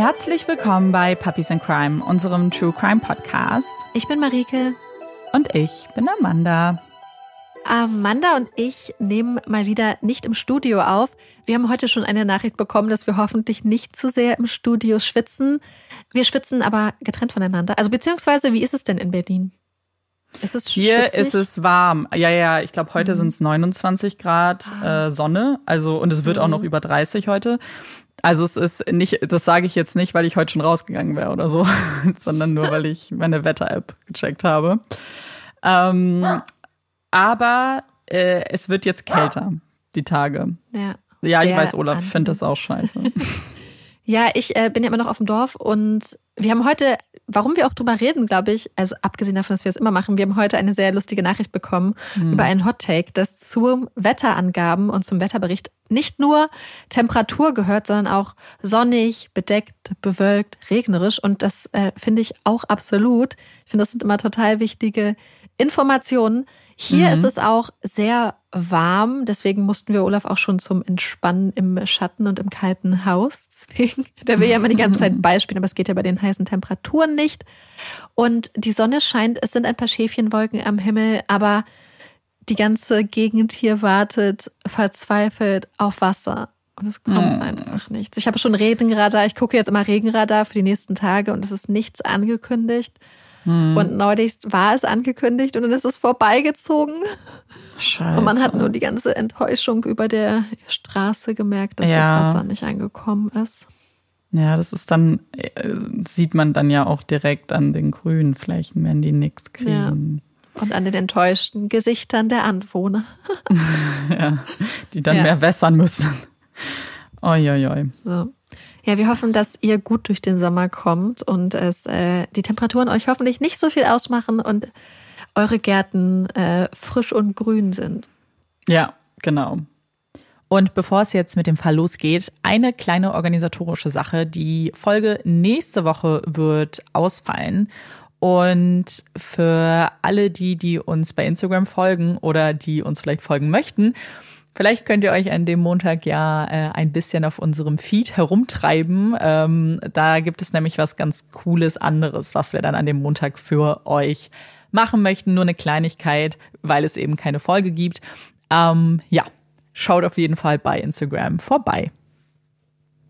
Herzlich willkommen bei Puppies in Crime, unserem True Crime Podcast. Ich bin Marike. Und ich bin Amanda. Amanda und ich nehmen mal wieder nicht im Studio auf. Wir haben heute schon eine Nachricht bekommen, dass wir hoffentlich nicht zu sehr im Studio schwitzen. Wir schwitzen aber getrennt voneinander. Also beziehungsweise, wie ist es denn in Berlin? Ist es Hier schwitzig? ist es warm. Ja, ja, ich glaube, heute mhm. sind es 29 Grad ah. äh, Sonne. Also, und es wird mhm. auch noch über 30 heute. Also es ist nicht, das sage ich jetzt nicht, weil ich heute schon rausgegangen wäre oder so, sondern nur, weil ich meine Wetter-App gecheckt habe. Ähm, aber äh, es wird jetzt kälter, die Tage. Ja. Ja, ich weiß, Olaf findet das auch scheiße. ja, ich äh, bin ja immer noch auf dem Dorf und wir haben heute, warum wir auch drüber reden, glaube ich, also abgesehen davon, dass wir es immer machen, wir haben heute eine sehr lustige Nachricht bekommen mhm. über einen Hot Take, das zu Wetterangaben und zum Wetterbericht nicht nur Temperatur gehört, sondern auch sonnig, bedeckt, bewölkt, regnerisch. Und das äh, finde ich auch absolut. Ich finde, das sind immer total wichtige Informationen. Hier mhm. ist es auch sehr warm, deswegen mussten wir Olaf auch schon zum Entspannen im Schatten und im kalten Haus. Deswegen, der will ja immer die ganze Zeit beispielen, aber es geht ja bei den heißen Temperaturen nicht. Und die Sonne scheint, es sind ein paar Schäfchenwolken am Himmel, aber die ganze Gegend hier wartet verzweifelt auf Wasser. Und es kommt hm. einfach nichts. Ich habe schon Regenradar, ich gucke jetzt immer Regenradar für die nächsten Tage und es ist nichts angekündigt. Hm. Und neulich war es angekündigt und dann ist es vorbeigezogen. Scheiße. Und man hat nur die ganze Enttäuschung über der Straße gemerkt, dass ja. das Wasser nicht angekommen ist. Ja, das ist dann, äh, sieht man dann ja auch direkt an den grünen Flächen, wenn die nichts kriegen. Ja. Und an den enttäuschten Gesichtern der Anwohner. ja, die dann ja. mehr wässern müssen. Oi, oi, oi. So. Ja, wir hoffen, dass ihr gut durch den Sommer kommt und es äh, die Temperaturen euch hoffentlich nicht so viel ausmachen und eure Gärten äh, frisch und grün sind. Ja, genau. Und bevor es jetzt mit dem Fall losgeht, eine kleine organisatorische Sache. Die Folge nächste Woche wird ausfallen. Und für alle die, die uns bei Instagram folgen oder die uns vielleicht folgen möchten, Vielleicht könnt ihr euch an dem Montag ja äh, ein bisschen auf unserem Feed herumtreiben. Ähm, da gibt es nämlich was ganz Cooles anderes, was wir dann an dem Montag für euch machen möchten. Nur eine Kleinigkeit, weil es eben keine Folge gibt. Ähm, ja, schaut auf jeden Fall bei Instagram vorbei.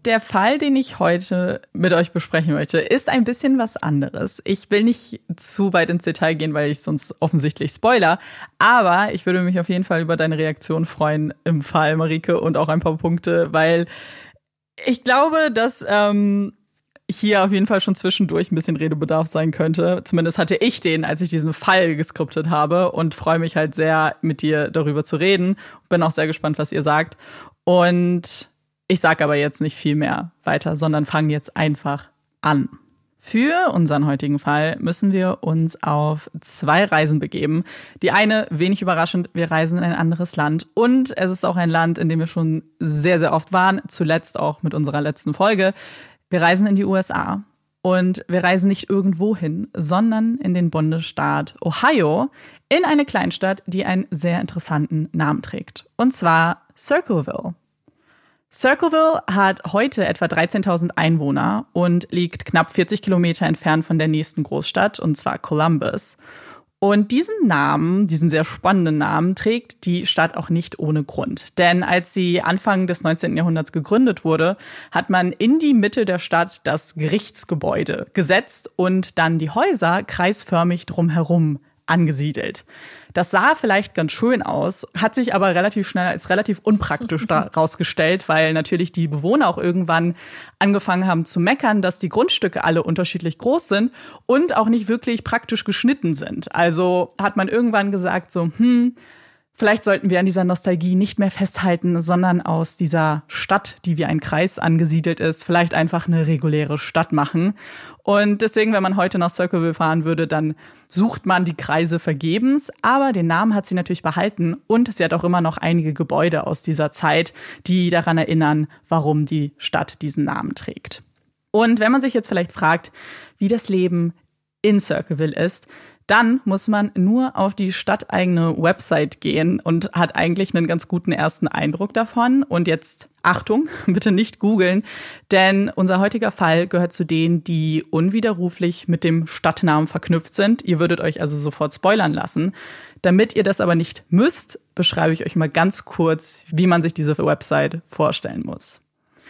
Der Fall, den ich heute mit euch besprechen möchte, ist ein bisschen was anderes. Ich will nicht zu weit ins Detail gehen, weil ich sonst offensichtlich spoiler. Aber ich würde mich auf jeden Fall über deine Reaktion freuen im Fall, Marike, und auch ein paar Punkte, weil ich glaube, dass ähm, hier auf jeden Fall schon zwischendurch ein bisschen Redebedarf sein könnte. Zumindest hatte ich den, als ich diesen Fall geskriptet habe und freue mich halt sehr, mit dir darüber zu reden. Bin auch sehr gespannt, was ihr sagt. Und ich sage aber jetzt nicht viel mehr weiter, sondern fange jetzt einfach an. Für unseren heutigen Fall müssen wir uns auf zwei Reisen begeben. Die eine, wenig überraschend, wir reisen in ein anderes Land und es ist auch ein Land, in dem wir schon sehr, sehr oft waren, zuletzt auch mit unserer letzten Folge. Wir reisen in die USA und wir reisen nicht irgendwo hin, sondern in den Bundesstaat Ohio, in eine Kleinstadt, die einen sehr interessanten Namen trägt. Und zwar Circleville. Circleville hat heute etwa 13.000 Einwohner und liegt knapp 40 Kilometer entfernt von der nächsten Großstadt, und zwar Columbus. Und diesen Namen, diesen sehr spannenden Namen, trägt die Stadt auch nicht ohne Grund. Denn als sie Anfang des 19. Jahrhunderts gegründet wurde, hat man in die Mitte der Stadt das Gerichtsgebäude gesetzt und dann die Häuser kreisförmig drumherum angesiedelt. Das sah vielleicht ganz schön aus, hat sich aber relativ schnell als relativ unpraktisch herausgestellt, weil natürlich die Bewohner auch irgendwann angefangen haben zu meckern, dass die Grundstücke alle unterschiedlich groß sind und auch nicht wirklich praktisch geschnitten sind. Also hat man irgendwann gesagt so, hm, Vielleicht sollten wir an dieser Nostalgie nicht mehr festhalten, sondern aus dieser Stadt, die wie ein Kreis angesiedelt ist, vielleicht einfach eine reguläre Stadt machen. Und deswegen, wenn man heute nach Circleville fahren würde, dann sucht man die Kreise vergebens. Aber den Namen hat sie natürlich behalten und sie hat auch immer noch einige Gebäude aus dieser Zeit, die daran erinnern, warum die Stadt diesen Namen trägt. Und wenn man sich jetzt vielleicht fragt, wie das Leben in Circleville ist, dann muss man nur auf die stadteigene Website gehen und hat eigentlich einen ganz guten ersten Eindruck davon. Und jetzt Achtung, bitte nicht googeln, denn unser heutiger Fall gehört zu denen, die unwiderruflich mit dem Stadtnamen verknüpft sind. Ihr würdet euch also sofort spoilern lassen. Damit ihr das aber nicht müsst, beschreibe ich euch mal ganz kurz, wie man sich diese Website vorstellen muss.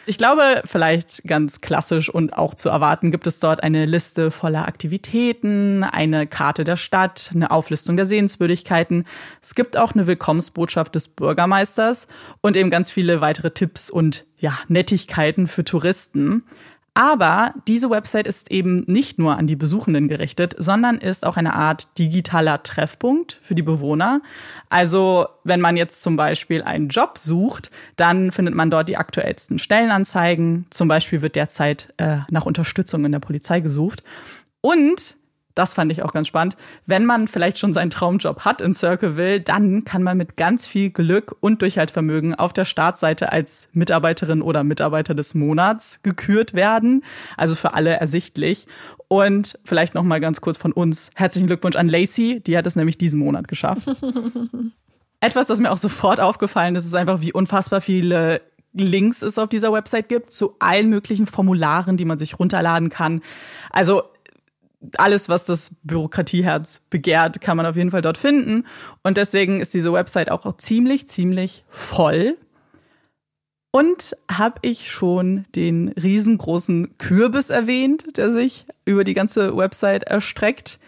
Ich glaube, vielleicht ganz klassisch und auch zu erwarten, gibt es dort eine Liste voller Aktivitäten, eine Karte der Stadt, eine Auflistung der Sehenswürdigkeiten. Es gibt auch eine Willkommensbotschaft des Bürgermeisters und eben ganz viele weitere Tipps und ja, Nettigkeiten für Touristen. Aber diese Website ist eben nicht nur an die Besuchenden gerichtet, sondern ist auch eine Art digitaler Treffpunkt für die Bewohner. Also wenn man jetzt zum Beispiel einen Job sucht, dann findet man dort die aktuellsten Stellenanzeigen. Zum Beispiel wird derzeit äh, nach Unterstützung in der Polizei gesucht. Und das fand ich auch ganz spannend. Wenn man vielleicht schon seinen Traumjob hat in Circleville, dann kann man mit ganz viel Glück und Durchhaltvermögen auf der Startseite als Mitarbeiterin oder Mitarbeiter des Monats gekürt werden. Also für alle ersichtlich. Und vielleicht noch mal ganz kurz von uns herzlichen Glückwunsch an Lacey, die hat es nämlich diesen Monat geschafft. Etwas, das mir auch sofort aufgefallen ist, ist einfach, wie unfassbar viele Links es auf dieser Website gibt zu allen möglichen Formularen, die man sich runterladen kann. Also alles, was das Bürokratieherz begehrt, kann man auf jeden Fall dort finden. Und deswegen ist diese Website auch ziemlich, ziemlich voll. Und habe ich schon den riesengroßen Kürbis erwähnt, der sich über die ganze Website erstreckt?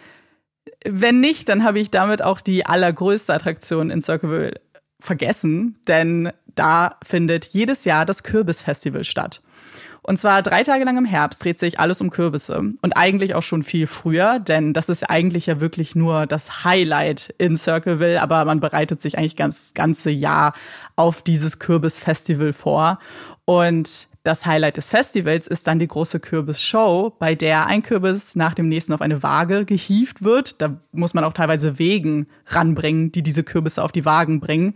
Wenn nicht, dann habe ich damit auch die allergrößte Attraktion in Circleville vergessen, denn da findet jedes Jahr das Kürbisfestival statt. Und zwar drei Tage lang im Herbst dreht sich alles um Kürbisse. Und eigentlich auch schon viel früher, denn das ist eigentlich ja wirklich nur das Highlight in Circleville, aber man bereitet sich eigentlich ganz ganze Jahr auf dieses Kürbisfestival vor. Und das Highlight des Festivals ist dann die große Kürbisshow, bei der ein Kürbis nach dem nächsten auf eine Waage gehievt wird. Da muss man auch teilweise Wegen ranbringen, die diese Kürbisse auf die Wagen bringen.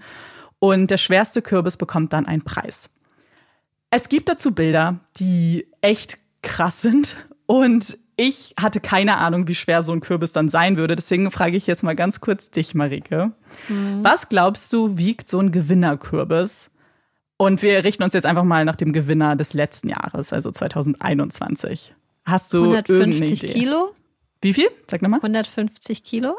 Und der schwerste Kürbis bekommt dann einen Preis. Es gibt dazu Bilder, die echt krass sind und ich hatte keine Ahnung, wie schwer so ein Kürbis dann sein würde. Deswegen frage ich jetzt mal ganz kurz dich, Marike. Mhm. Was glaubst du, wiegt so ein Gewinnerkürbis? Und wir richten uns jetzt einfach mal nach dem Gewinner des letzten Jahres, also 2021. Hast du 150 Kilo? Wie viel? Sag nochmal. 150 Kilo.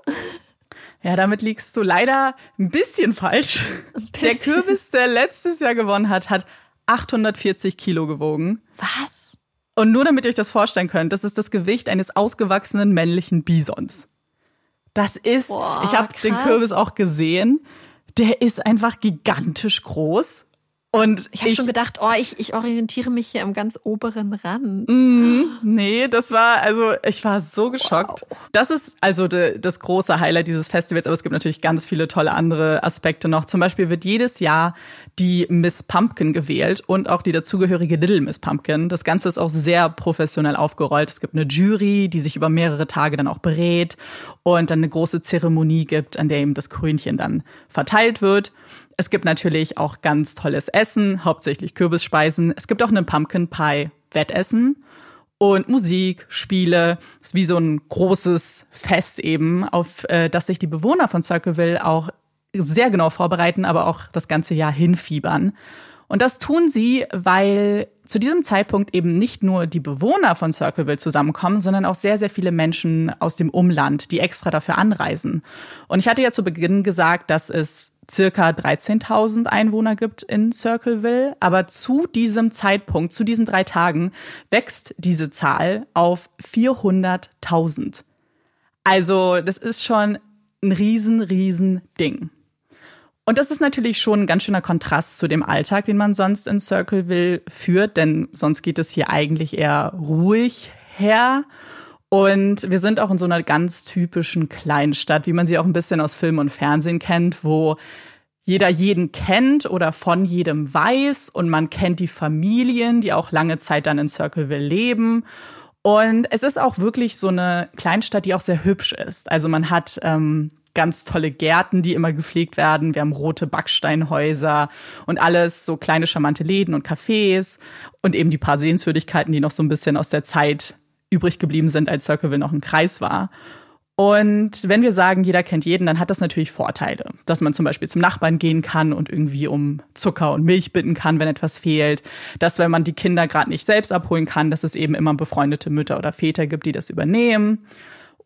Ja, damit liegst du leider ein bisschen falsch. Ein bisschen. Der Kürbis, der letztes Jahr gewonnen hat, hat 840 Kilo gewogen. Was? Und nur damit ihr euch das vorstellen könnt, das ist das Gewicht eines ausgewachsenen männlichen Bisons. Das ist, Boah, ich habe den Kürbis auch gesehen, der ist einfach gigantisch groß. Und ich habe schon gedacht, oh, ich, ich orientiere mich hier am ganz oberen Rand. Mm, nee, das war, also ich war so geschockt. Wow. Das ist also de, das große Highlight dieses Festivals, aber es gibt natürlich ganz viele tolle andere Aspekte noch. Zum Beispiel wird jedes Jahr die Miss Pumpkin gewählt und auch die dazugehörige Little Miss Pumpkin. Das Ganze ist auch sehr professionell aufgerollt. Es gibt eine Jury, die sich über mehrere Tage dann auch berät und dann eine große Zeremonie gibt, an der eben das Krönchen dann verteilt wird. Es gibt natürlich auch ganz tolles Essen, hauptsächlich Kürbisspeisen. Es gibt auch einen Pumpkin Pie Wettessen und Musik, Spiele. Es ist wie so ein großes Fest eben, auf äh, das sich die Bewohner von Circleville auch sehr genau vorbereiten, aber auch das ganze Jahr hinfiebern. Und das tun sie, weil zu diesem Zeitpunkt eben nicht nur die Bewohner von Circleville zusammenkommen, sondern auch sehr, sehr viele Menschen aus dem Umland, die extra dafür anreisen. Und ich hatte ja zu Beginn gesagt, dass es circa 13.000 Einwohner gibt in Circleville. Aber zu diesem Zeitpunkt, zu diesen drei Tagen, wächst diese Zahl auf 400.000. Also das ist schon ein riesen, riesen Ding. Und das ist natürlich schon ein ganz schöner Kontrast zu dem Alltag, den man sonst in Circleville führt, denn sonst geht es hier eigentlich eher ruhig her. Und wir sind auch in so einer ganz typischen Kleinstadt, wie man sie auch ein bisschen aus Film und Fernsehen kennt, wo jeder jeden kennt oder von jedem weiß und man kennt die Familien, die auch lange Zeit dann in Circleville leben. Und es ist auch wirklich so eine Kleinstadt, die auch sehr hübsch ist. Also man hat ähm, ganz tolle Gärten, die immer gepflegt werden. Wir haben rote Backsteinhäuser und alles so kleine charmante Läden und Cafés und eben die paar Sehenswürdigkeiten, die noch so ein bisschen aus der Zeit übrig geblieben sind, als Circleville noch ein Kreis war. Und wenn wir sagen, jeder kennt jeden, dann hat das natürlich Vorteile. Dass man zum Beispiel zum Nachbarn gehen kann und irgendwie um Zucker und Milch bitten kann, wenn etwas fehlt. Dass, wenn man die Kinder gerade nicht selbst abholen kann, dass es eben immer befreundete Mütter oder Väter gibt, die das übernehmen.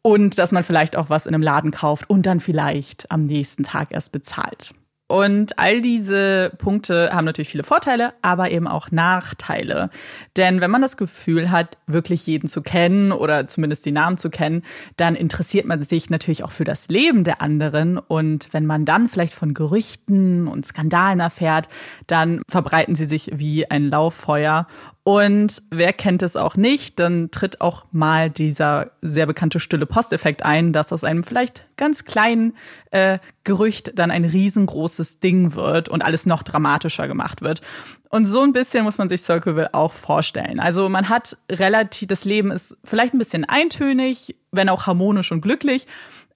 Und dass man vielleicht auch was in einem Laden kauft und dann vielleicht am nächsten Tag erst bezahlt. Und all diese Punkte haben natürlich viele Vorteile, aber eben auch Nachteile. Denn wenn man das Gefühl hat, wirklich jeden zu kennen oder zumindest die Namen zu kennen, dann interessiert man sich natürlich auch für das Leben der anderen. Und wenn man dann vielleicht von Gerüchten und Skandalen erfährt, dann verbreiten sie sich wie ein Lauffeuer. Und wer kennt es auch nicht, dann tritt auch mal dieser sehr bekannte stille Posteffekt ein, dass aus einem vielleicht ganz kleinen äh, Gerücht dann ein riesengroßes Ding wird und alles noch dramatischer gemacht wird. Und so ein bisschen muss man sich Circleville auch vorstellen. Also man hat relativ, das Leben ist vielleicht ein bisschen eintönig, wenn auch harmonisch und glücklich.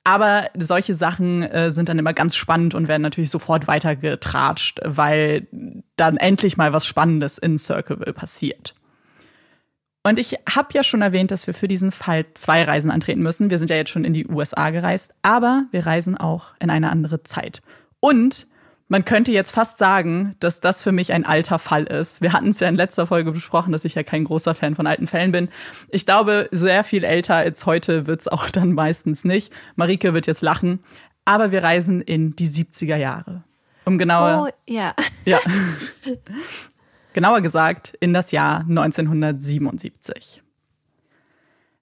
Aber solche Sachen äh, sind dann immer ganz spannend und werden natürlich sofort weitergetratscht, weil dann endlich mal was Spannendes in Circleville passiert. Und ich habe ja schon erwähnt, dass wir für diesen Fall zwei Reisen antreten müssen. Wir sind ja jetzt schon in die USA gereist, aber wir reisen auch in eine andere Zeit. Und man könnte jetzt fast sagen, dass das für mich ein alter Fall ist. Wir hatten es ja in letzter Folge besprochen, dass ich ja kein großer Fan von alten Fällen bin. Ich glaube, sehr viel älter als heute wird's auch dann meistens nicht. Marike wird jetzt lachen. Aber wir reisen in die 70er Jahre. Um genauer. Oh, ja. Ja. genauer gesagt in das Jahr 1977.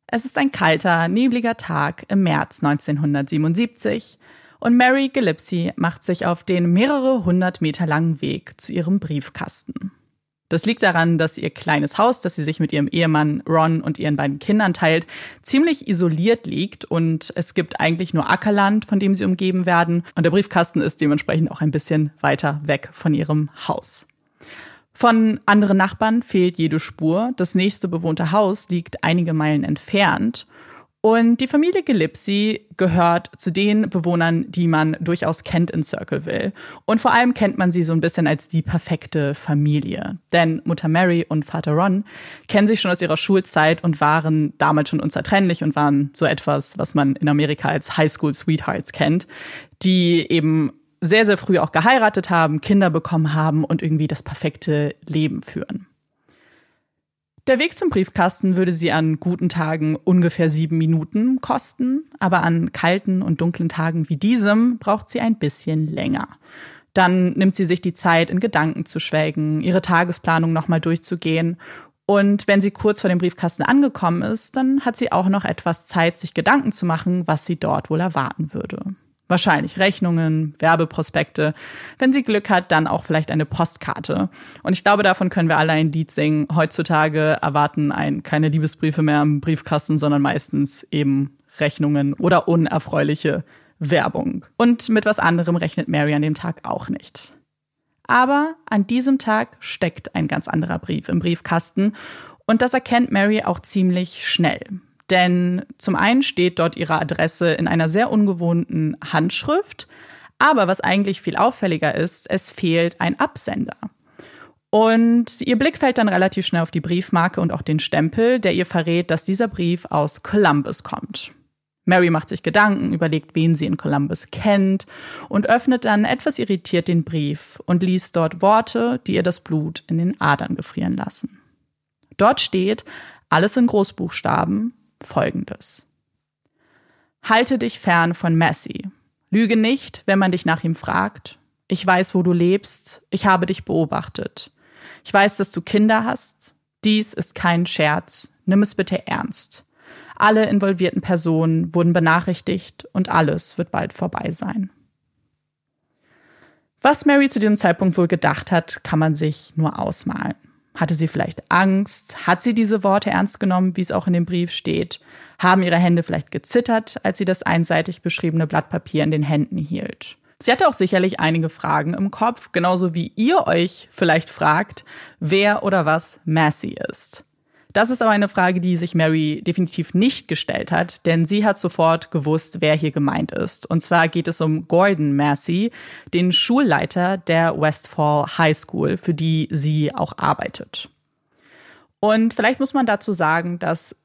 Es ist ein kalter, nebliger Tag im März 1977 und Mary Gillespie macht sich auf den mehrere hundert Meter langen Weg zu ihrem Briefkasten. Das liegt daran, dass ihr kleines Haus, das sie sich mit ihrem Ehemann Ron und ihren beiden Kindern teilt, ziemlich isoliert liegt und es gibt eigentlich nur Ackerland, von dem sie umgeben werden und der Briefkasten ist dementsprechend auch ein bisschen weiter weg von ihrem Haus. Von anderen Nachbarn fehlt jede Spur. Das nächste bewohnte Haus liegt einige Meilen entfernt und die Familie Gillipsy gehört zu den Bewohnern, die man durchaus kennt in Circleville. Und vor allem kennt man sie so ein bisschen als die perfekte Familie. Denn Mutter Mary und Vater Ron kennen sich schon aus ihrer Schulzeit und waren damals schon unzertrennlich und waren so etwas, was man in Amerika als Highschool Sweethearts kennt, die eben sehr, sehr früh auch geheiratet haben, Kinder bekommen haben und irgendwie das perfekte Leben führen. Der Weg zum Briefkasten würde sie an guten Tagen ungefähr sieben Minuten kosten, aber an kalten und dunklen Tagen wie diesem braucht sie ein bisschen länger. Dann nimmt sie sich die Zeit, in Gedanken zu schwelgen, ihre Tagesplanung nochmal durchzugehen. Und wenn sie kurz vor dem Briefkasten angekommen ist, dann hat sie auch noch etwas Zeit, sich Gedanken zu machen, was sie dort wohl erwarten würde. Wahrscheinlich Rechnungen, Werbeprospekte. Wenn sie Glück hat, dann auch vielleicht eine Postkarte. Und ich glaube, davon können wir alle ein Lied singen. Heutzutage erwarten ein keine Liebesbriefe mehr im Briefkasten, sondern meistens eben Rechnungen oder unerfreuliche Werbung. Und mit was anderem rechnet Mary an dem Tag auch nicht. Aber an diesem Tag steckt ein ganz anderer Brief im Briefkasten und das erkennt Mary auch ziemlich schnell. Denn zum einen steht dort ihre Adresse in einer sehr ungewohnten Handschrift, aber was eigentlich viel auffälliger ist, es fehlt ein Absender. Und ihr Blick fällt dann relativ schnell auf die Briefmarke und auch den Stempel, der ihr verrät, dass dieser Brief aus Columbus kommt. Mary macht sich Gedanken, überlegt, wen sie in Columbus kennt und öffnet dann etwas irritiert den Brief und liest dort Worte, die ihr das Blut in den Adern gefrieren lassen. Dort steht, alles in Großbuchstaben, folgendes. Halte dich fern von Messi. Lüge nicht, wenn man dich nach ihm fragt. Ich weiß, wo du lebst. Ich habe dich beobachtet. Ich weiß, dass du Kinder hast. Dies ist kein Scherz. Nimm es bitte ernst. Alle involvierten Personen wurden benachrichtigt und alles wird bald vorbei sein. Was Mary zu diesem Zeitpunkt wohl gedacht hat, kann man sich nur ausmalen. Hatte sie vielleicht Angst? Hat sie diese Worte ernst genommen, wie es auch in dem Brief steht? Haben ihre Hände vielleicht gezittert, als sie das einseitig beschriebene Blatt Papier in den Händen hielt? Sie hatte auch sicherlich einige Fragen im Kopf, genauso wie ihr euch vielleicht fragt, wer oder was Massey ist. Das ist aber eine Frage, die sich Mary definitiv nicht gestellt hat, denn sie hat sofort gewusst, wer hier gemeint ist. Und zwar geht es um Gordon Massey, den Schulleiter der Westfall High School, für die sie auch arbeitet. Und vielleicht muss man dazu sagen, dass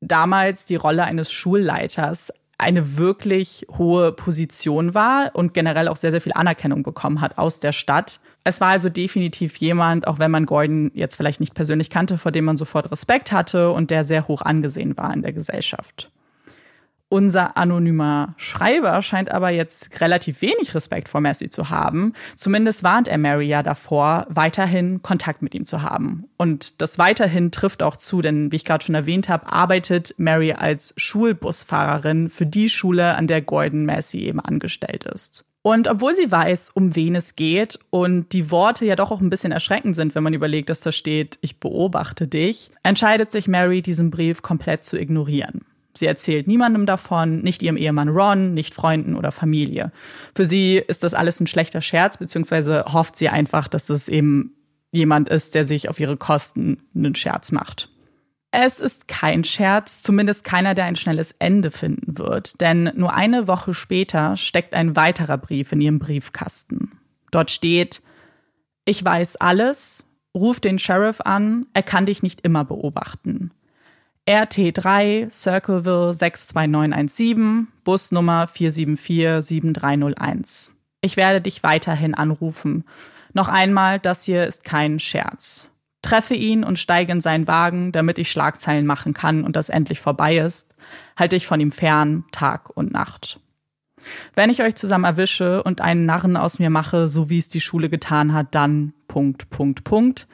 damals die Rolle eines Schulleiters eine wirklich hohe Position war und generell auch sehr, sehr viel Anerkennung bekommen hat aus der Stadt. Es war also definitiv jemand, auch wenn man Gordon jetzt vielleicht nicht persönlich kannte, vor dem man sofort Respekt hatte und der sehr hoch angesehen war in der Gesellschaft. Unser anonymer Schreiber scheint aber jetzt relativ wenig Respekt vor Messi zu haben. Zumindest warnt er Mary ja davor, weiterhin Kontakt mit ihm zu haben. Und das weiterhin trifft auch zu, denn wie ich gerade schon erwähnt habe, arbeitet Mary als Schulbusfahrerin für die Schule, an der Gordon Messi eben angestellt ist. Und obwohl sie weiß, um wen es geht und die Worte ja doch auch ein bisschen erschreckend sind, wenn man überlegt, dass da steht, ich beobachte dich, entscheidet sich Mary, diesen Brief komplett zu ignorieren. Sie erzählt niemandem davon, nicht ihrem Ehemann Ron, nicht Freunden oder Familie. Für sie ist das alles ein schlechter Scherz, beziehungsweise hofft sie einfach, dass es eben jemand ist, der sich auf ihre Kosten einen Scherz macht. Es ist kein Scherz, zumindest keiner, der ein schnelles Ende finden wird, denn nur eine Woche später steckt ein weiterer Brief in ihrem Briefkasten. Dort steht, ich weiß alles, ruf den Sheriff an, er kann dich nicht immer beobachten. RT3 Circleville 62917, Busnummer 4747301. Ich werde dich weiterhin anrufen. Noch einmal, das hier ist kein Scherz. Treffe ihn und steige in seinen Wagen, damit ich Schlagzeilen machen kann und das endlich vorbei ist. Halte ich von ihm fern, Tag und Nacht. Wenn ich euch zusammen erwische und einen Narren aus mir mache, so wie es die Schule getan hat, dann Punkt, Punkt, Punkt.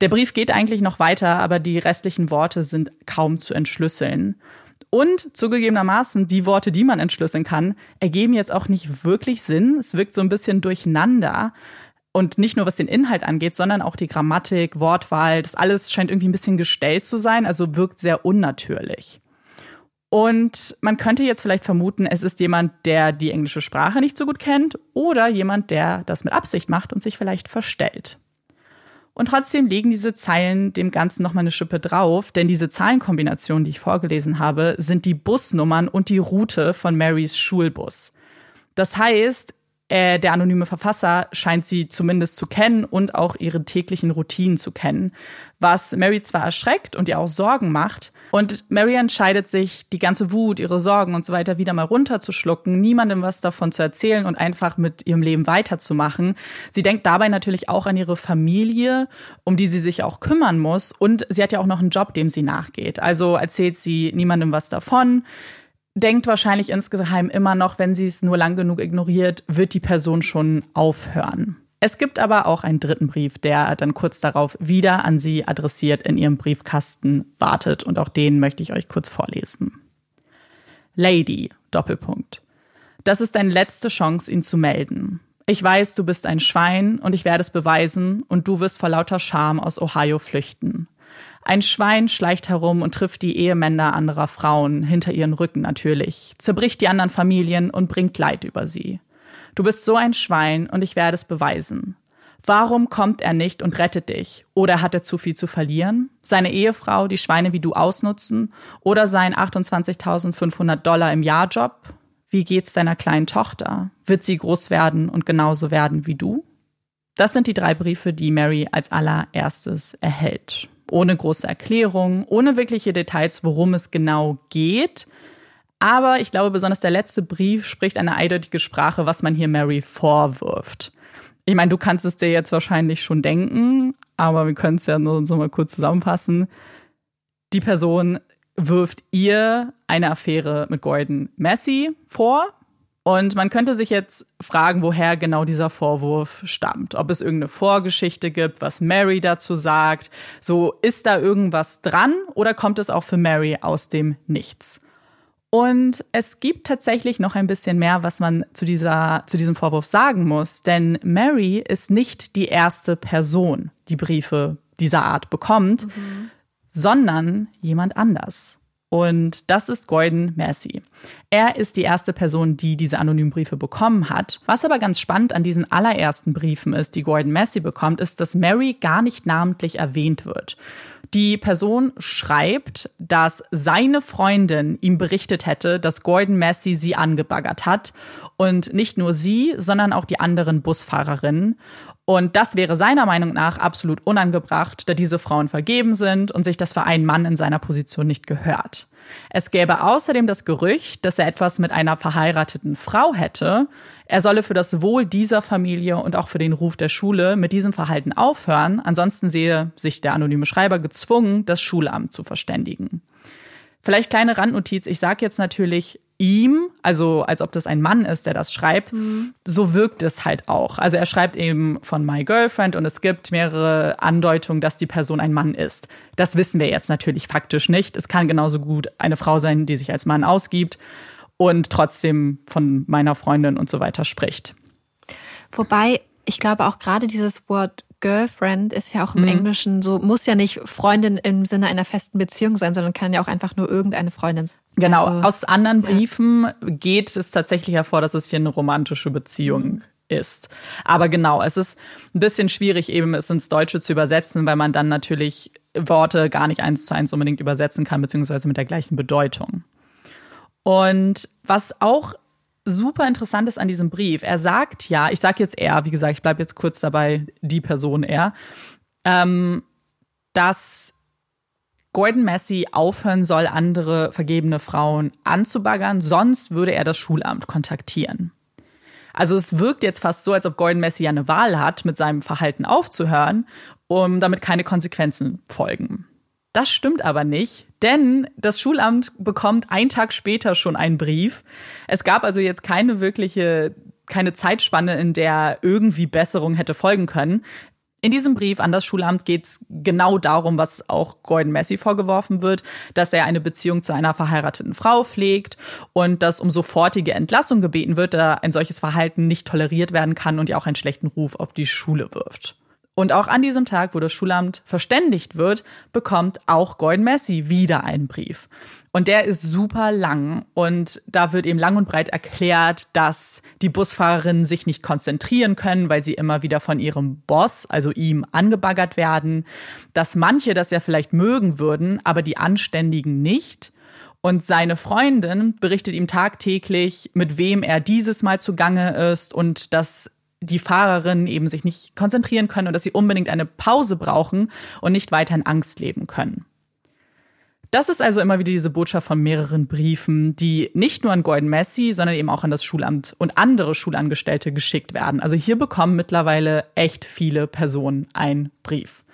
Der Brief geht eigentlich noch weiter, aber die restlichen Worte sind kaum zu entschlüsseln. Und zugegebenermaßen, die Worte, die man entschlüsseln kann, ergeben jetzt auch nicht wirklich Sinn. Es wirkt so ein bisschen durcheinander. Und nicht nur was den Inhalt angeht, sondern auch die Grammatik, Wortwahl, das alles scheint irgendwie ein bisschen gestellt zu sein, also wirkt sehr unnatürlich. Und man könnte jetzt vielleicht vermuten, es ist jemand, der die englische Sprache nicht so gut kennt oder jemand, der das mit Absicht macht und sich vielleicht verstellt. Und trotzdem legen diese Zeilen dem Ganzen nochmal eine Schippe drauf, denn diese Zahlenkombinationen, die ich vorgelesen habe, sind die Busnummern und die Route von Marys Schulbus. Das heißt, äh, der anonyme Verfasser scheint sie zumindest zu kennen und auch ihre täglichen Routinen zu kennen, was Mary zwar erschreckt und ihr auch Sorgen macht. Und Mary entscheidet sich, die ganze Wut, ihre Sorgen und so weiter wieder mal runterzuschlucken, niemandem was davon zu erzählen und einfach mit ihrem Leben weiterzumachen. Sie denkt dabei natürlich auch an ihre Familie, um die sie sich auch kümmern muss. Und sie hat ja auch noch einen Job, dem sie nachgeht. Also erzählt sie niemandem was davon denkt wahrscheinlich insgeheim immer noch, wenn sie es nur lang genug ignoriert, wird die Person schon aufhören. Es gibt aber auch einen dritten Brief, der dann kurz darauf wieder an sie adressiert in ihrem Briefkasten wartet und auch den möchte ich euch kurz vorlesen. Lady, Doppelpunkt. Das ist deine letzte Chance, ihn zu melden. Ich weiß, du bist ein Schwein und ich werde es beweisen und du wirst vor lauter Scham aus Ohio flüchten. Ein Schwein schleicht herum und trifft die Ehemänner anderer Frauen, hinter ihren Rücken natürlich, zerbricht die anderen Familien und bringt Leid über sie. Du bist so ein Schwein und ich werde es beweisen. Warum kommt er nicht und rettet dich? Oder hat er zu viel zu verlieren? Seine Ehefrau, die Schweine wie du ausnutzen? Oder sein 28.500 Dollar im Jahr Job? Wie geht's deiner kleinen Tochter? Wird sie groß werden und genauso werden wie du? Das sind die drei Briefe, die Mary als allererstes erhält ohne große Erklärung, ohne wirkliche Details, worum es genau geht. Aber ich glaube, besonders der letzte Brief spricht eine eindeutige Sprache, was man hier Mary vorwirft. Ich meine, du kannst es dir jetzt wahrscheinlich schon denken, aber wir können es ja nur so mal kurz zusammenfassen. Die Person wirft ihr eine Affäre mit Gordon Massey vor, und man könnte sich jetzt fragen, woher genau dieser Vorwurf stammt. Ob es irgendeine Vorgeschichte gibt, was Mary dazu sagt. So, ist da irgendwas dran oder kommt es auch für Mary aus dem Nichts? Und es gibt tatsächlich noch ein bisschen mehr, was man zu, dieser, zu diesem Vorwurf sagen muss. Denn Mary ist nicht die erste Person, die Briefe dieser Art bekommt, mhm. sondern jemand anders. Und das ist Gordon Massey. Er ist die erste Person, die diese anonymen Briefe bekommen hat. Was aber ganz spannend an diesen allerersten Briefen ist, die Gordon Massey bekommt, ist, dass Mary gar nicht namentlich erwähnt wird. Die Person schreibt, dass seine Freundin ihm berichtet hätte, dass Gordon Massey sie angebaggert hat. Und nicht nur sie, sondern auch die anderen Busfahrerinnen. Und das wäre seiner Meinung nach absolut unangebracht, da diese Frauen vergeben sind und sich das für einen Mann in seiner Position nicht gehört. Es gäbe außerdem das Gerücht, dass er etwas mit einer verheirateten Frau hätte. Er solle für das Wohl dieser Familie und auch für den Ruf der Schule mit diesem Verhalten aufhören. Ansonsten sehe sich der anonyme Schreiber gezwungen, das Schulamt zu verständigen. Vielleicht kleine Randnotiz. Ich sage jetzt natürlich ihm, also als ob das ein Mann ist, der das schreibt, mhm. so wirkt es halt auch. Also er schreibt eben von My Girlfriend und es gibt mehrere Andeutungen, dass die Person ein Mann ist. Das wissen wir jetzt natürlich faktisch nicht. Es kann genauso gut eine Frau sein, die sich als Mann ausgibt und trotzdem von meiner Freundin und so weiter spricht. Wobei, ich glaube auch gerade dieses Wort Girlfriend ist ja auch im mhm. Englischen so, muss ja nicht Freundin im Sinne einer festen Beziehung sein, sondern kann ja auch einfach nur irgendeine Freundin sein. Genau, also, aus anderen Briefen ja. geht es tatsächlich hervor, dass es hier eine romantische Beziehung mhm. ist. Aber genau, es ist ein bisschen schwierig, eben es ins Deutsche zu übersetzen, weil man dann natürlich Worte gar nicht eins zu eins unbedingt übersetzen kann, beziehungsweise mit der gleichen Bedeutung. Und was auch super interessant ist an diesem Brief, er sagt ja, ich sage jetzt er, wie gesagt, ich bleibe jetzt kurz dabei, die Person er, ähm, dass Gordon Massey aufhören soll, andere vergebene Frauen anzubaggern, sonst würde er das Schulamt kontaktieren. Also es wirkt jetzt fast so, als ob Gordon Massey eine Wahl hat, mit seinem Verhalten aufzuhören, um damit keine Konsequenzen folgen. Das stimmt aber nicht, denn das Schulamt bekommt einen Tag später schon einen Brief. Es gab also jetzt keine wirkliche, keine Zeitspanne, in der irgendwie Besserung hätte folgen können. In diesem Brief an das Schulamt geht es genau darum, was auch Gordon Massey vorgeworfen wird, dass er eine Beziehung zu einer verheirateten Frau pflegt und dass um sofortige Entlassung gebeten wird, da ein solches Verhalten nicht toleriert werden kann und ja auch einen schlechten Ruf auf die Schule wirft. Und auch an diesem Tag, wo das Schulamt verständigt wird, bekommt auch Gordon Massey wieder einen Brief. Und der ist super lang und da wird eben lang und breit erklärt, dass die Busfahrerinnen sich nicht konzentrieren können, weil sie immer wieder von ihrem Boss, also ihm, angebaggert werden, dass manche das ja vielleicht mögen würden, aber die Anständigen nicht. Und seine Freundin berichtet ihm tagtäglich, mit wem er dieses Mal zugange ist und dass die Fahrerinnen eben sich nicht konzentrieren können und dass sie unbedingt eine Pause brauchen und nicht weiter in Angst leben können. Das ist also immer wieder diese Botschaft von mehreren Briefen, die nicht nur an Gordon Massey, sondern eben auch an das Schulamt und andere Schulangestellte geschickt werden. Also hier bekommen mittlerweile echt viele Personen einen Brief.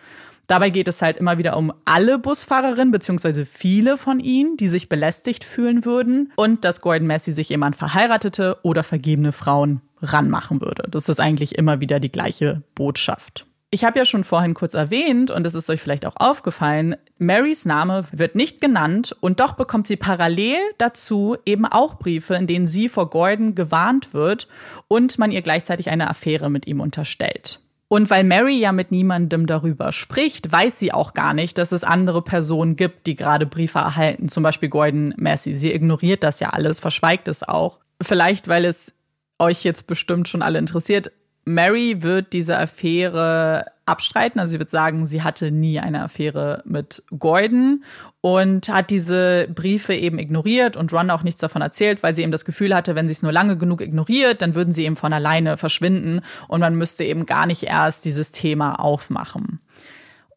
Dabei geht es halt immer wieder um alle Busfahrerinnen, beziehungsweise viele von ihnen, die sich belästigt fühlen würden und dass Gordon Massey sich jemand verheiratete oder vergebene Frauen ranmachen würde. Das ist eigentlich immer wieder die gleiche Botschaft. Ich habe ja schon vorhin kurz erwähnt, und es ist euch vielleicht auch aufgefallen, Marys Name wird nicht genannt und doch bekommt sie parallel dazu eben auch Briefe, in denen sie vor Gordon gewarnt wird und man ihr gleichzeitig eine Affäre mit ihm unterstellt. Und weil Mary ja mit niemandem darüber spricht, weiß sie auch gar nicht, dass es andere Personen gibt, die gerade Briefe erhalten, zum Beispiel Gordon Massey. Sie ignoriert das ja alles, verschweigt es auch. Vielleicht, weil es euch jetzt bestimmt schon alle interessiert. Mary wird diese Affäre abstreiten. Also sie wird sagen, sie hatte nie eine Affäre mit Gordon und hat diese Briefe eben ignoriert und Ron auch nichts davon erzählt, weil sie eben das Gefühl hatte, wenn sie es nur lange genug ignoriert, dann würden sie eben von alleine verschwinden und man müsste eben gar nicht erst dieses Thema aufmachen.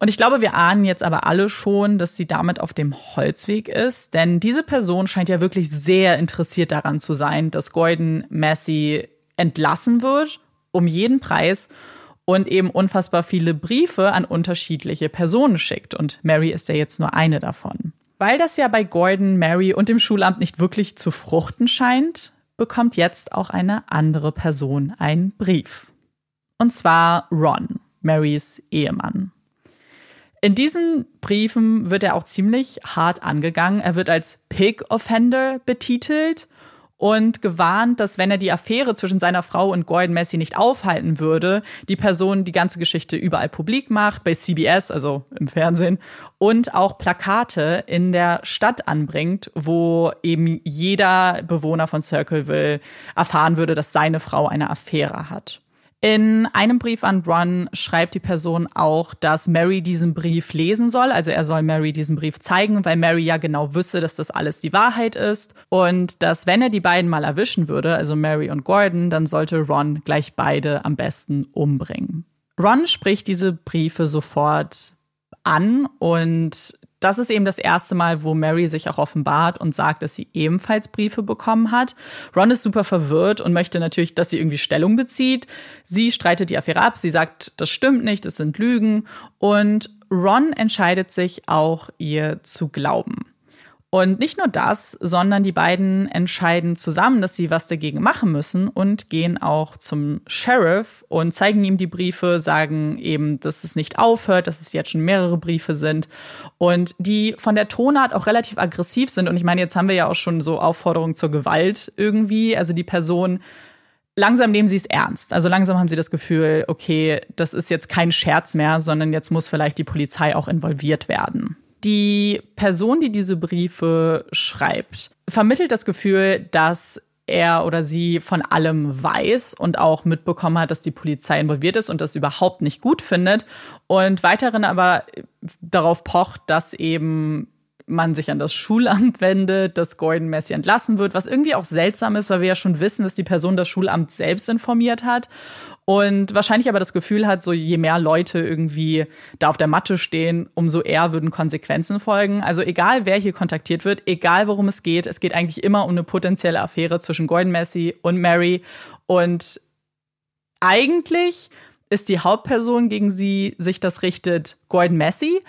Und ich glaube, wir ahnen jetzt aber alle schon, dass sie damit auf dem Holzweg ist, denn diese Person scheint ja wirklich sehr interessiert daran zu sein, dass Gordon Massey entlassen wird um jeden Preis und eben unfassbar viele Briefe an unterschiedliche Personen schickt. Und Mary ist ja jetzt nur eine davon. Weil das ja bei Gordon, Mary und dem Schulamt nicht wirklich zu fruchten scheint, bekommt jetzt auch eine andere Person einen Brief. Und zwar Ron, Marys Ehemann. In diesen Briefen wird er auch ziemlich hart angegangen. Er wird als Pig Offender betitelt und gewarnt, dass wenn er die Affäre zwischen seiner Frau und Gordon Massey nicht aufhalten würde, die Person die ganze Geschichte überall publik macht, bei CBS, also im Fernsehen, und auch Plakate in der Stadt anbringt, wo eben jeder Bewohner von Circleville erfahren würde, dass seine Frau eine Affäre hat. In einem Brief an Ron schreibt die Person auch, dass Mary diesen Brief lesen soll. Also er soll Mary diesen Brief zeigen, weil Mary ja genau wüsste, dass das alles die Wahrheit ist. Und dass, wenn er die beiden mal erwischen würde, also Mary und Gordon, dann sollte Ron gleich beide am besten umbringen. Ron spricht diese Briefe sofort an und das ist eben das erste Mal, wo Mary sich auch offenbart und sagt, dass sie ebenfalls Briefe bekommen hat. Ron ist super verwirrt und möchte natürlich, dass sie irgendwie Stellung bezieht. Sie streitet die Affäre ab. Sie sagt, das stimmt nicht, das sind Lügen. Und Ron entscheidet sich auch, ihr zu glauben. Und nicht nur das, sondern die beiden entscheiden zusammen, dass sie was dagegen machen müssen und gehen auch zum Sheriff und zeigen ihm die Briefe, sagen eben, dass es nicht aufhört, dass es jetzt schon mehrere Briefe sind und die von der Tonart auch relativ aggressiv sind. Und ich meine, jetzt haben wir ja auch schon so Aufforderungen zur Gewalt irgendwie. Also die Person langsam nehmen sie es ernst. Also langsam haben sie das Gefühl, okay, das ist jetzt kein Scherz mehr, sondern jetzt muss vielleicht die Polizei auch involviert werden. Die Person, die diese Briefe schreibt, vermittelt das Gefühl, dass er oder sie von allem weiß und auch mitbekommen hat, dass die Polizei involviert ist und das überhaupt nicht gut findet und weiterhin aber darauf pocht, dass eben man sich an das Schulamt wendet, dass Gordon Messi entlassen wird, was irgendwie auch seltsam ist, weil wir ja schon wissen, dass die Person das Schulamt selbst informiert hat und wahrscheinlich aber das Gefühl hat, so je mehr Leute irgendwie da auf der Matte stehen, umso eher würden Konsequenzen folgen. Also egal, wer hier kontaktiert wird, egal worum es geht, es geht eigentlich immer um eine potenzielle Affäre zwischen Gordon Messi und Mary. Und eigentlich ist die Hauptperson, gegen sie sich das richtet, Gordon Messi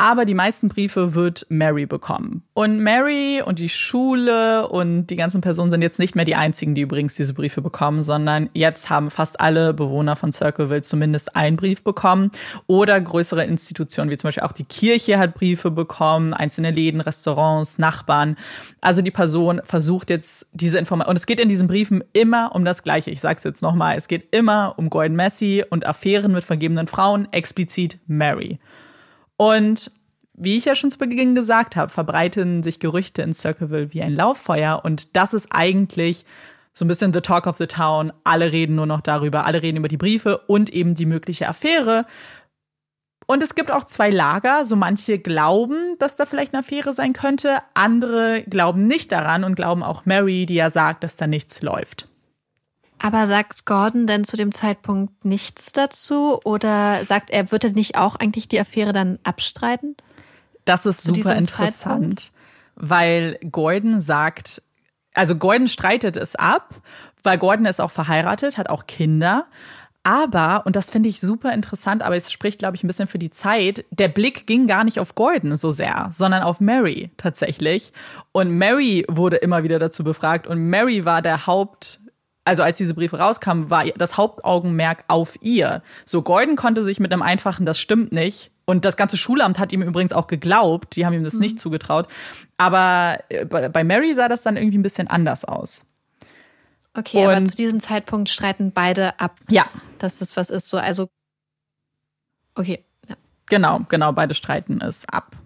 aber die meisten Briefe wird Mary bekommen. Und Mary und die Schule und die ganzen Personen sind jetzt nicht mehr die einzigen, die übrigens diese Briefe bekommen, sondern jetzt haben fast alle Bewohner von Circleville zumindest einen Brief bekommen oder größere Institutionen, wie zum Beispiel auch die Kirche hat Briefe bekommen, einzelne Läden, Restaurants, Nachbarn. Also die Person versucht jetzt diese Information. Und es geht in diesen Briefen immer um das Gleiche. Ich sag's jetzt nochmal. Es geht immer um Gordon Messi und Affären mit vergebenen Frauen, explizit Mary. Und wie ich ja schon zu Beginn gesagt habe, verbreiten sich Gerüchte in Circleville wie ein Lauffeuer. Und das ist eigentlich so ein bisschen the talk of the town. Alle reden nur noch darüber. Alle reden über die Briefe und eben die mögliche Affäre. Und es gibt auch zwei Lager. So manche glauben, dass da vielleicht eine Affäre sein könnte. Andere glauben nicht daran und glauben auch Mary, die ja sagt, dass da nichts läuft. Aber sagt Gordon denn zu dem Zeitpunkt nichts dazu? Oder sagt er, wird er nicht auch eigentlich die Affäre dann abstreiten? Das ist super interessant, Zeitpunkt? weil Gordon sagt, also Gordon streitet es ab, weil Gordon ist auch verheiratet, hat auch Kinder. Aber, und das finde ich super interessant, aber es spricht, glaube ich, ein bisschen für die Zeit, der Blick ging gar nicht auf Gordon so sehr, sondern auf Mary tatsächlich. Und Mary wurde immer wieder dazu befragt und Mary war der Haupt, also als diese Briefe rauskamen, war das Hauptaugenmerk auf ihr. So Gordon konnte sich mit einem einfachen, das stimmt nicht. Und das ganze Schulamt hat ihm übrigens auch geglaubt, die haben ihm das mhm. nicht zugetraut. Aber äh, bei Mary sah das dann irgendwie ein bisschen anders aus. Okay, Und, aber zu diesem Zeitpunkt streiten beide ab, ja. dass das was ist. So, also okay. Ja. Genau, genau, beide streiten es ab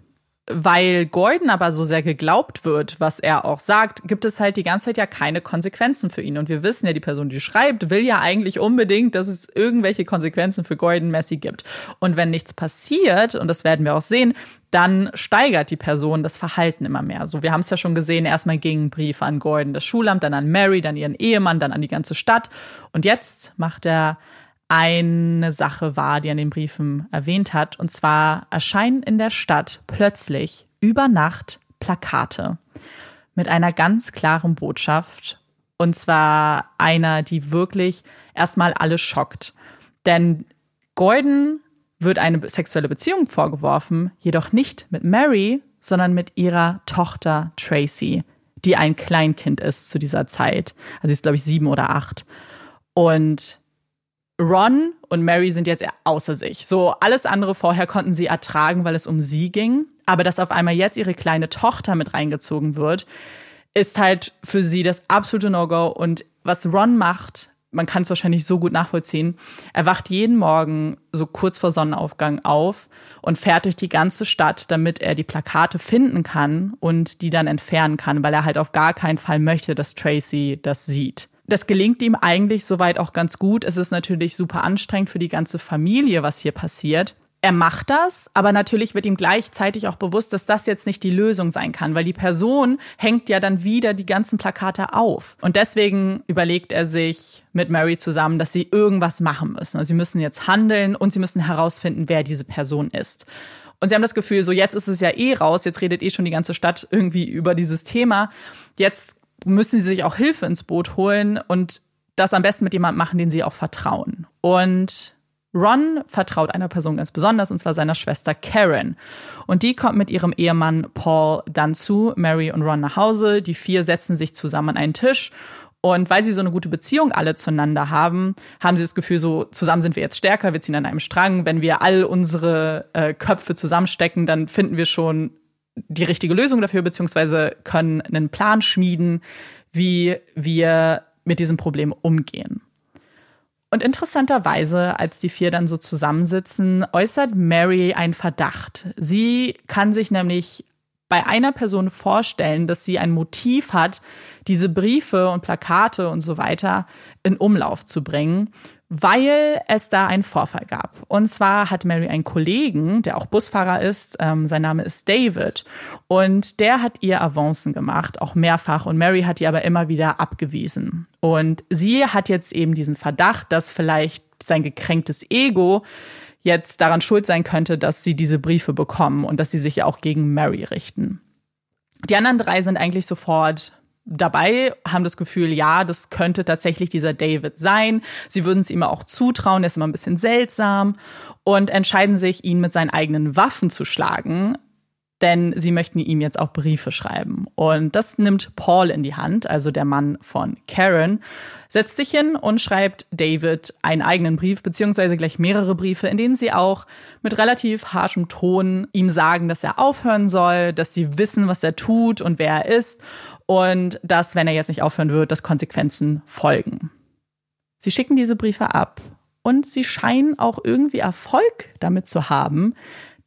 weil Gordon aber so sehr geglaubt wird, was er auch sagt, gibt es halt die ganze Zeit ja keine Konsequenzen für ihn. Und wir wissen ja, die Person, die schreibt, will ja eigentlich unbedingt, dass es irgendwelche Konsequenzen für Gordon Messi gibt. Und wenn nichts passiert, und das werden wir auch sehen, dann steigert die Person das Verhalten immer mehr. So, wir haben es ja schon gesehen, erstmal gingen Briefe an Gordon, das Schulamt, dann an Mary, dann ihren Ehemann, dann an die ganze Stadt. Und jetzt macht er eine Sache war, die er in den Briefen erwähnt hat. Und zwar erscheinen in der Stadt plötzlich über Nacht Plakate mit einer ganz klaren Botschaft. Und zwar einer, die wirklich erstmal alle schockt. Denn Gordon wird eine sexuelle Beziehung vorgeworfen, jedoch nicht mit Mary, sondern mit ihrer Tochter Tracy, die ein Kleinkind ist zu dieser Zeit. Also sie ist, glaube ich, sieben oder acht. Und Ron und Mary sind jetzt außer sich. So alles andere vorher konnten sie ertragen, weil es um sie ging. Aber dass auf einmal jetzt ihre kleine Tochter mit reingezogen wird, ist halt für sie das absolute No-Go. Und was Ron macht, man kann es wahrscheinlich so gut nachvollziehen. Er wacht jeden Morgen so kurz vor Sonnenaufgang auf und fährt durch die ganze Stadt, damit er die Plakate finden kann und die dann entfernen kann, weil er halt auf gar keinen Fall möchte, dass Tracy das sieht das gelingt ihm eigentlich soweit auch ganz gut. Es ist natürlich super anstrengend für die ganze Familie, was hier passiert. er macht das, aber natürlich wird ihm gleichzeitig auch bewusst, dass das jetzt nicht die Lösung sein kann, weil die Person hängt ja dann wieder die ganzen Plakate auf. Und deswegen überlegt er sich mit Mary zusammen, dass sie irgendwas machen müssen. Also sie müssen jetzt handeln und sie müssen herausfinden, wer diese Person ist. Und sie haben das Gefühl, so jetzt ist es ja eh raus, jetzt redet eh schon die ganze Stadt irgendwie über dieses Thema. Jetzt müssen sie sich auch Hilfe ins Boot holen und das am besten mit jemandem machen, den sie auch vertrauen. Und Ron vertraut einer Person ganz besonders, und zwar seiner Schwester Karen. Und die kommt mit ihrem Ehemann Paul dann zu Mary und Ron nach Hause. Die vier setzen sich zusammen an einen Tisch. Und weil sie so eine gute Beziehung alle zueinander haben, haben sie das Gefühl, so zusammen sind wir jetzt stärker, wir ziehen an einem Strang. Wenn wir all unsere äh, Köpfe zusammenstecken, dann finden wir schon die richtige Lösung dafür, beziehungsweise können einen Plan schmieden, wie wir mit diesem Problem umgehen. Und interessanterweise, als die vier dann so zusammensitzen, äußert Mary einen Verdacht. Sie kann sich nämlich bei einer Person vorstellen, dass sie ein Motiv hat, diese Briefe und Plakate und so weiter in Umlauf zu bringen weil es da einen Vorfall gab. Und zwar hat Mary einen Kollegen, der auch Busfahrer ist, ähm, sein Name ist David, und der hat ihr Avancen gemacht, auch mehrfach, und Mary hat die aber immer wieder abgewiesen. Und sie hat jetzt eben diesen Verdacht, dass vielleicht sein gekränktes Ego jetzt daran schuld sein könnte, dass sie diese Briefe bekommen und dass sie sich ja auch gegen Mary richten. Die anderen drei sind eigentlich sofort dabei, haben das Gefühl, ja, das könnte tatsächlich dieser David sein. Sie würden es ihm auch zutrauen, er ist immer ein bisschen seltsam und entscheiden sich, ihn mit seinen eigenen Waffen zu schlagen, denn sie möchten ihm jetzt auch Briefe schreiben. Und das nimmt Paul in die Hand, also der Mann von Karen, setzt sich hin und schreibt David einen eigenen Brief, beziehungsweise gleich mehrere Briefe, in denen sie auch mit relativ harschem Ton ihm sagen, dass er aufhören soll, dass sie wissen, was er tut und wer er ist und dass, wenn er jetzt nicht aufhören wird, dass Konsequenzen folgen. Sie schicken diese Briefe ab und sie scheinen auch irgendwie Erfolg damit zu haben,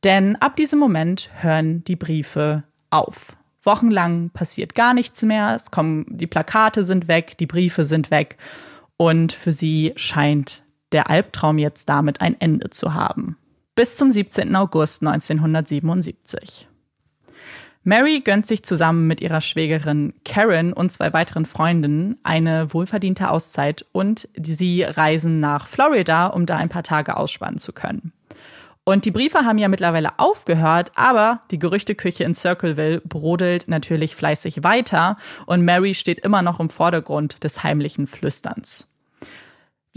denn ab diesem Moment hören die Briefe auf. Wochenlang passiert gar nichts mehr, es kommen, die Plakate sind weg, die Briefe sind weg und für sie scheint der Albtraum jetzt damit ein Ende zu haben. Bis zum 17. August 1977. Mary gönnt sich zusammen mit ihrer Schwägerin Karen und zwei weiteren Freundinnen eine wohlverdiente Auszeit und sie reisen nach Florida, um da ein paar Tage ausspannen zu können. Und die Briefe haben ja mittlerweile aufgehört, aber die Gerüchteküche in Circleville brodelt natürlich fleißig weiter und Mary steht immer noch im Vordergrund des heimlichen Flüsterns.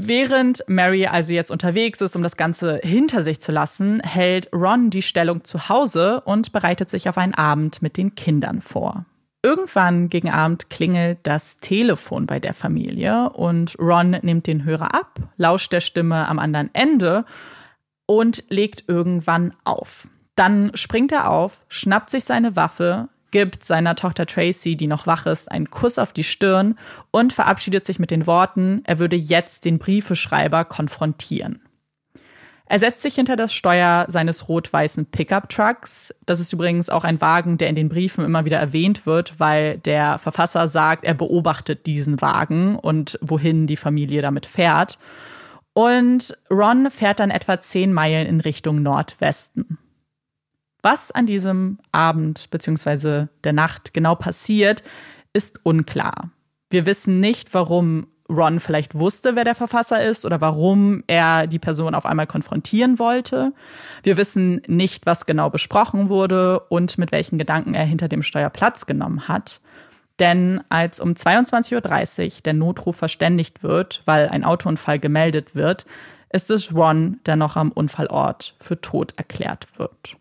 Während Mary also jetzt unterwegs ist, um das Ganze hinter sich zu lassen, hält Ron die Stellung zu Hause und bereitet sich auf einen Abend mit den Kindern vor. Irgendwann gegen Abend klingelt das Telefon bei der Familie und Ron nimmt den Hörer ab, lauscht der Stimme am anderen Ende und legt irgendwann auf. Dann springt er auf, schnappt sich seine Waffe, gibt seiner Tochter Tracy, die noch wach ist, einen Kuss auf die Stirn und verabschiedet sich mit den Worten, er würde jetzt den Briefeschreiber konfrontieren. Er setzt sich hinter das Steuer seines rot-weißen Pickup-Trucks. Das ist übrigens auch ein Wagen, der in den Briefen immer wieder erwähnt wird, weil der Verfasser sagt, er beobachtet diesen Wagen und wohin die Familie damit fährt. Und Ron fährt dann etwa zehn Meilen in Richtung Nordwesten. Was an diesem Abend bzw. der Nacht genau passiert, ist unklar. Wir wissen nicht, warum Ron vielleicht wusste, wer der Verfasser ist oder warum er die Person auf einmal konfrontieren wollte. Wir wissen nicht, was genau besprochen wurde und mit welchen Gedanken er hinter dem Steuer Platz genommen hat. Denn als um 22.30 Uhr der Notruf verständigt wird, weil ein Autounfall gemeldet wird, ist es Ron, der noch am Unfallort für tot erklärt wird.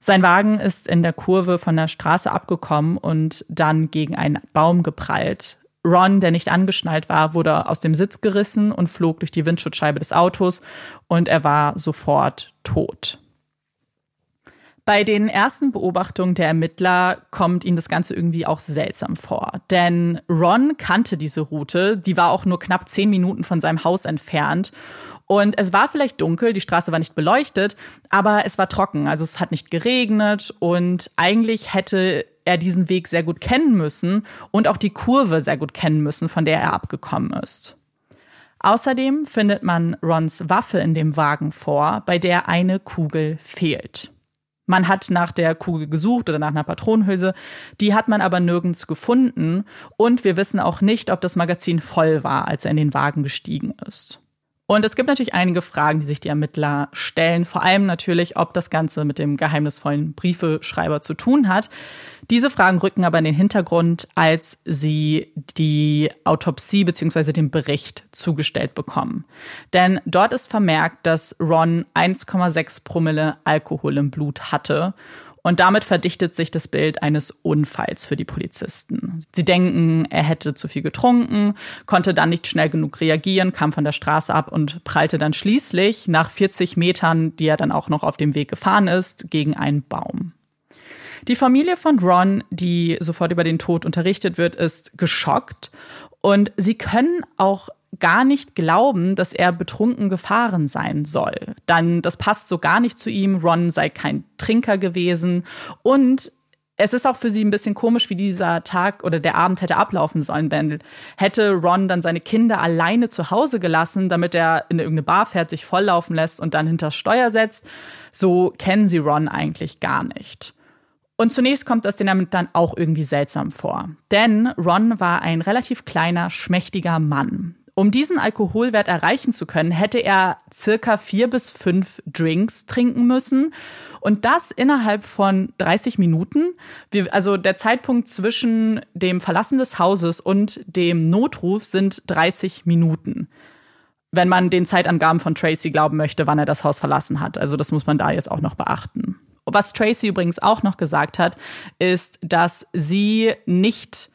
Sein Wagen ist in der Kurve von der Straße abgekommen und dann gegen einen Baum geprallt. Ron, der nicht angeschnallt war, wurde aus dem Sitz gerissen und flog durch die Windschutzscheibe des Autos und er war sofort tot. Bei den ersten Beobachtungen der Ermittler kommt ihnen das Ganze irgendwie auch seltsam vor. Denn Ron kannte diese Route, die war auch nur knapp zehn Minuten von seinem Haus entfernt. Und es war vielleicht dunkel, die Straße war nicht beleuchtet, aber es war trocken. Also es hat nicht geregnet und eigentlich hätte er diesen Weg sehr gut kennen müssen und auch die Kurve sehr gut kennen müssen, von der er abgekommen ist. Außerdem findet man Rons Waffe in dem Wagen vor, bei der eine Kugel fehlt. Man hat nach der Kugel gesucht oder nach einer Patronenhülse, die hat man aber nirgends gefunden und wir wissen auch nicht, ob das Magazin voll war, als er in den Wagen gestiegen ist. Und es gibt natürlich einige Fragen, die sich die Ermittler stellen, vor allem natürlich, ob das Ganze mit dem geheimnisvollen Briefeschreiber zu tun hat. Diese Fragen rücken aber in den Hintergrund, als sie die Autopsie bzw. den Bericht zugestellt bekommen. Denn dort ist vermerkt, dass Ron 1,6 Promille Alkohol im Blut hatte und damit verdichtet sich das Bild eines Unfalls für die Polizisten. Sie denken, er hätte zu viel getrunken, konnte dann nicht schnell genug reagieren, kam von der Straße ab und prallte dann schließlich nach 40 Metern, die er dann auch noch auf dem Weg gefahren ist, gegen einen Baum. Die Familie von Ron, die sofort über den Tod unterrichtet wird, ist geschockt und sie können auch gar nicht glauben, dass er betrunken gefahren sein soll. Dann, das passt so gar nicht zu ihm. Ron sei kein Trinker gewesen. Und es ist auch für sie ein bisschen komisch, wie dieser Tag oder der Abend hätte ablaufen sollen, denn hätte Ron dann seine Kinder alleine zu Hause gelassen, damit er in irgendeine Bar fährt, sich volllaufen lässt und dann hinter Steuer setzt, so kennen sie Ron eigentlich gar nicht. Und zunächst kommt das den damit dann auch irgendwie seltsam vor. Denn Ron war ein relativ kleiner, schmächtiger Mann. Um diesen Alkoholwert erreichen zu können, hätte er circa vier bis fünf Drinks trinken müssen. Und das innerhalb von 30 Minuten. also der Zeitpunkt zwischen dem Verlassen des Hauses und dem Notruf sind 30 Minuten. Wenn man den Zeitangaben von Tracy glauben möchte, wann er das Haus verlassen hat. Also das muss man da jetzt auch noch beachten. Was Tracy übrigens auch noch gesagt hat, ist, dass sie nicht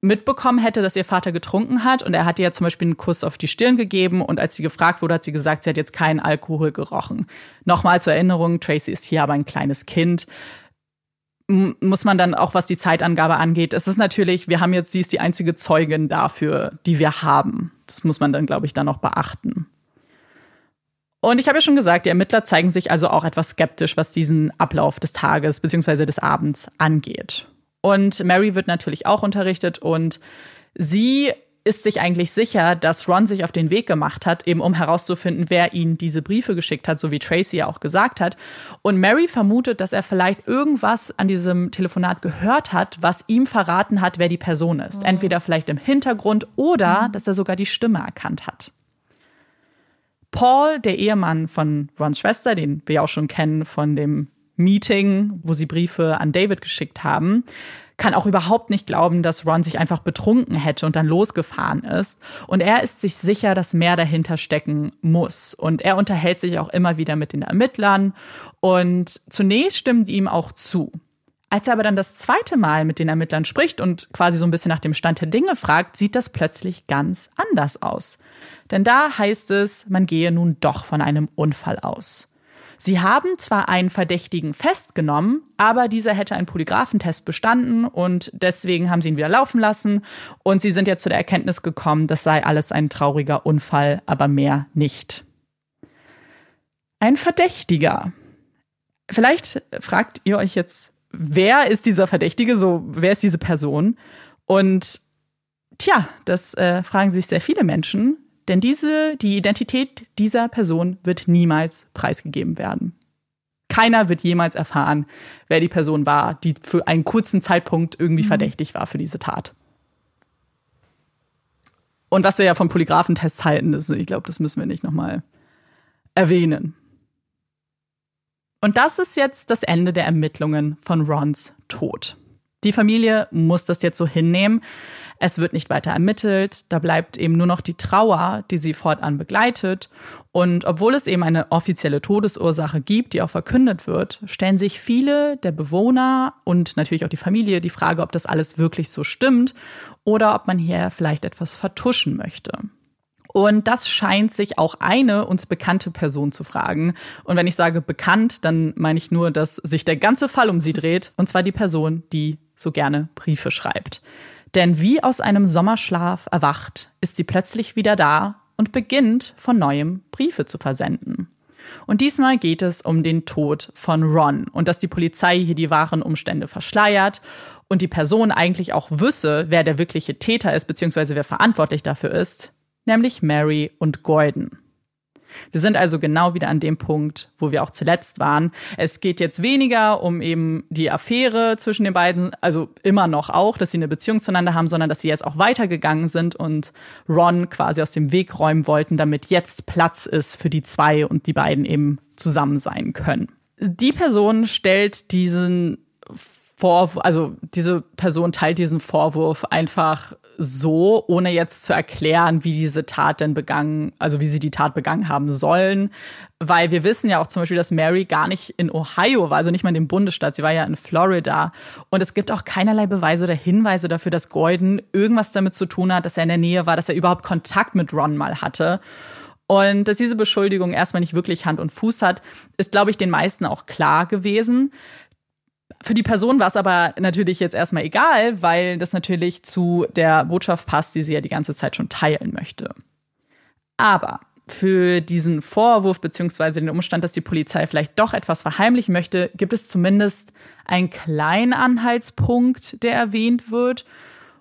mitbekommen hätte, dass ihr Vater getrunken hat und er hat ihr ja zum Beispiel einen Kuss auf die Stirn gegeben und als sie gefragt wurde, hat sie gesagt, sie hat jetzt keinen Alkohol gerochen. Nochmal zur Erinnerung, Tracy ist hier aber ein kleines Kind. muss man dann auch, was die Zeitangabe angeht, es ist natürlich, wir haben jetzt, sie ist die einzige Zeugin dafür, die wir haben. Das muss man dann, glaube ich, dann noch beachten. Und ich habe ja schon gesagt, die Ermittler zeigen sich also auch etwas skeptisch, was diesen Ablauf des Tages bzw. des Abends angeht. Und Mary wird natürlich auch unterrichtet und sie ist sich eigentlich sicher, dass Ron sich auf den Weg gemacht hat, eben um herauszufinden, wer ihn diese Briefe geschickt hat, so wie Tracy ja auch gesagt hat. Und Mary vermutet, dass er vielleicht irgendwas an diesem Telefonat gehört hat, was ihm verraten hat, wer die Person ist. Mhm. Entweder vielleicht im Hintergrund oder mhm. dass er sogar die Stimme erkannt hat. Paul, der Ehemann von Rons Schwester, den wir auch schon kennen von dem Meeting, wo sie Briefe an David geschickt haben, kann auch überhaupt nicht glauben, dass Ron sich einfach betrunken hätte und dann losgefahren ist. Und er ist sich sicher, dass mehr dahinter stecken muss. Und er unterhält sich auch immer wieder mit den Ermittlern. Und zunächst stimmen die ihm auch zu. Als er aber dann das zweite Mal mit den Ermittlern spricht und quasi so ein bisschen nach dem Stand der Dinge fragt, sieht das plötzlich ganz anders aus. Denn da heißt es, man gehe nun doch von einem Unfall aus. Sie haben zwar einen Verdächtigen festgenommen, aber dieser hätte einen Polygraphentest bestanden und deswegen haben sie ihn wieder laufen lassen und sie sind jetzt zu der Erkenntnis gekommen, das sei alles ein trauriger Unfall, aber mehr nicht. Ein Verdächtiger. Vielleicht fragt ihr euch jetzt, wer ist dieser Verdächtige, so wer ist diese Person? Und tja, das äh, fragen sich sehr viele Menschen. Denn diese, die Identität dieser Person wird niemals preisgegeben werden. Keiner wird jemals erfahren, wer die Person war, die für einen kurzen Zeitpunkt irgendwie mhm. verdächtig war für diese Tat. Und was wir ja von Polygraphentests halten, das, ich glaube, das müssen wir nicht nochmal erwähnen. Und das ist jetzt das Ende der Ermittlungen von Rons Tod. Die Familie muss das jetzt so hinnehmen. Es wird nicht weiter ermittelt. Da bleibt eben nur noch die Trauer, die sie fortan begleitet. Und obwohl es eben eine offizielle Todesursache gibt, die auch verkündet wird, stellen sich viele der Bewohner und natürlich auch die Familie die Frage, ob das alles wirklich so stimmt oder ob man hier vielleicht etwas vertuschen möchte. Und das scheint sich auch eine uns bekannte Person zu fragen. Und wenn ich sage bekannt, dann meine ich nur, dass sich der ganze Fall um sie dreht. Und zwar die Person, die so gerne Briefe schreibt. Denn wie aus einem Sommerschlaf erwacht, ist sie plötzlich wieder da und beginnt von neuem Briefe zu versenden. Und diesmal geht es um den Tod von Ron und dass die Polizei hier die wahren Umstände verschleiert und die Person eigentlich auch wüsste, wer der wirkliche Täter ist, beziehungsweise wer verantwortlich dafür ist, nämlich Mary und Gordon. Wir sind also genau wieder an dem Punkt, wo wir auch zuletzt waren. Es geht jetzt weniger um eben die Affäre zwischen den beiden, also immer noch auch, dass sie eine Beziehung zueinander haben, sondern dass sie jetzt auch weitergegangen sind und Ron quasi aus dem Weg räumen wollten, damit jetzt Platz ist für die zwei und die beiden eben zusammen sein können. Die Person stellt diesen Vorwurf, also diese Person teilt diesen Vorwurf einfach so, ohne jetzt zu erklären, wie diese Tat denn begangen, also wie sie die Tat begangen haben sollen. Weil wir wissen ja auch zum Beispiel, dass Mary gar nicht in Ohio war, also nicht mal in dem Bundesstaat, sie war ja in Florida. Und es gibt auch keinerlei Beweise oder Hinweise dafür, dass Gordon irgendwas damit zu tun hat, dass er in der Nähe war, dass er überhaupt Kontakt mit Ron mal hatte. Und dass diese Beschuldigung erstmal nicht wirklich Hand und Fuß hat, ist, glaube ich, den meisten auch klar gewesen. Für die Person war es aber natürlich jetzt erstmal egal, weil das natürlich zu der Botschaft passt, die sie ja die ganze Zeit schon teilen möchte. Aber für diesen Vorwurf beziehungsweise den Umstand, dass die Polizei vielleicht doch etwas verheimlichen möchte, gibt es zumindest einen kleinen Anhaltspunkt, der erwähnt wird.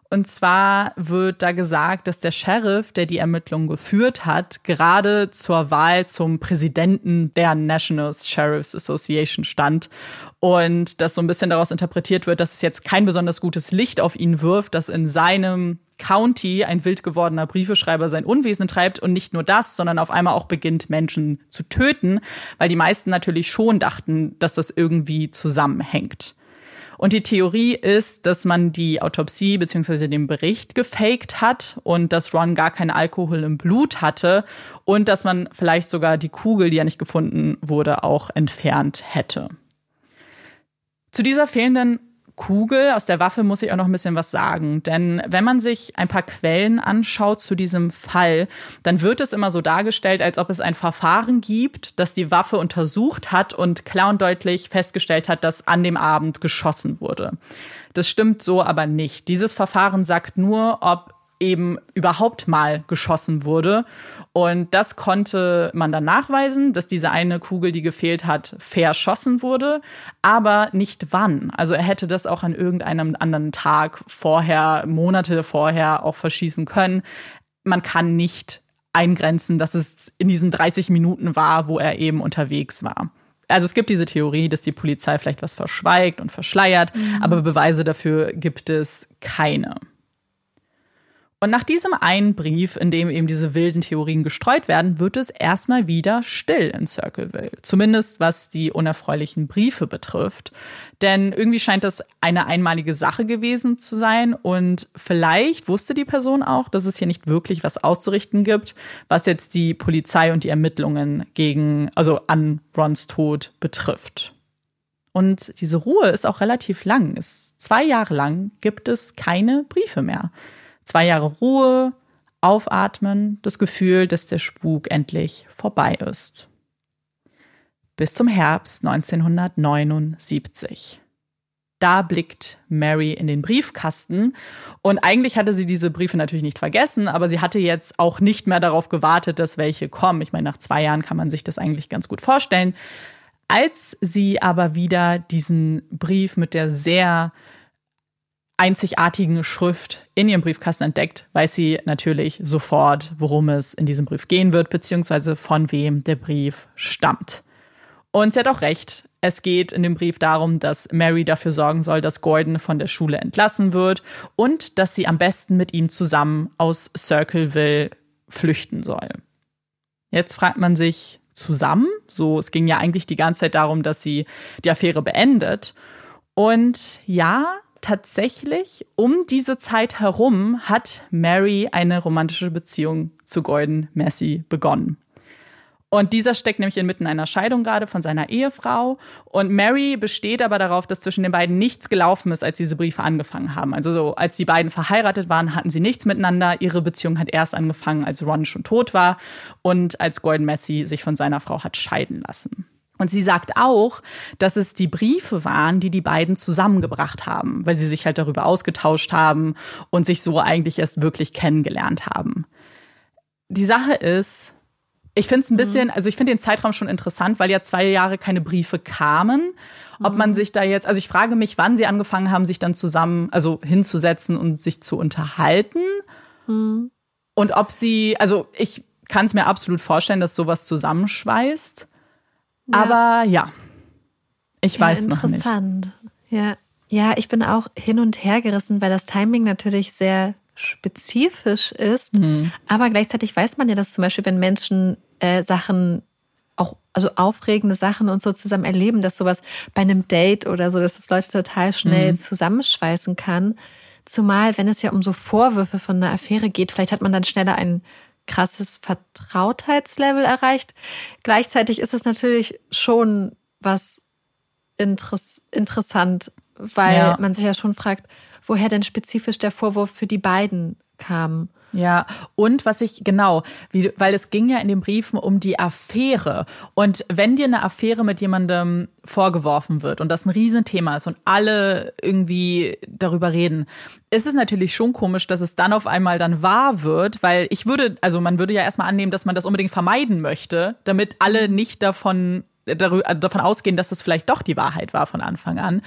Und zwar wird da gesagt, dass der Sheriff, der die Ermittlungen geführt hat, gerade zur Wahl zum Präsidenten der National Sheriffs Association stand. Und dass so ein bisschen daraus interpretiert wird, dass es jetzt kein besonders gutes Licht auf ihn wirft, dass in seinem County ein wild gewordener Briefeschreiber sein Unwesen treibt und nicht nur das, sondern auf einmal auch beginnt, Menschen zu töten, weil die meisten natürlich schon dachten, dass das irgendwie zusammenhängt. Und die Theorie ist, dass man die Autopsie bzw. den Bericht gefaked hat und dass Ron gar keinen Alkohol im Blut hatte und dass man vielleicht sogar die Kugel, die ja nicht gefunden wurde, auch entfernt hätte. Zu dieser fehlenden Kugel, aus der Waffe muss ich auch noch ein bisschen was sagen. Denn wenn man sich ein paar Quellen anschaut zu diesem Fall, dann wird es immer so dargestellt, als ob es ein Verfahren gibt, das die Waffe untersucht hat und klar und deutlich festgestellt hat, dass an dem Abend geschossen wurde. Das stimmt so aber nicht. Dieses Verfahren sagt nur, ob eben überhaupt mal geschossen wurde. Und das konnte man dann nachweisen, dass diese eine Kugel, die gefehlt hat, verschossen wurde, aber nicht wann. Also er hätte das auch an irgendeinem anderen Tag vorher, Monate vorher auch verschießen können. Man kann nicht eingrenzen, dass es in diesen 30 Minuten war, wo er eben unterwegs war. Also es gibt diese Theorie, dass die Polizei vielleicht was verschweigt und verschleiert, mhm. aber Beweise dafür gibt es keine. Und nach diesem einen Brief, in dem eben diese wilden Theorien gestreut werden, wird es erstmal wieder still in Circleville. Zumindest was die unerfreulichen Briefe betrifft. Denn irgendwie scheint das eine einmalige Sache gewesen zu sein. Und vielleicht wusste die Person auch, dass es hier nicht wirklich was auszurichten gibt, was jetzt die Polizei und die Ermittlungen gegen, also an Rons Tod betrifft. Und diese Ruhe ist auch relativ lang. Zwei Jahre lang gibt es keine Briefe mehr. Zwei Jahre Ruhe, aufatmen, das Gefühl, dass der Spuk endlich vorbei ist. Bis zum Herbst 1979. Da blickt Mary in den Briefkasten und eigentlich hatte sie diese Briefe natürlich nicht vergessen, aber sie hatte jetzt auch nicht mehr darauf gewartet, dass welche kommen. Ich meine, nach zwei Jahren kann man sich das eigentlich ganz gut vorstellen. Als sie aber wieder diesen Brief mit der sehr einzigartigen Schrift in ihrem Briefkasten entdeckt, weiß sie natürlich sofort, worum es in diesem Brief gehen wird, beziehungsweise von wem der Brief stammt. Und sie hat auch recht. Es geht in dem Brief darum, dass Mary dafür sorgen soll, dass Gordon von der Schule entlassen wird und dass sie am besten mit ihm zusammen aus Circleville flüchten soll. Jetzt fragt man sich zusammen, so es ging ja eigentlich die ganze Zeit darum, dass sie die Affäre beendet. Und ja, tatsächlich um diese Zeit herum hat Mary eine romantische Beziehung zu Gordon Massey begonnen. Und dieser steckt nämlich inmitten einer Scheidung gerade von seiner Ehefrau. Und Mary besteht aber darauf, dass zwischen den beiden nichts gelaufen ist, als diese Briefe angefangen haben. Also so, als die beiden verheiratet waren, hatten sie nichts miteinander. Ihre Beziehung hat erst angefangen, als Ron schon tot war und als Gordon Massey sich von seiner Frau hat scheiden lassen. Und sie sagt auch, dass es die Briefe waren, die die beiden zusammengebracht haben, weil sie sich halt darüber ausgetauscht haben und sich so eigentlich erst wirklich kennengelernt haben. Die Sache ist, ich finde es ein bisschen, mhm. also ich finde den Zeitraum schon interessant, weil ja zwei Jahre keine Briefe kamen. Ob mhm. man sich da jetzt, also ich frage mich, wann sie angefangen haben, sich dann zusammen, also hinzusetzen und sich zu unterhalten. Mhm. Und ob sie, also ich kann es mir absolut vorstellen, dass sowas zusammenschweißt. Ja. Aber ja, ich ja, weiß noch nicht. Interessant. Ja. ja, ich bin auch hin und her gerissen, weil das Timing natürlich sehr spezifisch ist. Mhm. Aber gleichzeitig weiß man ja, dass zum Beispiel, wenn Menschen äh, Sachen auch, also aufregende Sachen und so zusammen erleben, dass sowas bei einem Date oder so, dass das Leute total schnell mhm. zusammenschweißen kann. Zumal, wenn es ja um so Vorwürfe von einer Affäre geht, vielleicht hat man dann schneller ein krasses Vertrautheitslevel erreicht. Gleichzeitig ist es natürlich schon was interess interessant, weil ja. man sich ja schon fragt, woher denn spezifisch der Vorwurf für die beiden kam. Ja, und was ich genau, wie, weil es ging ja in den Briefen um die Affäre. Und wenn dir eine Affäre mit jemandem vorgeworfen wird und das ein Riesenthema ist und alle irgendwie darüber reden, ist es natürlich schon komisch, dass es dann auf einmal dann wahr wird, weil ich würde, also man würde ja erstmal annehmen, dass man das unbedingt vermeiden möchte, damit alle nicht davon, davon ausgehen, dass es vielleicht doch die Wahrheit war von Anfang an.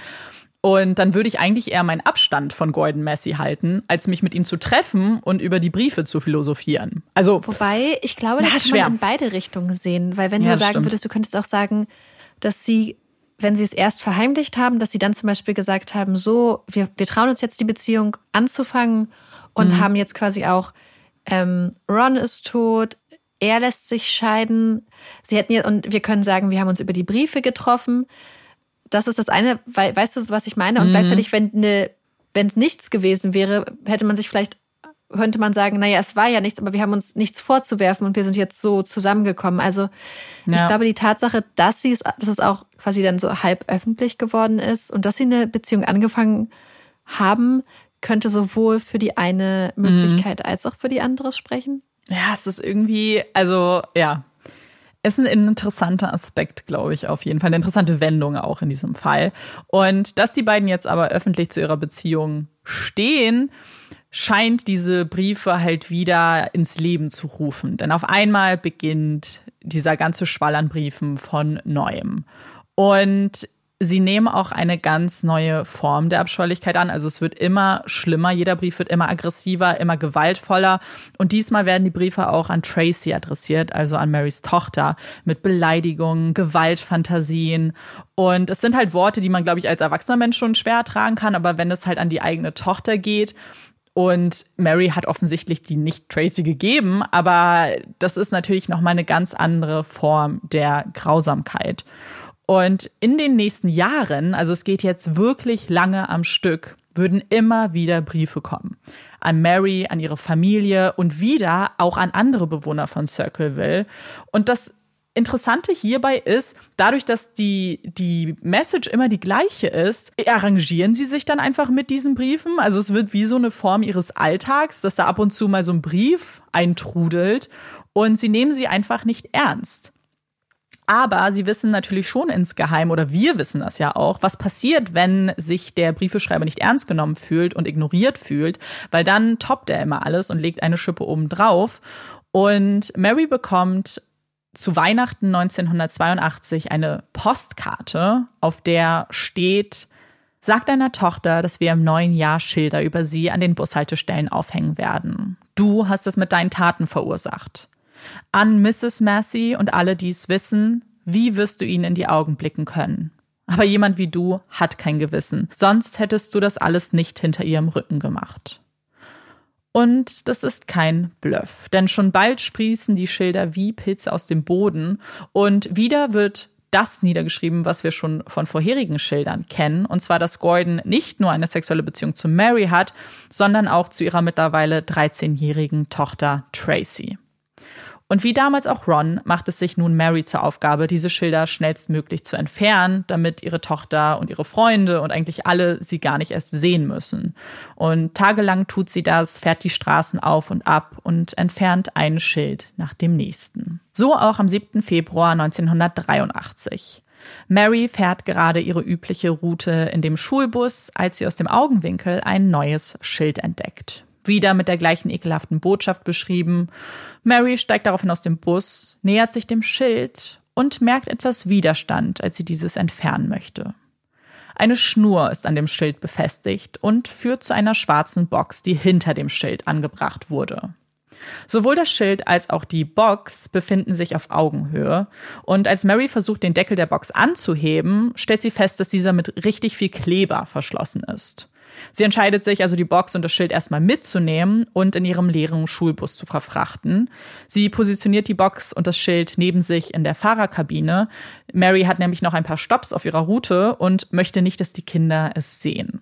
Und dann würde ich eigentlich eher meinen Abstand von Gordon Massey halten, als mich mit ihm zu treffen und über die Briefe zu philosophieren. Also wobei ich glaube, das kann man in beide Richtungen sehen, weil wenn ja, du sagen stimmt. würdest, du könntest auch sagen, dass sie, wenn sie es erst verheimlicht haben, dass sie dann zum Beispiel gesagt haben, so wir, wir trauen uns jetzt die Beziehung anzufangen und mhm. haben jetzt quasi auch ähm, Ron ist tot, er lässt sich scheiden. Sie hätten ja, und wir können sagen, wir haben uns über die Briefe getroffen das ist das eine, weil, weißt du, was ich meine? Und mhm. gleichzeitig, wenn eine, wenn es nichts gewesen wäre, hätte man sich vielleicht, könnte man sagen, naja, es war ja nichts, aber wir haben uns nichts vorzuwerfen und wir sind jetzt so zusammengekommen. Also ja. ich glaube, die Tatsache, dass sie es, dass es auch quasi dann so halb öffentlich geworden ist und dass sie eine Beziehung angefangen haben, könnte sowohl für die eine mhm. Möglichkeit mhm. als auch für die andere sprechen. Ja, es ist irgendwie, also ja, ist ein interessanter Aspekt, glaube ich, auf jeden Fall. Eine interessante Wendung auch in diesem Fall. Und dass die beiden jetzt aber öffentlich zu ihrer Beziehung stehen, scheint diese Briefe halt wieder ins Leben zu rufen. Denn auf einmal beginnt dieser ganze Schwall an Briefen von neuem. Und sie nehmen auch eine ganz neue Form der Abscheulichkeit an. Also es wird immer schlimmer, jeder Brief wird immer aggressiver, immer gewaltvoller. Und diesmal werden die Briefe auch an Tracy adressiert, also an Marys Tochter, mit Beleidigungen, Gewaltfantasien. Und es sind halt Worte, die man, glaube ich, als erwachsener Mensch schon schwer ertragen kann. Aber wenn es halt an die eigene Tochter geht, und Mary hat offensichtlich die nicht Tracy gegeben, aber das ist natürlich noch mal eine ganz andere Form der Grausamkeit. Und in den nächsten Jahren, also es geht jetzt wirklich lange am Stück, würden immer wieder Briefe kommen. An Mary, an ihre Familie und wieder auch an andere Bewohner von Circleville. Und das Interessante hierbei ist, dadurch, dass die, die Message immer die gleiche ist, arrangieren sie sich dann einfach mit diesen Briefen. Also es wird wie so eine Form ihres Alltags, dass da ab und zu mal so ein Brief eintrudelt und sie nehmen sie einfach nicht ernst. Aber sie wissen natürlich schon insgeheim, oder wir wissen das ja auch, was passiert, wenn sich der Briefeschreiber nicht ernst genommen fühlt und ignoriert fühlt, weil dann toppt er immer alles und legt eine Schippe oben drauf. Und Mary bekommt zu Weihnachten 1982 eine Postkarte, auf der steht, Sag deiner Tochter, dass wir im neuen Jahr Schilder über sie an den Bushaltestellen aufhängen werden. Du hast es mit deinen Taten verursacht. An Mrs. Massey und alle, die es wissen, wie wirst du ihnen in die Augen blicken können? Aber jemand wie du hat kein Gewissen, sonst hättest du das alles nicht hinter ihrem Rücken gemacht. Und das ist kein Bluff, denn schon bald sprießen die Schilder wie Pilze aus dem Boden und wieder wird das niedergeschrieben, was wir schon von vorherigen Schildern kennen, und zwar, dass Gordon nicht nur eine sexuelle Beziehung zu Mary hat, sondern auch zu ihrer mittlerweile 13-jährigen Tochter Tracy. Und wie damals auch Ron macht es sich nun Mary zur Aufgabe, diese Schilder schnellstmöglich zu entfernen, damit ihre Tochter und ihre Freunde und eigentlich alle sie gar nicht erst sehen müssen. Und tagelang tut sie das, fährt die Straßen auf und ab und entfernt ein Schild nach dem nächsten. So auch am 7. Februar 1983. Mary fährt gerade ihre übliche Route in dem Schulbus, als sie aus dem Augenwinkel ein neues Schild entdeckt wieder mit der gleichen ekelhaften Botschaft beschrieben. Mary steigt daraufhin aus dem Bus, nähert sich dem Schild und merkt etwas Widerstand, als sie dieses entfernen möchte. Eine Schnur ist an dem Schild befestigt und führt zu einer schwarzen Box, die hinter dem Schild angebracht wurde. Sowohl das Schild als auch die Box befinden sich auf Augenhöhe. Und als Mary versucht, den Deckel der Box anzuheben, stellt sie fest, dass dieser mit richtig viel Kleber verschlossen ist. Sie entscheidet sich also, die Box und das Schild erstmal mitzunehmen und in ihrem leeren Schulbus zu verfrachten. Sie positioniert die Box und das Schild neben sich in der Fahrerkabine. Mary hat nämlich noch ein paar Stops auf ihrer Route und möchte nicht, dass die Kinder es sehen.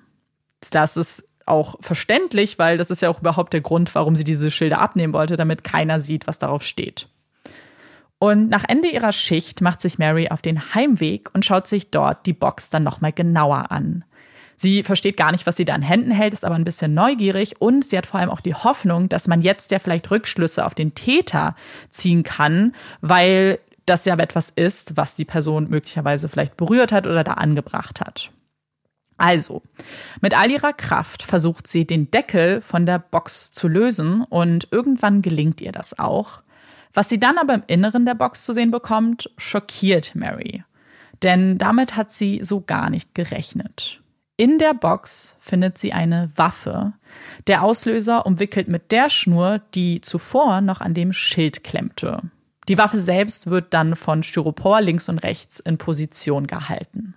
Das ist auch verständlich, weil das ist ja auch überhaupt der Grund, warum sie diese Schilder abnehmen wollte, damit keiner sieht, was darauf steht. Und nach Ende ihrer Schicht macht sich Mary auf den Heimweg und schaut sich dort die Box dann nochmal genauer an. Sie versteht gar nicht, was sie da in Händen hält, ist aber ein bisschen neugierig und sie hat vor allem auch die Hoffnung, dass man jetzt ja vielleicht Rückschlüsse auf den Täter ziehen kann, weil das ja etwas ist, was die Person möglicherweise vielleicht berührt hat oder da angebracht hat. Also, mit all ihrer Kraft versucht sie, den Deckel von der Box zu lösen und irgendwann gelingt ihr das auch. Was sie dann aber im Inneren der Box zu sehen bekommt, schockiert Mary. Denn damit hat sie so gar nicht gerechnet. In der Box findet sie eine Waffe. Der Auslöser umwickelt mit der Schnur, die zuvor noch an dem Schild klemmte. Die Waffe selbst wird dann von Styropor links und rechts in Position gehalten.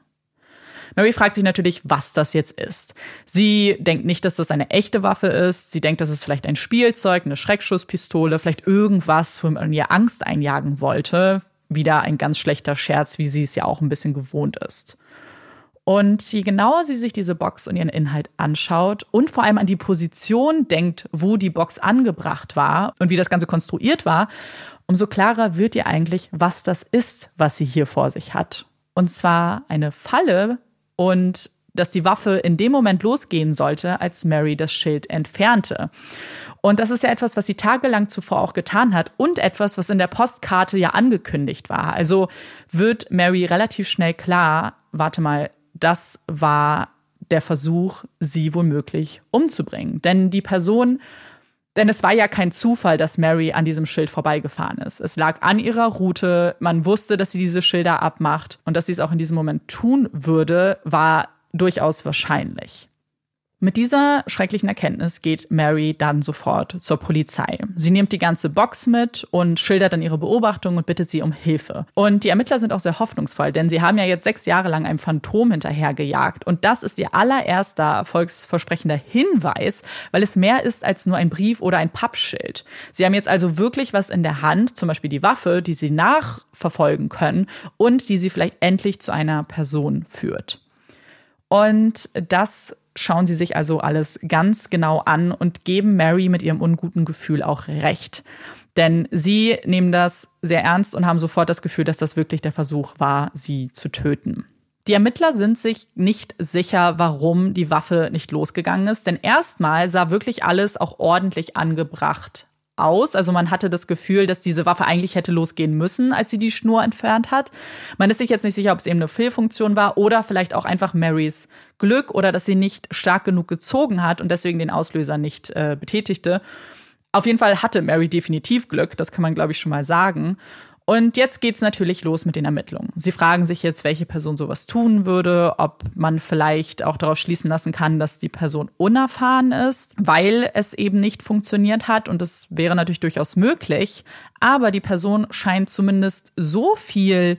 Mary fragt sich natürlich, was das jetzt ist. Sie denkt nicht, dass das eine echte Waffe ist. Sie denkt, dass es vielleicht ein Spielzeug, eine Schreckschusspistole, vielleicht irgendwas, wo man ihr Angst einjagen wollte. Wieder ein ganz schlechter Scherz, wie sie es ja auch ein bisschen gewohnt ist. Und je genauer sie sich diese Box und ihren Inhalt anschaut und vor allem an die Position denkt, wo die Box angebracht war und wie das Ganze konstruiert war, umso klarer wird ihr eigentlich, was das ist, was sie hier vor sich hat. Und zwar eine Falle und dass die Waffe in dem Moment losgehen sollte, als Mary das Schild entfernte. Und das ist ja etwas, was sie tagelang zuvor auch getan hat und etwas, was in der Postkarte ja angekündigt war. Also wird Mary relativ schnell klar, warte mal, das war der Versuch, sie womöglich umzubringen. Denn die Person, denn es war ja kein Zufall, dass Mary an diesem Schild vorbeigefahren ist. Es lag an ihrer Route, man wusste, dass sie diese Schilder abmacht und dass sie es auch in diesem Moment tun würde, war durchaus wahrscheinlich. Mit dieser schrecklichen Erkenntnis geht Mary dann sofort zur Polizei. Sie nimmt die ganze Box mit und schildert dann ihre Beobachtung und bittet sie um Hilfe. Und die Ermittler sind auch sehr hoffnungsvoll, denn sie haben ja jetzt sechs Jahre lang einem Phantom hinterhergejagt. Und das ist ihr allererster erfolgsversprechender Hinweis, weil es mehr ist als nur ein Brief oder ein Pappschild. Sie haben jetzt also wirklich was in der Hand, zum Beispiel die Waffe, die sie nachverfolgen können und die sie vielleicht endlich zu einer Person führt. Und das schauen sie sich also alles ganz genau an und geben Mary mit ihrem unguten Gefühl auch recht. Denn sie nehmen das sehr ernst und haben sofort das Gefühl, dass das wirklich der Versuch war, sie zu töten. Die Ermittler sind sich nicht sicher, warum die Waffe nicht losgegangen ist, denn erstmal sah wirklich alles auch ordentlich angebracht aus. Also man hatte das Gefühl, dass diese Waffe eigentlich hätte losgehen müssen, als sie die Schnur entfernt hat. Man ist sich jetzt nicht sicher, ob es eben eine Fehlfunktion war oder vielleicht auch einfach Marys Glück oder dass sie nicht stark genug gezogen hat und deswegen den Auslöser nicht äh, betätigte. Auf jeden Fall hatte Mary definitiv Glück, das kann man, glaube ich, schon mal sagen. Und jetzt geht's natürlich los mit den Ermittlungen. Sie fragen sich jetzt, welche Person sowas tun würde, ob man vielleicht auch darauf schließen lassen kann, dass die Person unerfahren ist, weil es eben nicht funktioniert hat. Und das wäre natürlich durchaus möglich. Aber die Person scheint zumindest so viel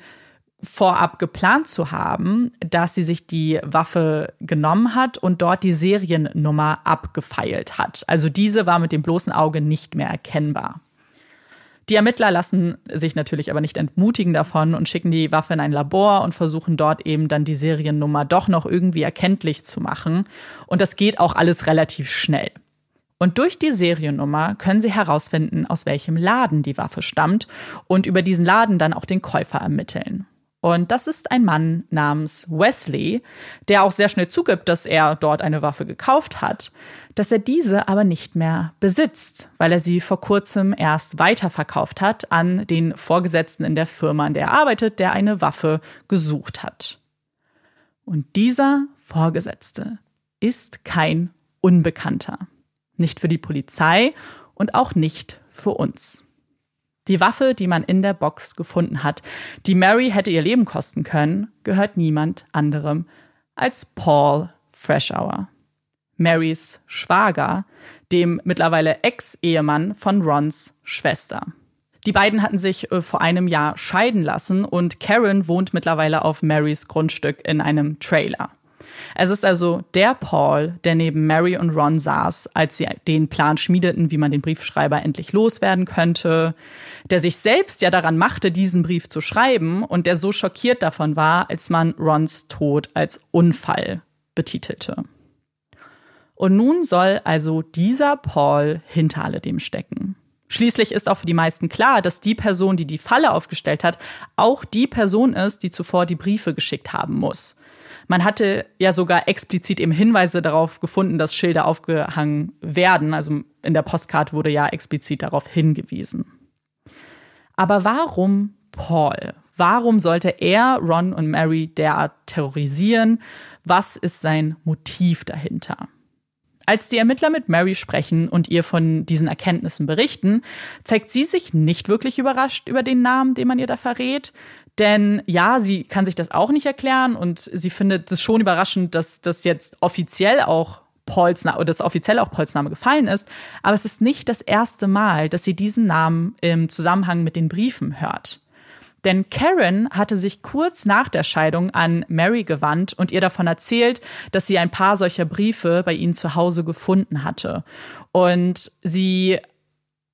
vorab geplant zu haben, dass sie sich die Waffe genommen hat und dort die Seriennummer abgefeilt hat. Also diese war mit dem bloßen Auge nicht mehr erkennbar. Die Ermittler lassen sich natürlich aber nicht entmutigen davon und schicken die Waffe in ein Labor und versuchen dort eben dann die Seriennummer doch noch irgendwie erkenntlich zu machen. Und das geht auch alles relativ schnell. Und durch die Seriennummer können sie herausfinden, aus welchem Laden die Waffe stammt und über diesen Laden dann auch den Käufer ermitteln. Und das ist ein Mann namens Wesley, der auch sehr schnell zugibt, dass er dort eine Waffe gekauft hat, dass er diese aber nicht mehr besitzt, weil er sie vor kurzem erst weiterverkauft hat an den Vorgesetzten in der Firma, in der er arbeitet, der eine Waffe gesucht hat. Und dieser Vorgesetzte ist kein Unbekannter. Nicht für die Polizei und auch nicht für uns. Die Waffe, die man in der Box gefunden hat, die Mary hätte ihr Leben kosten können, gehört niemand anderem als Paul Freshour. Marys Schwager, dem mittlerweile Ex-Ehemann von Rons Schwester. Die beiden hatten sich äh, vor einem Jahr scheiden lassen und Karen wohnt mittlerweile auf Marys Grundstück in einem Trailer. Es ist also der Paul, der neben Mary und Ron saß, als sie den Plan schmiedeten, wie man den Briefschreiber endlich loswerden könnte, der sich selbst ja daran machte, diesen Brief zu schreiben und der so schockiert davon war, als man Rons Tod als Unfall betitelte. Und nun soll also dieser Paul hinter alledem stecken. Schließlich ist auch für die meisten klar, dass die Person, die die Falle aufgestellt hat, auch die Person ist, die zuvor die Briefe geschickt haben muss. Man hatte ja sogar explizit eben Hinweise darauf gefunden, dass Schilder aufgehangen werden. Also in der Postkarte wurde ja explizit darauf hingewiesen. Aber warum Paul? Warum sollte er Ron und Mary derart terrorisieren? Was ist sein Motiv dahinter? Als die Ermittler mit Mary sprechen und ihr von diesen Erkenntnissen berichten, zeigt sie sich nicht wirklich überrascht über den Namen, den man ihr da verrät. Denn ja, sie kann sich das auch nicht erklären und sie findet es schon überraschend, dass das jetzt offiziell auch Pauls Name, dass offiziell auch Pauls gefallen ist. Aber es ist nicht das erste Mal, dass sie diesen Namen im Zusammenhang mit den Briefen hört. Denn Karen hatte sich kurz nach der Scheidung an Mary gewandt und ihr davon erzählt, dass sie ein paar solcher Briefe bei ihnen zu Hause gefunden hatte. Und sie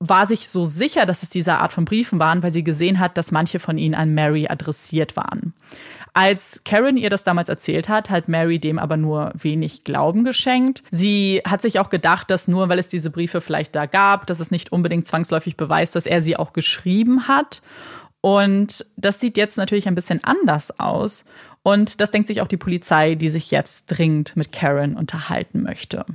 war sich so sicher, dass es diese Art von Briefen waren, weil sie gesehen hat, dass manche von ihnen an Mary adressiert waren. Als Karen ihr das damals erzählt hat, hat Mary dem aber nur wenig Glauben geschenkt. Sie hat sich auch gedacht, dass nur weil es diese Briefe vielleicht da gab, dass es nicht unbedingt zwangsläufig beweist, dass er sie auch geschrieben hat. Und das sieht jetzt natürlich ein bisschen anders aus. Und das denkt sich auch die Polizei, die sich jetzt dringend mit Karen unterhalten möchte.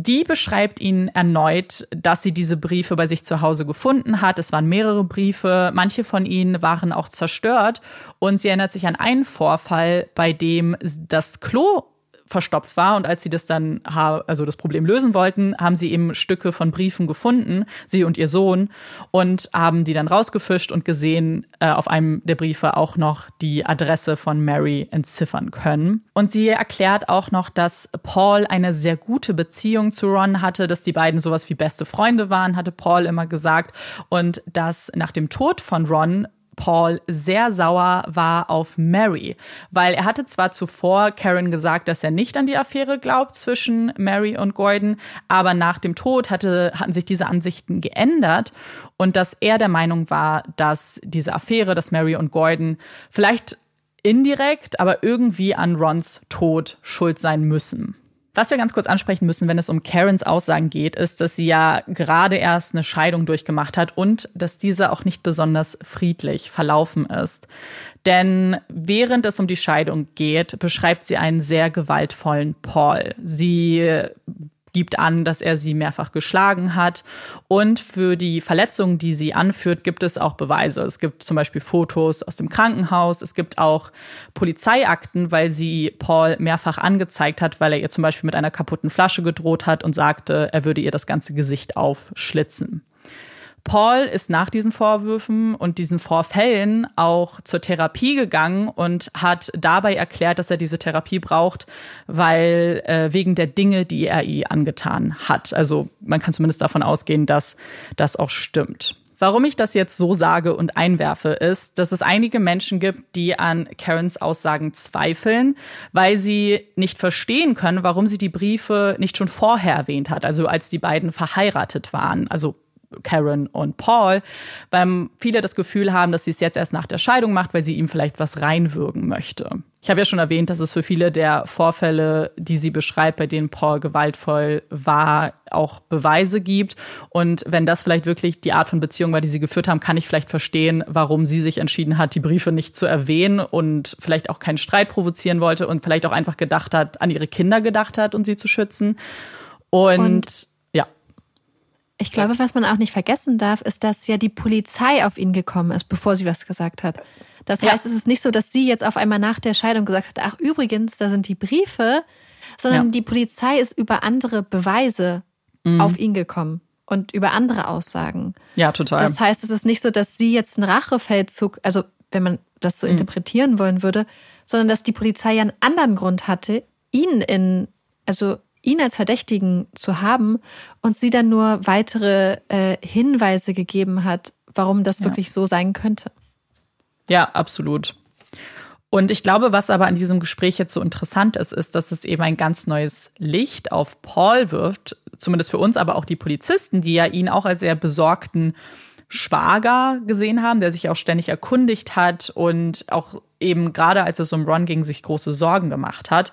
Die beschreibt ihnen erneut, dass sie diese Briefe bei sich zu Hause gefunden hat. Es waren mehrere Briefe, manche von ihnen waren auch zerstört und sie erinnert sich an einen Vorfall, bei dem das Klo verstopft war. Und als sie das dann, also das Problem lösen wollten, haben sie eben Stücke von Briefen gefunden, sie und ihr Sohn, und haben die dann rausgefischt und gesehen, äh, auf einem der Briefe auch noch die Adresse von Mary entziffern können. Und sie erklärt auch noch, dass Paul eine sehr gute Beziehung zu Ron hatte, dass die beiden sowas wie beste Freunde waren, hatte Paul immer gesagt. Und dass nach dem Tod von Ron Paul sehr sauer war auf Mary, weil er hatte zwar zuvor Karen gesagt, dass er nicht an die Affäre glaubt zwischen Mary und Gordon, aber nach dem Tod hatte, hatten sich diese Ansichten geändert und dass er der Meinung war, dass diese Affäre, dass Mary und Gordon vielleicht indirekt, aber irgendwie an Rons Tod schuld sein müssen. Was wir ganz kurz ansprechen müssen, wenn es um Karens Aussagen geht, ist, dass sie ja gerade erst eine Scheidung durchgemacht hat und dass diese auch nicht besonders friedlich verlaufen ist. Denn während es um die Scheidung geht, beschreibt sie einen sehr gewaltvollen Paul. Sie gibt an, dass er sie mehrfach geschlagen hat. Und für die Verletzungen, die sie anführt, gibt es auch Beweise. Es gibt zum Beispiel Fotos aus dem Krankenhaus. Es gibt auch Polizeiakten, weil sie Paul mehrfach angezeigt hat, weil er ihr zum Beispiel mit einer kaputten Flasche gedroht hat und sagte, er würde ihr das ganze Gesicht aufschlitzen. Paul ist nach diesen Vorwürfen und diesen Vorfällen auch zur Therapie gegangen und hat dabei erklärt, dass er diese Therapie braucht, weil äh, wegen der Dinge, die er ihr angetan hat. Also man kann zumindest davon ausgehen, dass das auch stimmt. Warum ich das jetzt so sage und einwerfe, ist, dass es einige Menschen gibt, die an Karens Aussagen zweifeln, weil sie nicht verstehen können, warum sie die Briefe nicht schon vorher erwähnt hat, also als die beiden verheiratet waren. Also Karen und Paul, weil viele das Gefühl haben, dass sie es jetzt erst nach der Scheidung macht, weil sie ihm vielleicht was reinwürgen möchte. Ich habe ja schon erwähnt, dass es für viele der Vorfälle, die sie beschreibt, bei denen Paul gewaltvoll war, auch Beweise gibt. Und wenn das vielleicht wirklich die Art von Beziehung war, die sie geführt haben, kann ich vielleicht verstehen, warum sie sich entschieden hat, die Briefe nicht zu erwähnen und vielleicht auch keinen Streit provozieren wollte und vielleicht auch einfach gedacht hat, an ihre Kinder gedacht hat und sie zu schützen. Und, und ich glaube, was man auch nicht vergessen darf, ist, dass ja die Polizei auf ihn gekommen ist, bevor sie was gesagt hat. Das heißt, ja. es ist nicht so, dass sie jetzt auf einmal nach der Scheidung gesagt hat, ach übrigens, da sind die Briefe, sondern ja. die Polizei ist über andere Beweise mhm. auf ihn gekommen und über andere Aussagen. Ja, total. Das heißt, es ist nicht so, dass sie jetzt einen Rachefeldzug, also wenn man das so mhm. interpretieren wollen würde, sondern dass die Polizei ja einen anderen Grund hatte, ihn in, also ihn als Verdächtigen zu haben und sie dann nur weitere äh, Hinweise gegeben hat, warum das ja. wirklich so sein könnte. Ja, absolut. Und ich glaube, was aber an diesem Gespräch jetzt so interessant ist, ist, dass es eben ein ganz neues Licht auf Paul wirft, zumindest für uns, aber auch die Polizisten, die ja ihn auch als sehr besorgten Schwager gesehen haben, der sich auch ständig erkundigt hat und auch eben gerade als es um Ron ging, sich große Sorgen gemacht hat.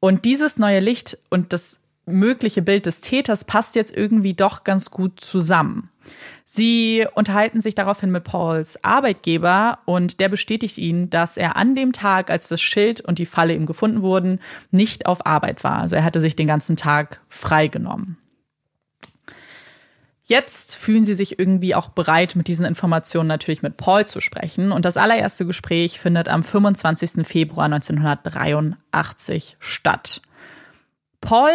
Und dieses neue Licht und das mögliche Bild des Täters passt jetzt irgendwie doch ganz gut zusammen. Sie unterhalten sich daraufhin mit Pauls Arbeitgeber und der bestätigt ihnen, dass er an dem Tag, als das Schild und die Falle ihm gefunden wurden, nicht auf Arbeit war. Also er hatte sich den ganzen Tag freigenommen. Jetzt fühlen sie sich irgendwie auch bereit, mit diesen Informationen natürlich mit Paul zu sprechen. Und das allererste Gespräch findet am 25. Februar 1983 statt. Paul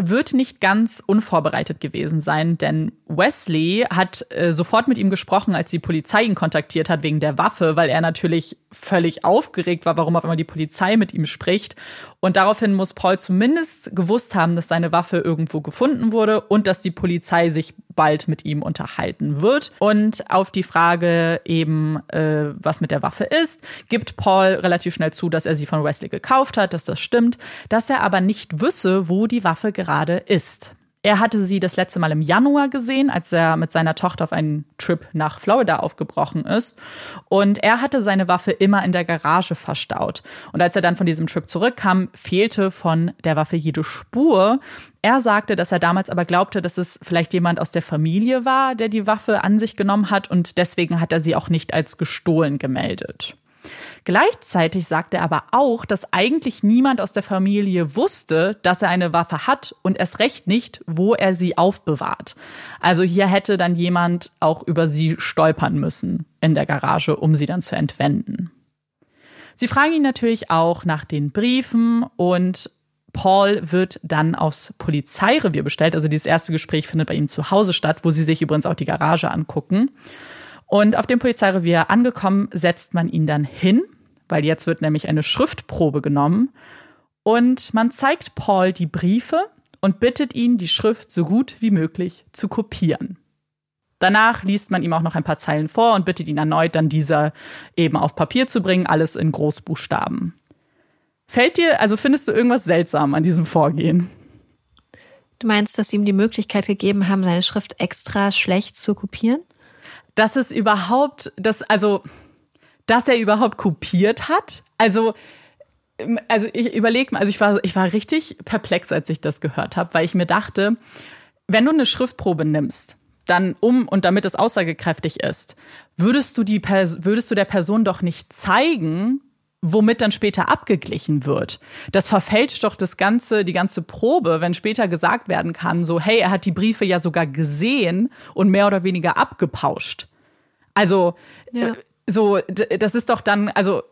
wird nicht ganz unvorbereitet gewesen sein, denn Wesley hat äh, sofort mit ihm gesprochen, als die Polizei ihn kontaktiert hat wegen der Waffe, weil er natürlich völlig aufgeregt war, warum auf einmal die Polizei mit ihm spricht. Und daraufhin muss Paul zumindest gewusst haben, dass seine Waffe irgendwo gefunden wurde und dass die Polizei sich bald mit ihm unterhalten wird. Und auf die Frage eben, äh, was mit der Waffe ist, gibt Paul relativ schnell zu, dass er sie von Wesley gekauft hat, dass das stimmt, dass er aber nicht wüsste, wo die Waffe gerade ist. Er hatte sie das letzte Mal im Januar gesehen, als er mit seiner Tochter auf einen Trip nach Florida aufgebrochen ist. Und er hatte seine Waffe immer in der Garage verstaut. Und als er dann von diesem Trip zurückkam, fehlte von der Waffe jede Spur. Er sagte, dass er damals aber glaubte, dass es vielleicht jemand aus der Familie war, der die Waffe an sich genommen hat und deswegen hat er sie auch nicht als gestohlen gemeldet. Gleichzeitig sagt er aber auch, dass eigentlich niemand aus der Familie wusste, dass er eine Waffe hat und erst recht nicht, wo er sie aufbewahrt. Also hier hätte dann jemand auch über sie stolpern müssen in der Garage, um sie dann zu entwenden. Sie fragen ihn natürlich auch nach den Briefen und Paul wird dann aufs Polizeirevier bestellt. Also dieses erste Gespräch findet bei ihm zu Hause statt, wo sie sich übrigens auch die Garage angucken. Und auf dem Polizeirevier angekommen, setzt man ihn dann hin weil jetzt wird nämlich eine Schriftprobe genommen und man zeigt Paul die Briefe und bittet ihn, die Schrift so gut wie möglich zu kopieren. Danach liest man ihm auch noch ein paar Zeilen vor und bittet ihn erneut, dann dieser eben auf Papier zu bringen, alles in Großbuchstaben. Fällt dir, also findest du irgendwas seltsam an diesem Vorgehen? Du meinst, dass sie ihm die Möglichkeit gegeben haben, seine Schrift extra schlecht zu kopieren? Das ist überhaupt, das, also dass er überhaupt kopiert hat. Also ähm, also ich überlege mal, also ich war, ich war richtig perplex, als ich das gehört habe, weil ich mir dachte, wenn du eine Schriftprobe nimmst, dann um und damit es aussagekräftig ist, würdest du die würdest du der Person doch nicht zeigen, womit dann später abgeglichen wird. Das verfälscht doch das ganze, die ganze Probe, wenn später gesagt werden kann, so hey, er hat die Briefe ja sogar gesehen und mehr oder weniger abgepauscht. Also ja. Äh, so, das ist doch dann, also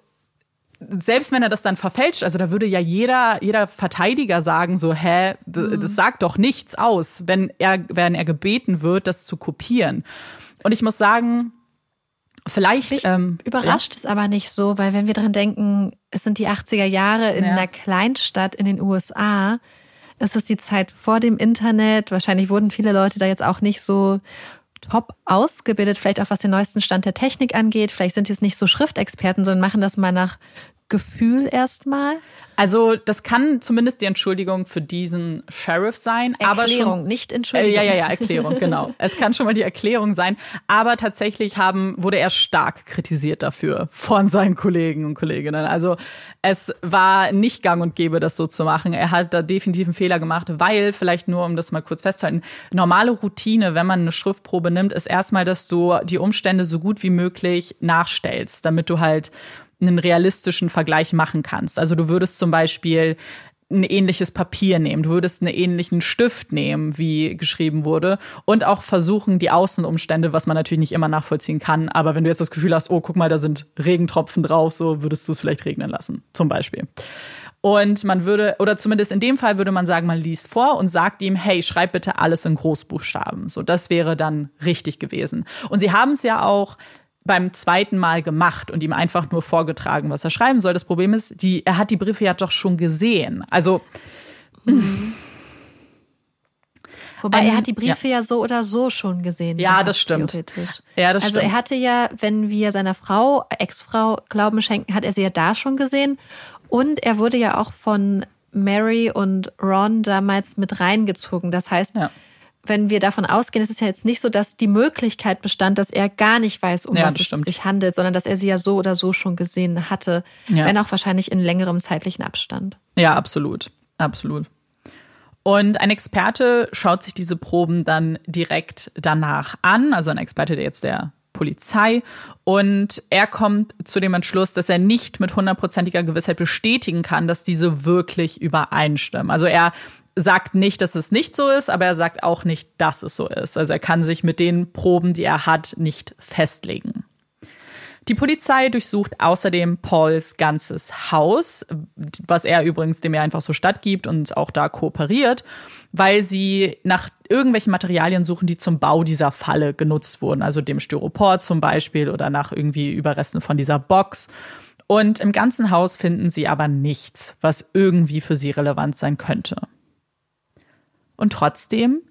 selbst wenn er das dann verfälscht, also da würde ja jeder, jeder Verteidiger sagen, so, hä, mhm. das sagt doch nichts aus, wenn er, wenn er gebeten wird, das zu kopieren. Und ich muss sagen, vielleicht. Mich ähm, überrascht ja? es aber nicht so, weil wenn wir dran denken, es sind die 80er Jahre in ja. einer Kleinstadt in den USA, es ist die Zeit vor dem Internet, wahrscheinlich wurden viele Leute da jetzt auch nicht so top ausgebildet, vielleicht auch was den neuesten Stand der Technik angeht. Vielleicht sind die jetzt nicht so Schriftexperten, sondern machen das mal nach Gefühl erstmal. Also das kann zumindest die Entschuldigung für diesen Sheriff sein. Erklärung, aber schon, nicht Entschuldigung. Äh, ja, ja, ja, Erklärung, genau. es kann schon mal die Erklärung sein. Aber tatsächlich haben, wurde er stark kritisiert dafür von seinen Kollegen und Kolleginnen. Also es war nicht gang und gäbe, das so zu machen. Er hat da definitiv einen Fehler gemacht, weil, vielleicht nur um das mal kurz festzuhalten, normale Routine, wenn man eine Schriftprobe nimmt, ist erstmal, dass du die Umstände so gut wie möglich nachstellst, damit du halt einen realistischen Vergleich machen kannst. Also du würdest zum Beispiel ein ähnliches Papier nehmen, du würdest einen ähnlichen Stift nehmen, wie geschrieben wurde und auch versuchen, die Außenumstände, was man natürlich nicht immer nachvollziehen kann, aber wenn du jetzt das Gefühl hast, oh, guck mal, da sind Regentropfen drauf, so würdest du es vielleicht regnen lassen, zum Beispiel. Und man würde, oder zumindest in dem Fall würde man sagen, man liest vor und sagt ihm, hey, schreib bitte alles in Großbuchstaben. So, das wäre dann richtig gewesen. Und sie haben es ja auch beim zweiten Mal gemacht und ihm einfach nur vorgetragen, was er schreiben soll. Das Problem ist, die, er hat die Briefe ja doch schon gesehen. Also. Mhm. Wobei Ein- er hat die Briefe ja. so oder so schon gesehen. Ja, gehabt, das stimmt. Theoretisch. Ja, das also stimmt. er hatte ja, wenn wir seiner Frau, Ex-Frau Glauben schenken, hat er sie ja da schon gesehen. Und er wurde ja auch von Mary und Ron damals mit reingezogen. Das heißt, Ja. Wenn wir davon ausgehen, es ist ja jetzt nicht so, dass die Möglichkeit bestand, dass er gar nicht weiß, um Ja, was es stimmt. sich handelt, sondern dass er sie ja so oder so schon gesehen hatte, Ja. wenn auch wahrscheinlich in längerem zeitlichen Abstand. Ja, absolut. Absolut. Und ein Experte schaut sich diese Proben dann direkt danach an, also ein Experte der jetzt der Polizei. Und er kommt zu dem Entschluss, dass er nicht mit hundertprozentiger Gewissheit bestätigen kann, dass diese wirklich übereinstimmen. Also er sagt nicht, dass es nicht so ist, aber er sagt auch nicht, dass es so ist. Also er kann sich mit den Proben, die er hat, nicht festlegen. Die Polizei durchsucht außerdem Pauls ganzes Haus, was er übrigens dem er einfach so stattgibt und auch da kooperiert, weil sie nach irgendwelchen Materialien suchen, die zum Bau dieser Falle genutzt wurden, also dem Styropor zum Beispiel oder nach irgendwie Überresten von dieser Box. Und im ganzen Haus finden sie aber nichts, was irgendwie für sie relevant sein könnte. Und trotzdem,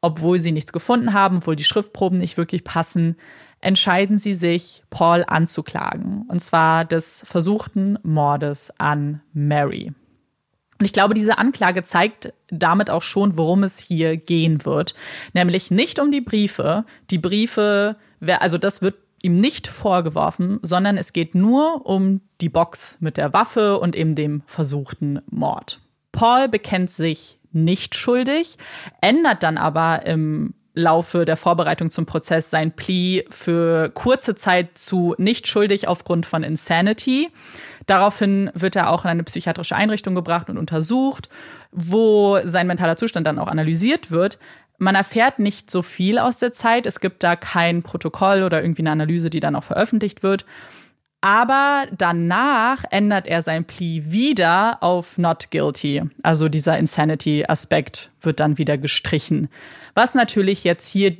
obwohl sie nichts gefunden haben, obwohl die Schriftproben nicht wirklich passen, entscheiden sie sich, Paul anzuklagen. Und zwar des versuchten Mordes an Mary. Und ich glaube, diese Anklage zeigt damit auch schon, worum es hier gehen wird. Nämlich nicht um die Briefe. Die Briefe, also das wird ihm nicht vorgeworfen, sondern es geht nur um die Box mit der Waffe und eben dem versuchten Mord. Paul bekennt sich nicht schuldig, ändert dann aber im Laufe der Vorbereitung zum Prozess sein Plea für kurze Zeit zu nicht schuldig aufgrund von Insanity. Daraufhin wird er auch in eine psychiatrische Einrichtung gebracht und untersucht, wo sein mentaler Zustand dann auch analysiert wird. Man erfährt nicht so viel aus der Zeit. Es gibt da kein Protokoll oder irgendwie eine Analyse, die dann auch veröffentlicht wird. Aber danach ändert er sein Plea wieder auf not guilty. Also dieser Insanity-Aspekt wird dann wieder gestrichen. Was natürlich jetzt hier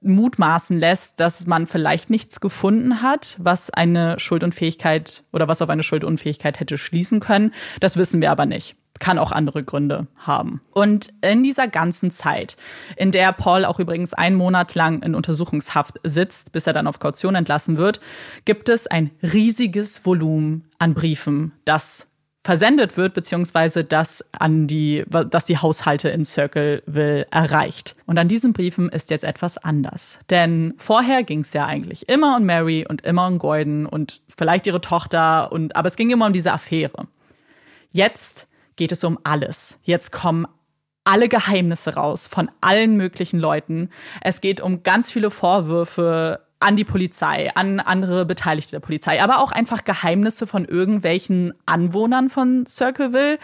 mutmaßen lässt, dass man vielleicht nichts gefunden hat, was eine Schuldunfähigkeit oder was auf eine Schuldunfähigkeit hätte schließen können. Das wissen wir aber nicht. Kann auch andere Gründe haben. Und in dieser ganzen Zeit, in der Paul auch übrigens einen Monat lang in Untersuchungshaft sitzt, bis er dann auf Kaution entlassen wird, gibt es ein riesiges Volumen an Briefen, das versendet wird, beziehungsweise das an die, dass die Haushalte in Circleville erreicht. Und an diesen Briefen ist jetzt etwas anders. Denn vorher ging es ja eigentlich immer um Mary und immer um Gordon und vielleicht ihre Tochter und, aber es ging immer um diese Affäre. Jetzt geht es um alles. Jetzt kommen alle Geheimnisse raus von allen möglichen Leuten. Es geht um ganz viele Vorwürfe an die Polizei, an andere Beteiligte der Polizei, aber auch einfach Geheimnisse von irgendwelchen Anwohnern von Circleville,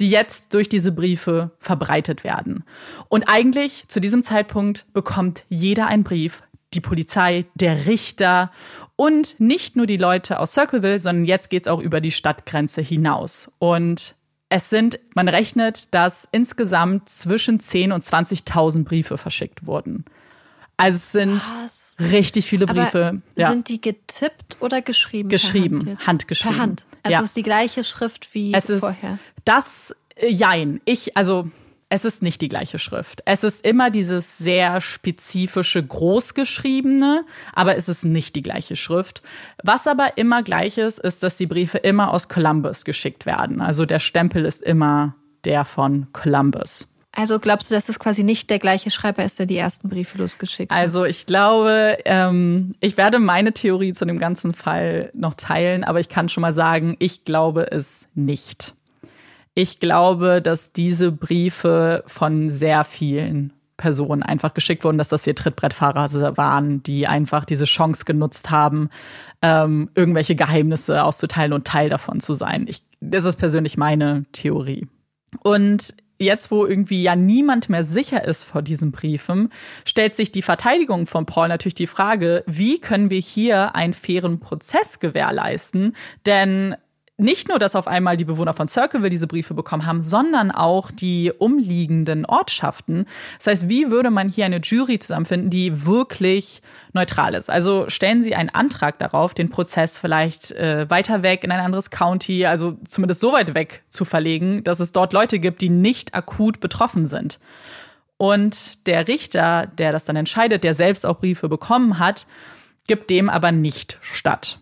die jetzt durch diese Briefe verbreitet werden. Und eigentlich zu diesem Zeitpunkt bekommt jeder einen Brief, die Polizei, der Richter und nicht nur die Leute aus Circleville, sondern jetzt geht's auch über die Stadtgrenze hinaus. Und es sind, man rechnet, dass insgesamt zwischen 10 und 20.000 Briefe verschickt wurden. Also es sind Was? richtig viele Briefe. Aber ja. Sind die getippt oder geschrieben? Geschrieben, Hand handgeschrieben. Per Hand. Also Ja. es ist die gleiche Schrift wie es ist vorher. das, äh, jein. Ich, also, es ist nicht die gleiche Schrift. Es ist immer dieses sehr spezifische Großgeschriebene, aber es ist nicht die gleiche Schrift. Was aber immer gleich ist, ist, dass die Briefe immer aus Columbus geschickt werden. Also der Stempel ist immer der von Columbus. Also glaubst du, dass es quasi nicht der gleiche Schreiber ist, der die ersten Briefe losgeschickt hat? Also ich glaube, ähm, ich werde meine Theorie zu dem ganzen Fall noch teilen, aber ich kann schon mal sagen, ich glaube es nicht. Ich glaube, dass diese Briefe von sehr vielen Personen einfach geschickt wurden, dass das hier Trittbrettfahrer waren, die einfach diese Chance genutzt haben, ähm, irgendwelche Geheimnisse auszuteilen und Teil davon zu sein. Ich, das ist persönlich meine Theorie. Und jetzt, wo irgendwie ja niemand mehr sicher ist vor diesen Briefen, stellt sich die Verteidigung von Paul natürlich die Frage, wie können wir hier einen fairen Prozess gewährleisten? Denn nicht nur, dass auf einmal die Bewohner von Circleville diese Briefe bekommen haben, sondern auch die umliegenden Ortschaften. Das heißt, wie würde man hier eine Jury zusammenfinden, die wirklich neutral ist? Also stellen Sie einen Antrag darauf, den Prozess vielleicht äh, weiter weg in ein anderes County, also zumindest so weit weg zu verlegen, dass es dort Leute gibt, die nicht akut betroffen sind. Und der Richter, der das dann entscheidet, der selbst auch Briefe bekommen hat, gibt dem aber nicht statt.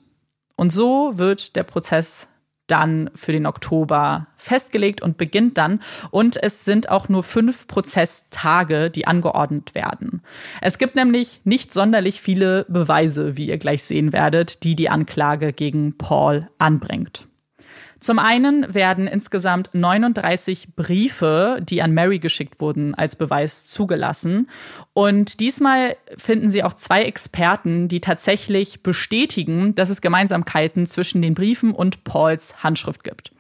Und so wird der Prozess dann für den Oktober festgelegt und beginnt dann. Und es sind auch nur fünf Prozesstage, die angeordnet werden. Es gibt nämlich nicht sonderlich viele Beweise, wie ihr gleich sehen werdet, die die Anklage gegen Paul anbringt. Zum einen werden insgesamt 39 Briefe, die an Mary geschickt wurden, als Beweis zugelassen. Und diesmal finden sie auch zwei Experten, die tatsächlich bestätigen, dass es Gemeinsamkeiten zwischen den Briefen und Pauls Handschrift gibt.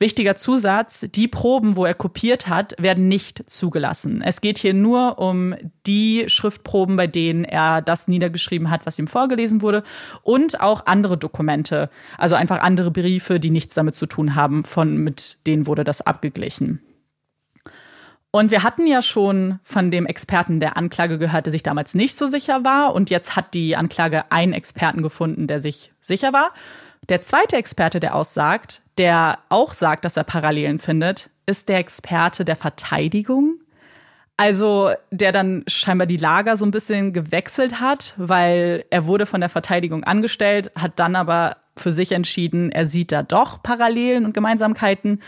Wichtiger Zusatz, die Proben, wo er kopiert hat, werden nicht zugelassen. Es geht hier nur um die Schriftproben, bei denen er das niedergeschrieben hat, was ihm vorgelesen wurde und auch andere Dokumente, also einfach andere Briefe, die nichts damit zu tun haben, von mit denen wurde das abgeglichen. Und wir hatten ja schon von dem Experten der Anklage gehört, der sich damals nicht so sicher war. Und jetzt hat die Anklage einen Experten gefunden, der sich sicher war. Der zweite Experte, der aussagt, der auch sagt, dass er Parallelen findet, ist der Experte der Verteidigung. Also, der dann scheinbar die Lager so ein bisschen gewechselt hat, weil er wurde von der Verteidigung angestellt, hat dann aber für sich entschieden, er sieht da doch Parallelen und Gemeinsamkeiten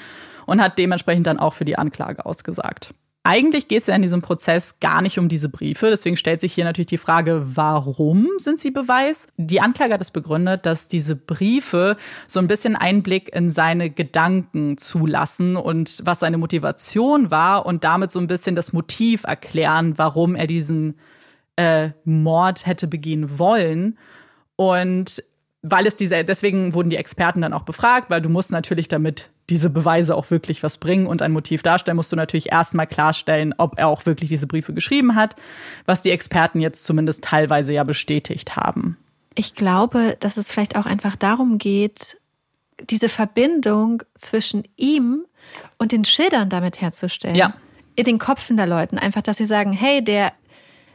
und hat dementsprechend dann auch für die Anklage ausgesagt. Eigentlich geht es ja in diesem Prozess gar nicht um diese Briefe. Deswegen stellt sich hier natürlich die Frage, warum sind sie Beweis? Die Anklage hat es begründet, dass diese Briefe so ein bisschen Einblick in seine Gedanken zulassen und was seine Motivation war und damit so ein bisschen das Motiv erklären, warum er diesen äh, Mord hätte begehen wollen. Und weil es diese, deswegen wurden die Experten dann auch befragt, weil du musst natürlich damit diese Beweise auch wirklich was bringen und ein Motiv darstellen, musst du natürlich erstmal klarstellen, ob er auch wirklich diese Briefe geschrieben hat, was die Experten jetzt zumindest teilweise ja bestätigt haben. Ich glaube, dass es vielleicht auch einfach darum geht, diese Verbindung zwischen ihm und den Schildern damit herzustellen. Ja. In den Köpfen der Leuten. Einfach, dass sie sagen, hey, der,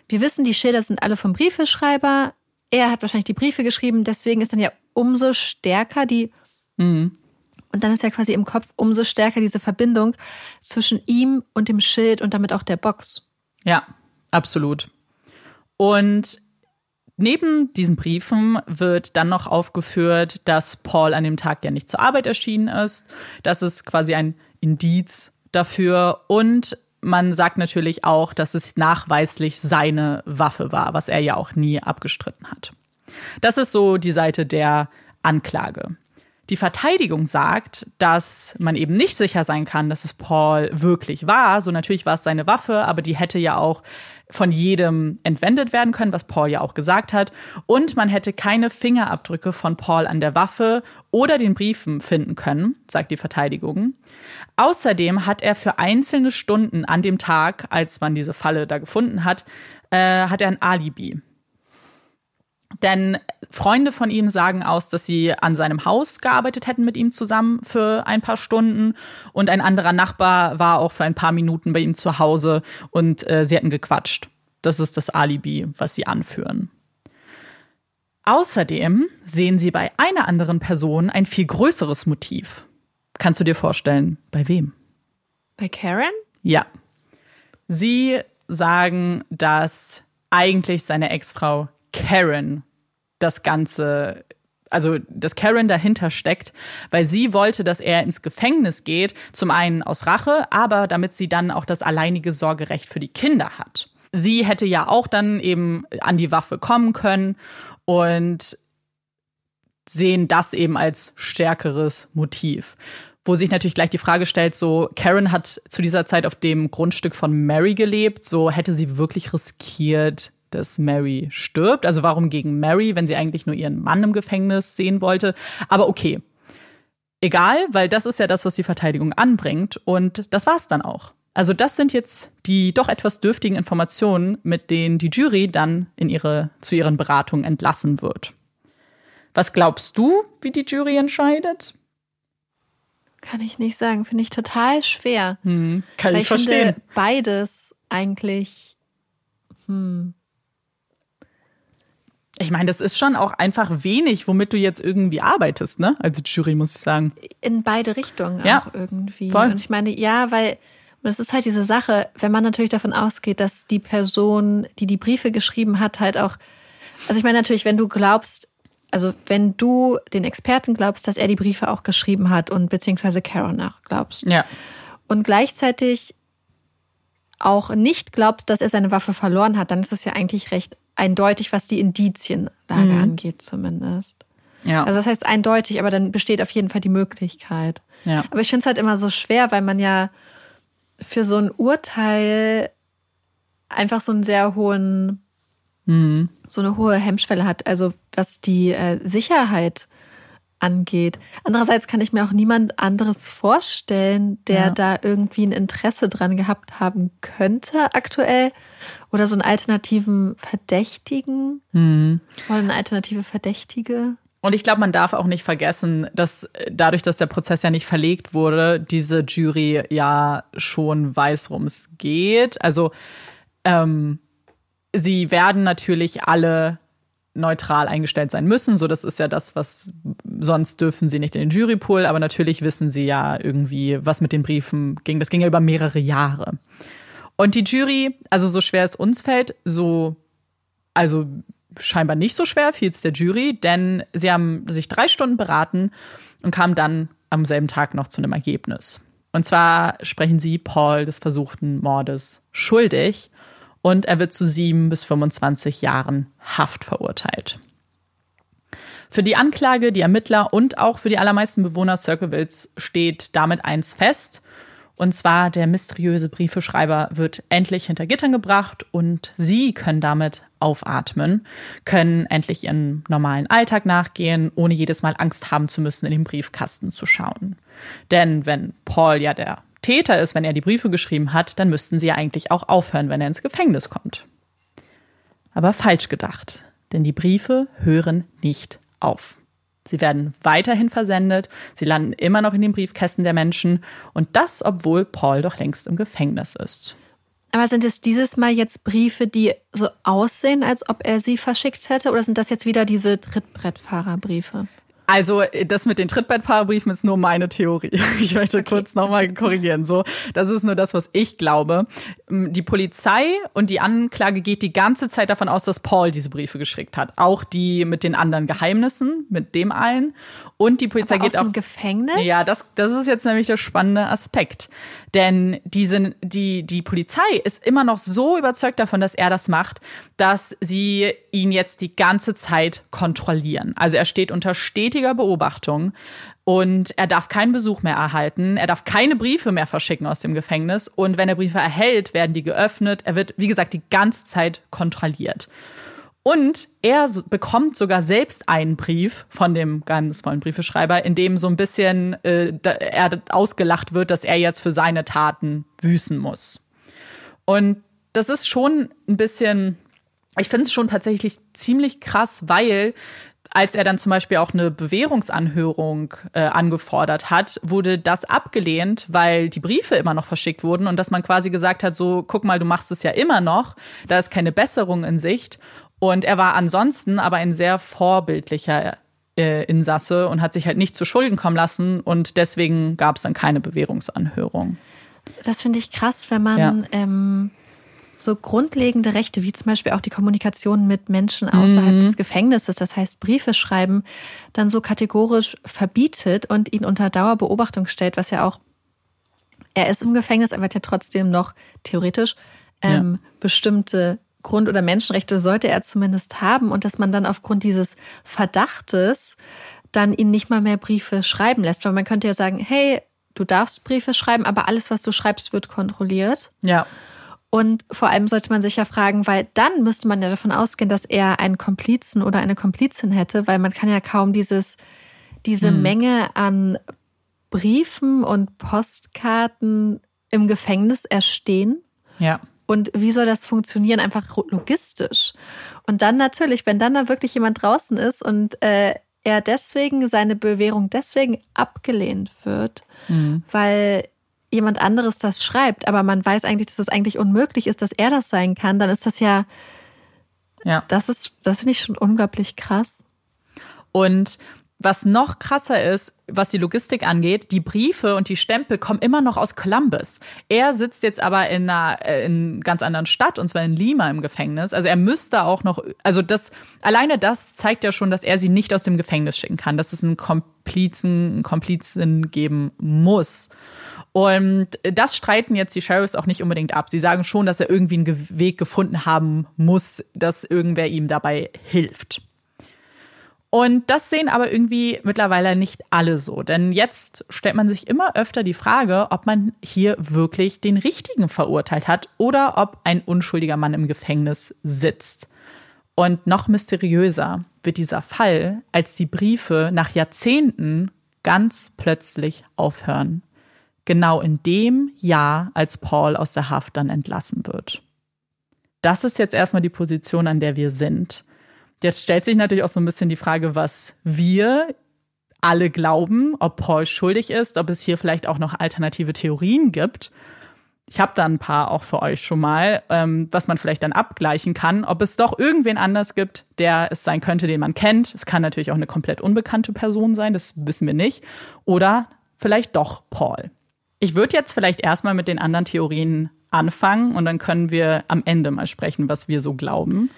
wir wissen, die Schilder sind alle vom Briefeschreiber. Er hat wahrscheinlich die Briefe geschrieben, deswegen ist dann ja umso stärker die mhm. Und dann ist ja quasi im Kopf umso stärker diese Verbindung zwischen ihm und dem Schild und damit auch der Box. Ja, absolut. Und neben diesen Briefen wird dann noch aufgeführt, dass Paul an dem Tag ja nicht zur Arbeit erschienen ist. Das ist quasi ein Indiz dafür. Und man sagt natürlich auch, dass es nachweislich seine Waffe war, was er ja auch nie abgestritten hat. Das ist so die Seite der Anklage. Die Verteidigung sagt, dass man eben nicht sicher sein kann, dass es Paul wirklich war. So natürlich war es seine Waffe, aber die hätte ja auch von jedem entwendet werden können, was Paul ja auch gesagt hat. Und man hätte keine Fingerabdrücke von Paul an der Waffe oder den Briefen finden können, sagt die Verteidigung. Außerdem hat er für einzelne Stunden an dem Tag, als man diese Falle da gefunden hat, äh, hat er ein Alibi. Denn Freunde von ihm sagen aus, dass sie an seinem Haus gearbeitet hätten mit ihm zusammen für ein paar Stunden. Und ein anderer Nachbar war auch für ein paar Minuten bei ihm zu Hause und äh, sie hätten gequatscht. Das ist das Alibi, was sie anführen. Außerdem sehen sie bei einer anderen Person ein viel größeres Motiv. Kannst du dir vorstellen, bei wem? Bei Karen? Ja. Sie sagen, dass eigentlich seine Ex-Frau Karen das Ganze also dass Karen dahinter steckt, weil sie wollte, dass er ins Gefängnis geht, zum einen aus Rache, aber damit sie dann auch das alleinige Sorgerecht für die Kinder hat. Sie hätte ja auch dann eben an die Waffe kommen können und sehen das eben als stärkeres Motiv. Wo sich natürlich gleich die Frage stellt, so Karen hat zu dieser Zeit auf dem Grundstück von Mary gelebt, so hätte sie wirklich riskiert, dass Mary stirbt. Also warum gegen Mary, wenn sie eigentlich nur ihren Mann im Gefängnis sehen wollte? Aber okay. Egal, weil das ist ja das, was die Verteidigung anbringt. Und das war's dann auch. Also das sind jetzt die doch etwas dürftigen Informationen, mit denen die Jury dann in ihre, zu ihren Beratungen entlassen wird. Was glaubst du, wie die Jury entscheidet? Kann ich nicht sagen. Finde ich total schwer. Hm, kann ich, ich verstehen. Finde beides eigentlich. Hm. Ich meine, das ist schon auch einfach wenig, womit du jetzt irgendwie arbeitest, ne? Als Jury, muss ich sagen. In beide Richtungen ja, auch irgendwie. Voll. Und ich meine, ja, weil es ist halt diese Sache, wenn man natürlich davon ausgeht, dass die Person, die die Briefe geschrieben hat, halt auch, also ich meine natürlich, wenn du glaubst, also wenn du den Experten glaubst, dass er die Briefe auch geschrieben hat und beziehungsweise Carol nach glaubst. Ja. Und gleichzeitig auch nicht glaubst, dass er seine Waffe verloren hat, dann ist es ja eigentlich recht eindeutig, was die Indizienlage mhm. angeht zumindest. Ja. Also das heißt eindeutig, aber dann besteht auf jeden Fall die Möglichkeit. Ja. Aber ich finde es halt immer so schwer, weil man ja für so ein Urteil einfach so einen sehr hohen, mhm. so eine hohe Hemmschwelle hat. Also was die äh, Sicherheit angeht. Andererseits kann ich mir auch niemand anderes vorstellen, der ja. da irgendwie ein Interesse dran gehabt haben könnte aktuell oder so einen alternativen Verdächtigen mhm. oder eine alternative Verdächtige. Und ich glaube, man darf auch nicht vergessen, dass dadurch, dass der Prozess ja nicht verlegt wurde, diese Jury ja schon weiß, worum es geht. Also ähm, sie werden natürlich alle neutral eingestellt sein müssen. So, das ist ja das, was sonst dürfen sie nicht in den Jurypool, aber natürlich wissen sie ja irgendwie, was mit den Briefen ging. Das ging ja über mehrere Jahre. Und die Jury, also so schwer es uns fällt, so, also scheinbar nicht so schwer fiel es der Jury, denn sie haben sich drei Stunden beraten und kamen dann am selben Tag noch zu einem Ergebnis. Und zwar sprechen sie Paul des versuchten Mordes schuldig und er wird zu sieben bis 25 Jahren Haft verurteilt. Für die Anklage, die Ermittler und auch für die allermeisten Bewohner Circlevilles steht damit eins fest. Und zwar der mysteriöse Briefeschreiber wird endlich hinter Gittern gebracht und sie können damit aufatmen, können endlich ihren normalen Alltag nachgehen, ohne jedes Mal Angst haben zu müssen, in den Briefkasten zu schauen. Denn wenn Paul ja der Täter ist, wenn er die Briefe geschrieben hat, dann müssten sie ja eigentlich auch aufhören, wenn er ins Gefängnis kommt. Aber falsch gedacht, denn die Briefe hören nicht auf. Sie werden weiterhin versendet, sie landen immer noch in den Briefkästen der Menschen und das, obwohl Paul doch längst im Gefängnis ist. Aber sind es dieses Mal jetzt Briefe, die so aussehen, als ob er sie verschickt hätte, oder sind das jetzt wieder diese Trittbrettfahrerbriefe? Also das mit den Trittbrettfahrerbriefen ist nur meine Theorie. Ich möchte okay. kurz nochmal korrigieren. So, das ist nur das, was ich glaube. Die Polizei und die Anklage geht die ganze Zeit davon aus, dass Paul diese Briefe geschickt hat. Auch die mit den anderen Geheimnissen, mit dem allen. Und die Polizei Aber geht aus auch. Dem Gefängnis? Ja, das, das ist jetzt nämlich der spannende Aspekt. Denn die, die, die Polizei ist immer noch so überzeugt davon, dass er das macht, dass sie ihn jetzt die ganze Zeit kontrollieren. Also er steht unter stetiger Beobachtung und er darf keinen Besuch mehr erhalten. Er darf keine Briefe mehr verschicken aus dem Gefängnis. Und wenn er Briefe erhält, werden die geöffnet. Er wird, wie gesagt, die ganze Zeit kontrolliert. Und er bekommt sogar selbst einen Brief von dem geheimnisvollen Briefeschreiber, in dem so ein bisschen äh, er ausgelacht wird, dass er jetzt für seine Taten büßen muss. Und das ist schon ein bisschen, ich finde es schon tatsächlich ziemlich krass, weil als er dann zum Beispiel auch eine Bewährungsanhörung äh, angefordert hat, wurde das abgelehnt, weil die Briefe immer noch verschickt wurden und dass man quasi gesagt hat, so guck mal, du machst es ja immer noch, da ist keine Besserung in Sicht und er war ansonsten aber ein sehr vorbildlicher äh, Insasse und hat sich halt nicht zu Schulden kommen lassen und deswegen gab es dann keine Bewährungsanhörung. Das finde ich krass, wenn man ja. ähm, so grundlegende Rechte, wie zum Beispiel auch die Kommunikation mit Menschen außerhalb mhm. des Gefängnisses, das heißt Briefe schreiben, dann so kategorisch verbietet und ihn unter Dauerbeobachtung stellt, was ja auch, er ist im Gefängnis, er wird ja trotzdem noch theoretisch ähm, ja. bestimmte Grund- oder Menschenrechte sollte er zumindest haben und dass man dann aufgrund dieses Verdachtes dann ihn nicht mal mehr Briefe schreiben lässt. Weil man könnte ja sagen, hey, du darfst Briefe schreiben, aber alles, was du schreibst, wird kontrolliert. Ja. Und vor allem sollte man sich ja fragen, weil dann müsste man ja davon ausgehen, dass er einen Komplizen oder eine Komplizin hätte, weil man kann ja kaum dieses, diese hm. Menge an Briefen und Postkarten im Gefängnis erstehen. Ja. Und wie soll das funktionieren? Einfach logistisch. Und dann natürlich, wenn dann da wirklich jemand draußen ist und äh, er deswegen, seine Bewährung deswegen abgelehnt wird, mhm. weil jemand anderes das schreibt, aber man weiß eigentlich, dass es eigentlich unmöglich ist, dass er das sein kann, dann ist das ja, ja. das ist, das finde ich schon unglaublich krass. Und was noch krasser ist, was die Logistik angeht, die Briefe und die Stempel kommen immer noch aus Columbus. Er sitzt jetzt aber in einer, äh, in ganz anderen Stadt, und zwar in Lima im Gefängnis. Also er müsste auch noch, also das, alleine das zeigt ja schon, dass er sie nicht aus dem Gefängnis schicken kann, dass es einen Komplizen, einen Komplizen geben muss. Und das streiten jetzt die Sheriffs auch nicht unbedingt ab. Sie sagen schon, dass er irgendwie einen Weg gefunden haben muss, dass irgendwer ihm dabei hilft. Und das sehen aber irgendwie mittlerweile nicht alle so. Denn jetzt stellt man sich immer öfter die Frage, ob man hier wirklich den Richtigen verurteilt hat oder ob ein unschuldiger Mann im Gefängnis sitzt. Und noch mysteriöser wird dieser Fall, als die Briefe nach Jahrzehnten ganz plötzlich aufhören. Genau in dem Jahr, als Paul aus der Haft dann entlassen wird. Das ist jetzt erstmal die Position, an der wir sind. Jetzt stellt sich natürlich auch so ein bisschen die Frage, was wir alle glauben, ob Paul schuldig ist, ob es hier vielleicht auch noch alternative Theorien gibt. Ich habe da ein paar auch für euch schon mal, ähm, was man vielleicht dann abgleichen kann, ob es doch irgendwen anders gibt, der es sein könnte, den man kennt. Es kann natürlich auch eine komplett unbekannte Person sein, das wissen wir nicht. Oder vielleicht doch Paul. Ich würde jetzt vielleicht erstmal mit den anderen Theorien anfangen und dann können wir am Ende mal sprechen, was wir so glauben.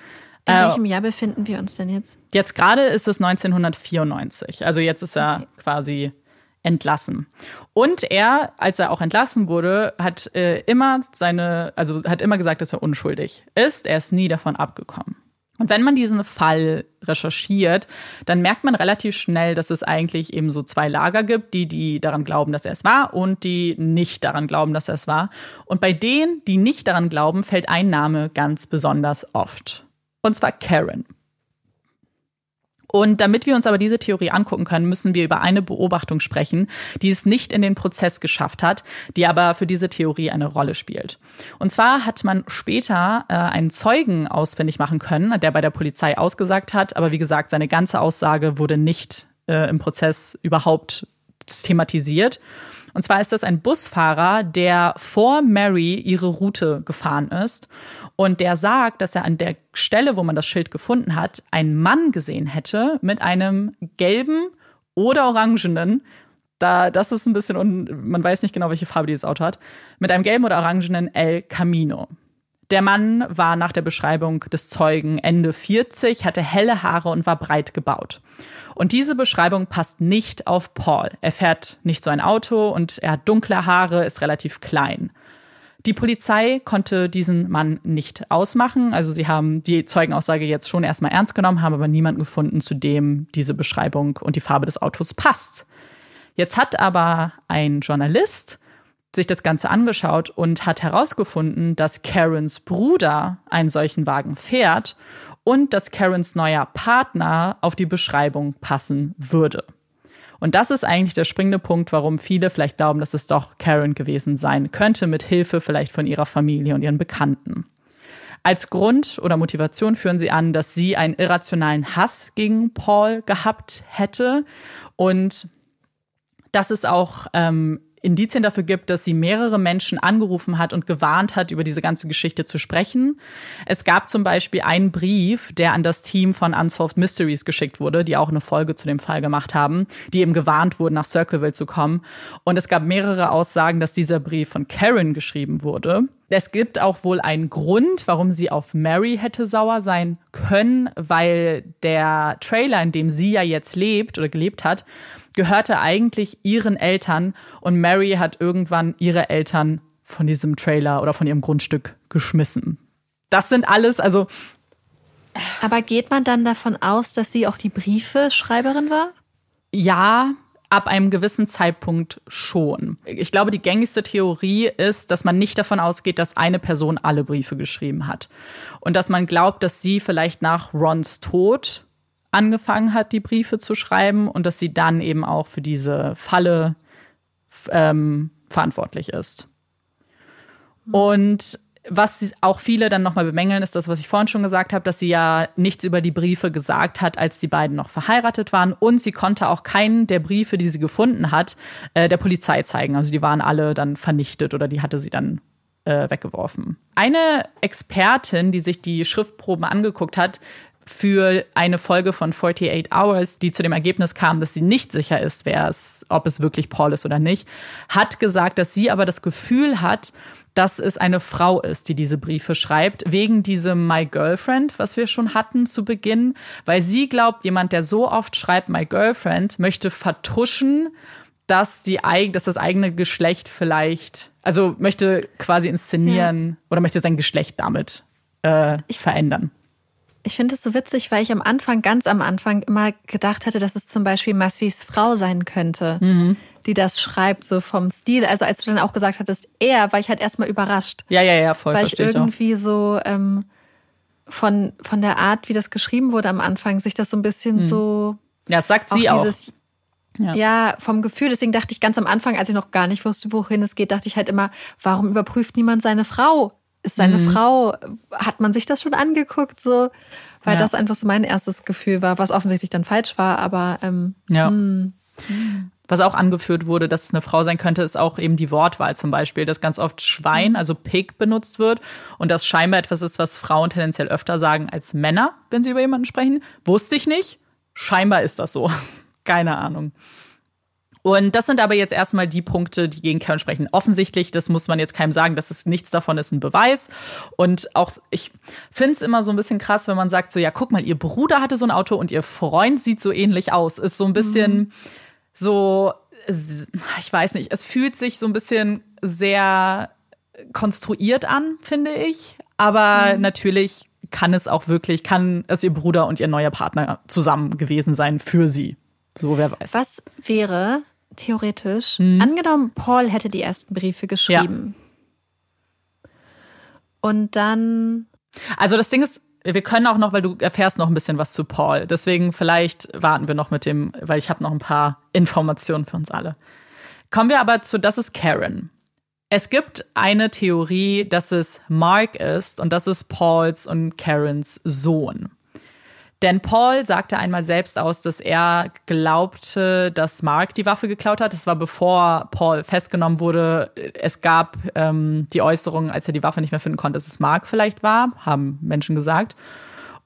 In äh, welchem Jahr befinden wir uns denn jetzt? Jetzt gerade ist es 1994. Also jetzt ist er okay. quasi entlassen. Und er, als er auch entlassen wurde, hat äh, immer seine, also hat immer gesagt, dass er unschuldig ist. Er ist nie davon abgekommen. Und wenn man diesen Fall recherchiert, dann merkt man relativ schnell, dass es eigentlich eben so zwei Lager gibt, die, die daran glauben, dass er es war und die nicht daran glauben, dass er es war. Und bei denen, die nicht daran glauben, fällt ein Name ganz besonders oft und zwar Karen. Und damit wir uns aber diese Theorie angucken können, müssen wir über eine Beobachtung sprechen, die es nicht in den Prozess geschafft hat, die aber für diese Theorie eine Rolle spielt. Und zwar hat man später äh, einen Zeugen ausfindig machen können, der bei der Polizei ausgesagt hat, aber wie gesagt, seine ganze Aussage wurde nicht äh, im Prozess überhaupt thematisiert. Und zwar ist das ein Busfahrer, der vor Mary ihre Route gefahren ist und der sagt, dass er an der Stelle, wo man das Schild gefunden hat, einen Mann gesehen hätte mit einem gelben oder orangenen, da, das ist ein bisschen, un, man weiß nicht genau, welche Farbe dieses Auto hat, mit einem gelben oder orangenen El Camino. Der Mann war nach der Beschreibung des Zeugen Ende 40, hatte helle Haare und war breit gebaut. Und diese Beschreibung passt nicht auf Paul. Er fährt nicht so ein Auto und er hat dunkle Haare, ist relativ klein. Die Polizei konnte diesen Mann nicht ausmachen. Also sie haben die Zeugenaussage jetzt schon erstmal ernst genommen, haben aber niemanden gefunden, zu dem diese Beschreibung und die Farbe des Autos passt. Jetzt hat aber ein Journalist sich das Ganze angeschaut und hat herausgefunden, dass Karens Bruder einen solchen Wagen fährt und dass Karens neuer Partner auf die Beschreibung passen würde. Und das ist eigentlich der springende Punkt, warum viele vielleicht glauben, dass es doch Karen gewesen sein könnte, mit Hilfe vielleicht von ihrer Familie und ihren Bekannten. Als Grund oder Motivation führen sie an, dass sie einen irrationalen Hass gegen Paul gehabt hätte und dass es auch ähm, Indizien dafür gibt, dass sie mehrere Menschen angerufen hat und gewarnt hat, über diese ganze Geschichte zu sprechen. Es gab zum Beispiel einen Brief, der an das Team von Unsolved Mysteries geschickt wurde, die auch eine Folge zu dem Fall gemacht haben, die eben gewarnt wurden, nach Circleville zu kommen. Und es gab mehrere Aussagen, dass dieser Brief von Karen geschrieben wurde. Es gibt auch wohl einen Grund, warum sie auf Mary hätte sauer sein können, weil der Trailer, in dem sie ja jetzt lebt oder gelebt hat, gehörte eigentlich ihren Eltern und Mary hat irgendwann ihre Eltern von diesem Trailer oder von ihrem Grundstück geschmissen. Das sind alles, also. Aber geht man dann davon aus, dass sie auch die Briefeschreiberin war? Ja, ab einem gewissen Zeitpunkt schon. Ich glaube, die gängigste Theorie ist, dass man nicht davon ausgeht, dass eine Person alle Briefe geschrieben hat. Und dass man glaubt, dass sie vielleicht nach Rons Tod angefangen hat, die Briefe zu schreiben und dass sie dann eben auch für diese Falle ähm, verantwortlich ist. Und was auch viele dann nochmal bemängeln, ist das, was ich vorhin schon gesagt habe, dass sie ja nichts über die Briefe gesagt hat, als die beiden noch verheiratet waren. Und sie konnte auch keinen der Briefe, die sie gefunden hat, äh, der Polizei zeigen. Also die waren alle dann vernichtet oder die hatte sie dann äh, weggeworfen. Eine Expertin, die sich die Schriftproben angeguckt hat, für eine Folge von 48 Hours, die zu dem Ergebnis kam, dass sie nicht sicher ist, wer es, ob es wirklich Paul ist oder nicht, hat gesagt, dass sie aber das Gefühl hat, dass es eine Frau ist, die diese Briefe schreibt, wegen diesem My Girlfriend, was wir schon hatten zu Beginn, weil sie glaubt, jemand, der so oft schreibt My Girlfriend, möchte vertuschen, dass die dass das eigene Geschlecht vielleicht, also möchte quasi inszenieren ja. oder möchte sein Geschlecht damit äh, ich, verändern. Ich finde es so witzig, weil ich am Anfang, ganz am Anfang, immer gedacht hätte, dass es zum Beispiel Massis Frau sein könnte, mhm. die das schreibt, so vom Stil. Also als du dann auch gesagt hattest, er, war ich halt erstmal überrascht. Ja, ja, ja, voll. Weil ich irgendwie ich so ähm, von, von der Art, wie das geschrieben wurde am Anfang, sich das so ein bisschen mhm. so. Ja, das sagt sie auch. Dieses, ja. ja. vom Gefühl. Deswegen dachte ich ganz am Anfang, als ich noch gar nicht wusste, wohin es geht, dachte ich halt immer, warum überprüft niemand seine Frau? Ist seine mhm. Frau, hat man sich das schon angeguckt, so, weil ja. das einfach so mein erstes Gefühl war, was offensichtlich dann falsch war, aber ähm, ja. Mh. Hm. Was auch angeführt wurde, dass es eine Frau sein könnte, ist auch eben die Wortwahl zum Beispiel, dass ganz oft Schwein, also Pig, benutzt wird und das scheinbar etwas ist, was Frauen tendenziell öfter sagen als Männer, wenn sie über jemanden sprechen. Wusste ich nicht. Scheinbar ist das so. Keine Ahnung. Und das sind aber jetzt erstmal die Punkte, die gegen Karen sprechen. Offensichtlich, das muss man jetzt keinem sagen, dass es nichts davon ist ein Beweis. Und auch, ich finde es immer so ein bisschen krass, wenn man sagt, so, ja, guck mal, ihr Bruder hatte so ein Auto und ihr Freund sieht so ähnlich aus. Ist so ein bisschen mhm. so, ich weiß nicht, es fühlt sich so ein bisschen sehr konstruiert an, finde ich. Aber mhm. natürlich kann es auch wirklich, kann es ihr Bruder und ihr neuer Partner zusammen gewesen sein für sie. So, wer weiß. Was wäre theoretisch, mhm. angenommen, Paul hätte die ersten Briefe geschrieben. Ja. Und dann. Also das Ding ist, wir können auch noch, weil du erfährst noch ein bisschen was zu Paul. Deswegen vielleicht warten wir noch mit dem, weil ich habe noch ein paar Informationen für uns alle. Kommen wir aber zu, das ist Karen. Es gibt eine Theorie, dass es Mark ist und das ist Pauls und Karens Sohn. Denn Paul sagte einmal selbst aus, dass er glaubte, dass Mark die Waffe geklaut hat. Das war bevor Paul festgenommen wurde. Es gab ähm, die Äußerung, als er die Waffe nicht mehr finden konnte, dass es Mark vielleicht war, haben Menschen gesagt.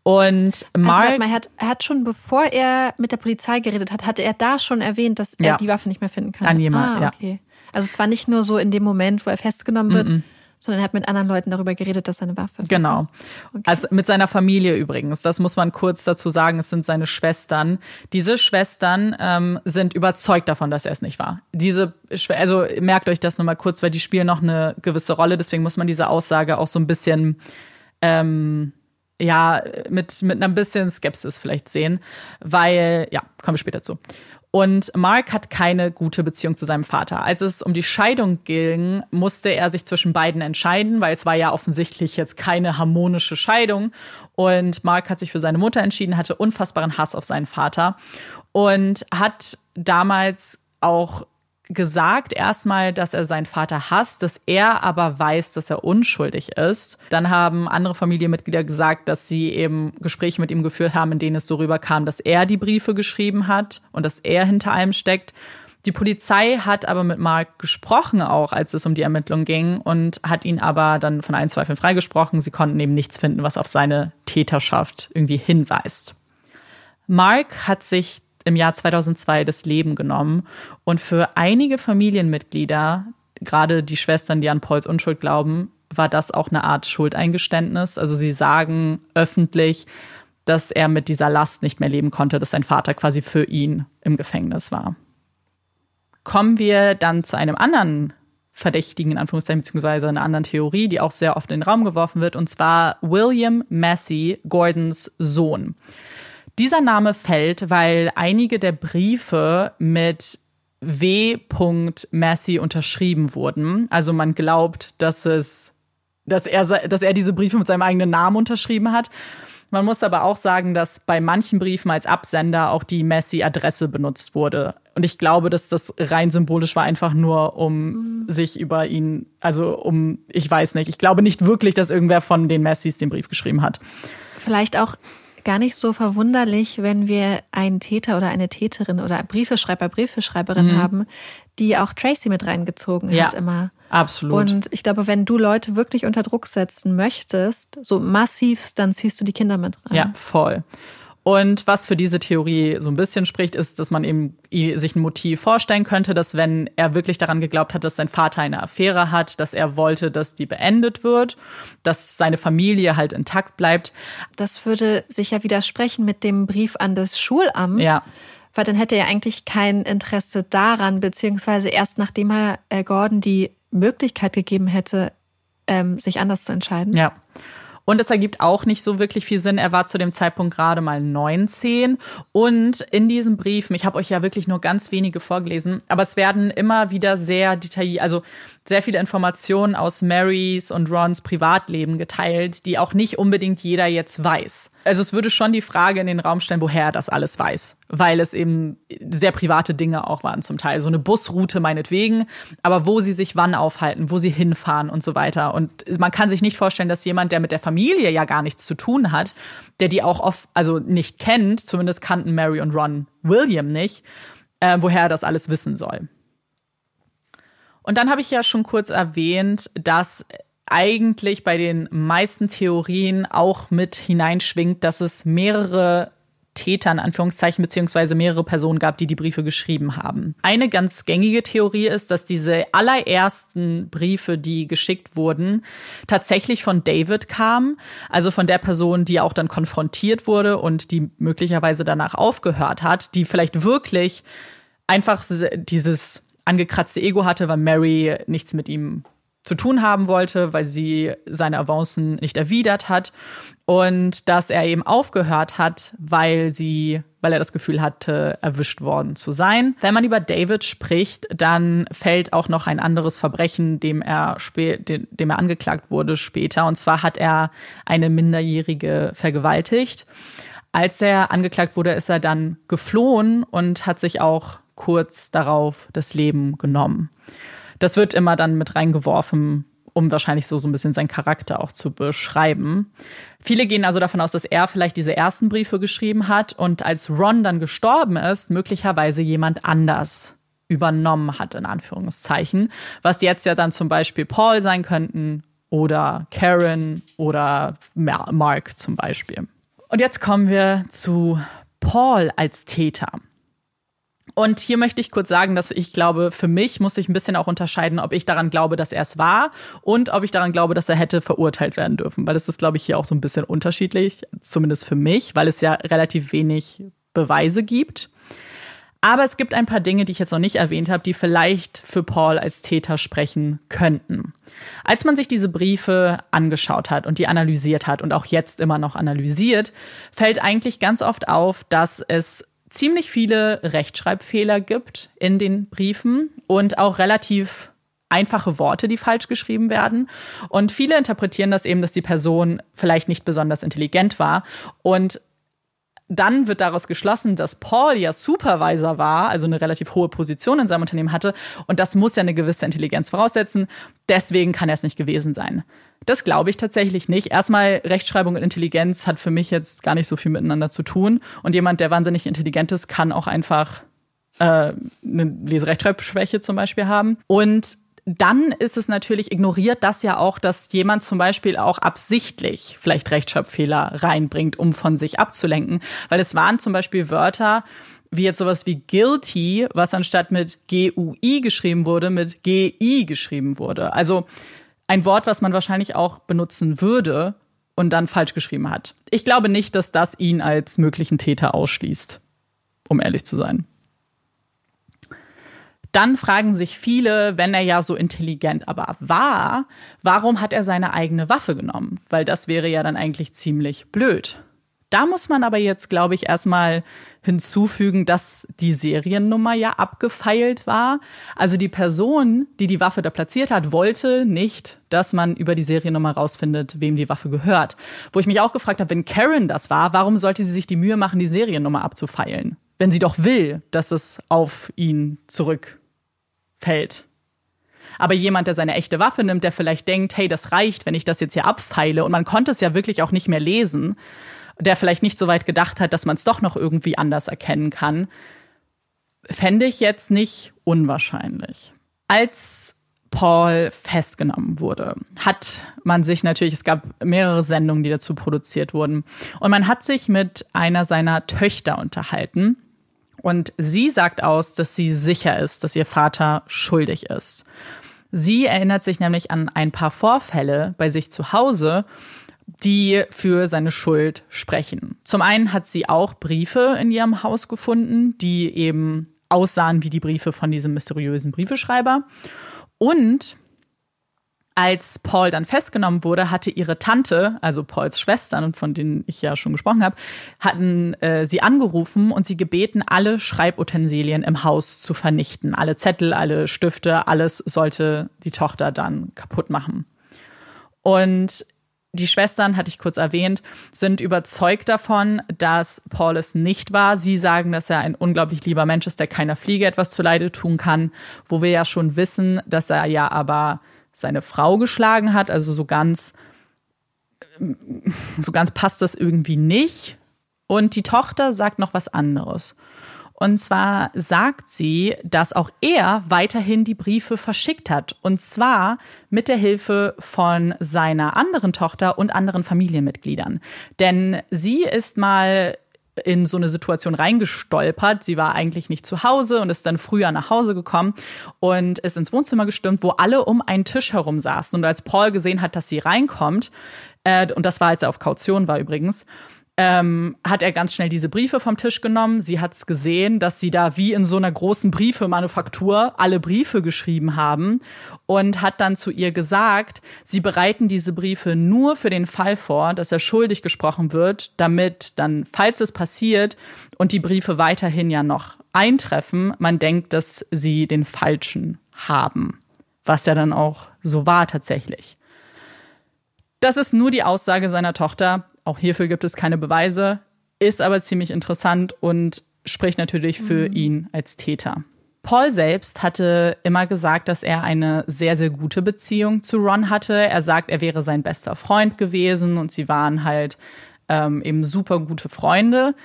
Und Mark. Also, mal, er, hat, er hat schon, bevor er mit der Polizei geredet hat, hatte er da schon erwähnt, dass er ja. die Waffe nicht mehr finden kann. An jemand, ah, okay. Ja. Also es war nicht nur so in dem Moment, wo er festgenommen wird, mm -mm sondern er hat mit anderen Leuten darüber geredet, dass seine Waffe. Genau. Okay. Also mit seiner Familie übrigens. Das muss man kurz dazu sagen. Es sind seine Schwestern. Diese Schwestern ähm, sind überzeugt davon, dass er es nicht war. Diese, also merkt euch das nur mal kurz, weil die spielen noch eine gewisse Rolle. Deswegen muss man diese Aussage auch so ein bisschen ähm, ja, mit, mit einer bisschen Skepsis vielleicht sehen, weil, ja, kommen wir später zu. Und Mark hat keine gute Beziehung zu seinem Vater. Als es um die Scheidung ging, musste er sich zwischen beiden entscheiden, weil es war ja offensichtlich jetzt keine harmonische Scheidung. Und Mark hat sich für seine Mutter entschieden, hatte unfassbaren Hass auf seinen Vater und hat damals auch gesagt erstmal, dass er seinen Vater hasst, dass er aber weiß, dass er unschuldig ist. Dann haben andere Familienmitglieder gesagt, dass sie eben Gespräche mit ihm geführt haben, in denen es so rüberkam, dass er die Briefe geschrieben hat und dass er hinter allem steckt. Die Polizei hat aber mit Mark gesprochen auch, als es um die Ermittlung ging und hat ihn aber dann von allen Zweifeln freigesprochen. Sie konnten eben nichts finden, was auf seine Täterschaft irgendwie hinweist. Mark hat sich im Jahr 2002 das Leben genommen. Und für einige Familienmitglieder, gerade die Schwestern, die an Pauls Unschuld glauben, war das auch eine Art Schuldeingeständnis. Also sie sagen öffentlich, dass er mit dieser Last nicht mehr leben konnte, dass sein Vater quasi für ihn im Gefängnis war. Kommen wir dann zu einem anderen Verdächtigen, in Anführungszeichen, beziehungsweise einer anderen Theorie, die auch sehr oft in den Raum geworfen wird, und zwar William Massey, Gordons Sohn. Dieser Name fällt, weil einige der Briefe mit W. Massey unterschrieben wurden. Also man glaubt, dass es, dass er, dass er diese Briefe mit seinem eigenen Namen unterschrieben hat. Man muss aber auch sagen, dass bei manchen Briefen als Absender auch die Messi-Adresse benutzt wurde. Und ich glaube, dass das rein symbolisch war, einfach nur, um mhm. sich über ihn, also um, ich weiß nicht, ich glaube nicht wirklich, dass irgendwer von den Messis den Brief geschrieben hat. Vielleicht auch gar nicht so verwunderlich, wenn wir einen Täter oder eine Täterin oder Briefeschreiber, Briefeschreiberin mhm. haben, die auch Tracy mit reingezogen ja, hat immer. Absolut. Und ich glaube, wenn du Leute wirklich unter Druck setzen möchtest, so massiv, dann ziehst du die Kinder mit rein. Ja, voll. Und was für diese Theorie so ein bisschen spricht, ist, dass man eben sich ein Motiv vorstellen könnte, dass wenn er wirklich daran geglaubt hat, dass sein Vater eine Affäre hat, dass er wollte, dass die beendet wird, dass seine Familie halt intakt bleibt. Das würde sich ja widersprechen mit dem Brief an das Schulamt. Ja. Weil dann hätte er eigentlich kein Interesse daran, beziehungsweise erst nachdem er äh, Gordon die Möglichkeit gegeben hätte, ähm, sich anders zu entscheiden. Ja. Und es ergibt auch nicht so wirklich viel Sinn. Er war zu dem Zeitpunkt gerade mal 19. Und in diesen Briefen, ich habe euch ja wirklich nur ganz wenige vorgelesen, aber es werden immer wieder sehr detailliert, also sehr viele Informationen aus Marys und Rons Privatleben geteilt, die auch nicht unbedingt jeder jetzt weiß. Also es würde schon die Frage in den Raum stellen, woher er das alles weiß, weil es eben sehr private Dinge auch waren zum Teil. So eine Busroute meinetwegen, aber wo sie sich wann aufhalten, wo sie hinfahren und so weiter. Und man kann sich nicht vorstellen, dass jemand, der mit der Familie ja gar nichts zu tun hat, der die auch oft, also nicht kennt, zumindest kannten Mary und Ron William nicht, äh, woher er das alles wissen soll. Und dann habe ich ja schon kurz erwähnt, dass eigentlich bei den meisten Theorien auch mit hineinschwingt, dass es mehrere Täter in Anführungszeichen beziehungsweise mehrere Personen gab, die die Briefe geschrieben haben. Eine ganz gängige Theorie ist, dass diese allerersten Briefe, die geschickt wurden, tatsächlich von David kamen, also von der Person, die auch dann konfrontiert wurde und die möglicherweise danach aufgehört hat, die vielleicht wirklich einfach dieses angekratzte Ego hatte, weil Mary nichts mit ihm zu tun haben wollte, weil sie seine Avancen nicht erwidert hat und dass er eben aufgehört hat, weil sie, weil er das Gefühl hatte, erwischt worden zu sein. Wenn man über David spricht, dann fällt auch noch ein anderes Verbrechen, dem er, dem, dem er angeklagt wurde später. Und zwar hat er eine Minderjährige vergewaltigt. Als er angeklagt wurde, ist er dann geflohen und hat sich auch kurz darauf das Leben genommen. Das wird immer dann mit reingeworfen, um wahrscheinlich so, so ein bisschen seinen Charakter auch zu beschreiben. Viele gehen also davon aus, dass er vielleicht diese ersten Briefe geschrieben hat und als Ron dann gestorben ist, möglicherweise jemand anders übernommen hat, in Anführungszeichen. Was jetzt ja dann zum Beispiel Paul sein könnten oder Karen oder Mark zum Beispiel. Und jetzt kommen wir zu Paul als Täter. Und hier möchte ich kurz sagen, dass ich glaube, für mich muss ich ein bisschen auch unterscheiden, ob ich daran glaube, dass er es war und ob ich daran glaube, dass er hätte verurteilt werden dürfen. Weil das ist, glaube ich, hier auch so ein bisschen unterschiedlich, zumindest für mich, weil es ja relativ wenig Beweise gibt. Aber es gibt ein paar Dinge, die ich jetzt noch nicht erwähnt habe, die vielleicht für Paul als Täter sprechen könnten. Als man sich diese Briefe angeschaut hat und die analysiert hat und auch jetzt immer noch analysiert, fällt eigentlich ganz oft auf, dass es ziemlich viele Rechtschreibfehler gibt in den Briefen und auch relativ einfache Worte, die falsch geschrieben werden. Und viele interpretieren das eben, dass die Person vielleicht nicht besonders intelligent war und dann wird daraus geschlossen, dass Paul ja Supervisor war, also eine relativ hohe Position in seinem Unternehmen hatte. Und das muss ja eine gewisse Intelligenz voraussetzen. Deswegen kann er es nicht gewesen sein. Das glaube ich tatsächlich nicht. Erstmal, Rechtschreibung und Intelligenz hat für mich jetzt gar nicht so viel miteinander zu tun. Und jemand, der wahnsinnig intelligent ist, kann auch einfach äh, eine Leserechtschreibschwäche zum Beispiel haben. Und dann ist es natürlich, ignoriert das ja auch, dass jemand zum Beispiel auch absichtlich vielleicht Rechtschreibfehler reinbringt, um von sich abzulenken. Weil es waren zum Beispiel Wörter, wie jetzt sowas wie guilty, was anstatt mit G-U-I geschrieben wurde, mit G-I geschrieben wurde. Also ein Wort, was man wahrscheinlich auch benutzen würde und dann falsch geschrieben hat. Ich glaube nicht, dass das ihn als möglichen Täter ausschließt, um ehrlich zu sein. Dann fragen sich viele, wenn er ja so intelligent aber war, warum hat er seine eigene Waffe genommen? Weil das wäre ja dann eigentlich ziemlich blöd. Da muss man aber jetzt, glaube ich, erstmal hinzufügen, dass die Seriennummer ja abgefeilt war. Also die Person, die die Waffe da platziert hat, wollte nicht, dass man über die Seriennummer rausfindet, wem die Waffe gehört. Wo ich mich auch gefragt habe, wenn Karen das war, warum sollte sie sich die Mühe machen, die Seriennummer abzufeilen? Wenn sie doch will, dass es auf ihn zurück fällt. Aber jemand, der seine echte Waffe nimmt, der vielleicht denkt, hey, das reicht, wenn ich das jetzt hier abfeile und man konnte es ja wirklich auch nicht mehr lesen, der vielleicht nicht so weit gedacht hat, dass man es doch noch irgendwie anders erkennen kann, fände ich jetzt nicht unwahrscheinlich. Als Paul festgenommen wurde, hat man sich natürlich, es gab mehrere Sendungen, die dazu produziert wurden, und man hat sich mit einer seiner Töchter unterhalten. Und sie sagt aus, dass sie sicher ist, dass ihr Vater schuldig ist. Sie erinnert sich nämlich an ein paar Vorfälle bei sich zu Hause, die für seine Schuld sprechen. Zum einen hat sie auch Briefe in ihrem Haus gefunden, die eben aussahen wie die Briefe von diesem mysteriösen Briefeschreiber. Und als Paul dann festgenommen wurde, hatte ihre Tante, also Pauls Schwestern, von denen ich ja schon gesprochen habe, hatten äh, sie angerufen und sie gebeten, alle Schreibutensilien im Haus zu vernichten. Alle Zettel, alle Stifte, alles sollte die Tochter dann kaputt machen. Und die Schwestern, hatte ich kurz erwähnt, sind überzeugt davon, dass Paul es nicht war. Sie sagen, dass er ein unglaublich lieber Mensch ist, der keiner Fliege etwas zuleide tun kann, wo wir ja schon wissen, dass er ja aber seine Frau geschlagen hat. Also so ganz, so ganz passt das irgendwie nicht. Und die Tochter sagt noch was anderes. Und zwar sagt sie, dass auch er weiterhin die Briefe verschickt hat. Und zwar mit der Hilfe von seiner anderen Tochter und anderen Familienmitgliedern. Denn sie ist mal in so eine Situation reingestolpert. Sie war eigentlich nicht zu Hause und ist dann früher nach Hause gekommen und ist ins Wohnzimmer gestimmt, wo alle um einen Tisch herum saßen. Und als Paul gesehen hat, dass sie reinkommt, äh, und das war, als er auf Kaution war übrigens, ähm, hat er ganz schnell diese Briefe vom Tisch genommen. Sie hat es gesehen, dass sie da wie in so einer großen Briefemanufaktur alle Briefe geschrieben haben und hat dann zu ihr gesagt, sie bereiten diese Briefe nur für den Fall vor, dass er schuldig gesprochen wird, damit dann, falls es passiert und die Briefe weiterhin ja noch eintreffen, man denkt, dass sie den falschen haben. Was ja dann auch so war tatsächlich. Das ist nur die Aussage seiner Tochter. Auch hierfür gibt es keine Beweise, ist aber ziemlich interessant und spricht natürlich für mhm. ihn als Täter. Paul selbst hatte immer gesagt, dass er eine sehr, sehr gute Beziehung zu Ron hatte. Er sagt, er wäre sein bester Freund gewesen und sie waren halt ähm, eben super gute Freunde.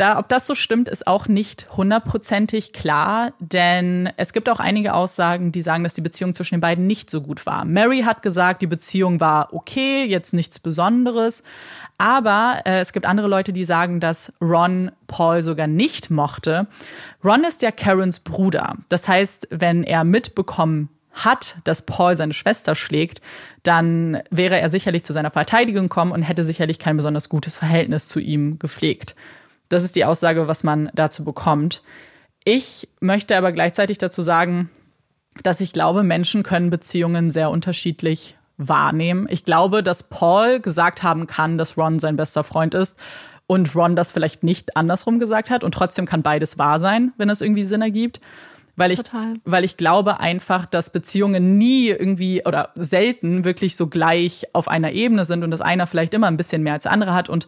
Da, ob das so stimmt, ist auch nicht hundertprozentig klar, denn es gibt auch einige Aussagen, die sagen, dass die Beziehung zwischen den beiden nicht so gut war. Mary hat gesagt, die Beziehung war okay, jetzt nichts Besonderes, aber äh, es gibt andere Leute, die sagen, dass Ron Paul sogar nicht mochte. Ron ist ja Karens Bruder. Das heißt, wenn er mitbekommen hat, dass Paul seine Schwester schlägt, dann wäre er sicherlich zu seiner Verteidigung gekommen und hätte sicherlich kein besonders gutes Verhältnis zu ihm gepflegt. Das ist die Aussage, was man dazu bekommt. Ich möchte aber gleichzeitig dazu sagen, dass ich glaube, Menschen können Beziehungen sehr unterschiedlich wahrnehmen. Ich glaube, dass Paul gesagt haben kann, dass Ron sein bester Freund ist und Ron das vielleicht nicht andersrum gesagt hat und trotzdem kann beides wahr sein, wenn es irgendwie Sinn ergibt. Weil ich, Total. weil ich glaube einfach, dass Beziehungen nie irgendwie oder selten wirklich so gleich auf einer Ebene sind und dass einer vielleicht immer ein bisschen mehr als der andere hat und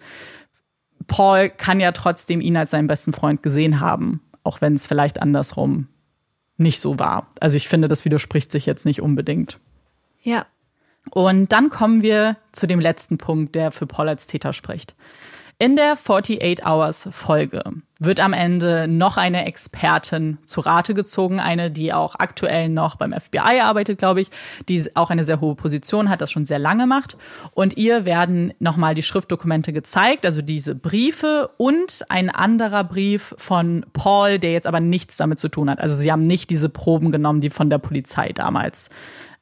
Paul kann ja trotzdem ihn als seinen besten Freund gesehen haben, auch wenn es vielleicht andersrum nicht so war. Also ich finde, das widerspricht sich jetzt nicht unbedingt. Ja. Und dann kommen wir zu dem letzten Punkt, der für Paul als Täter spricht. In der 48 Hours Folge wird am Ende noch eine Expertin zu Rate gezogen, eine, die auch aktuell noch beim FBI arbeitet, glaube ich, die auch eine sehr hohe Position hat, das schon sehr lange macht. Und ihr werden nochmal die Schriftdokumente gezeigt, also diese Briefe und ein anderer Brief von Paul, der jetzt aber nichts damit zu tun hat. Also sie haben nicht diese Proben genommen, die von der Polizei damals,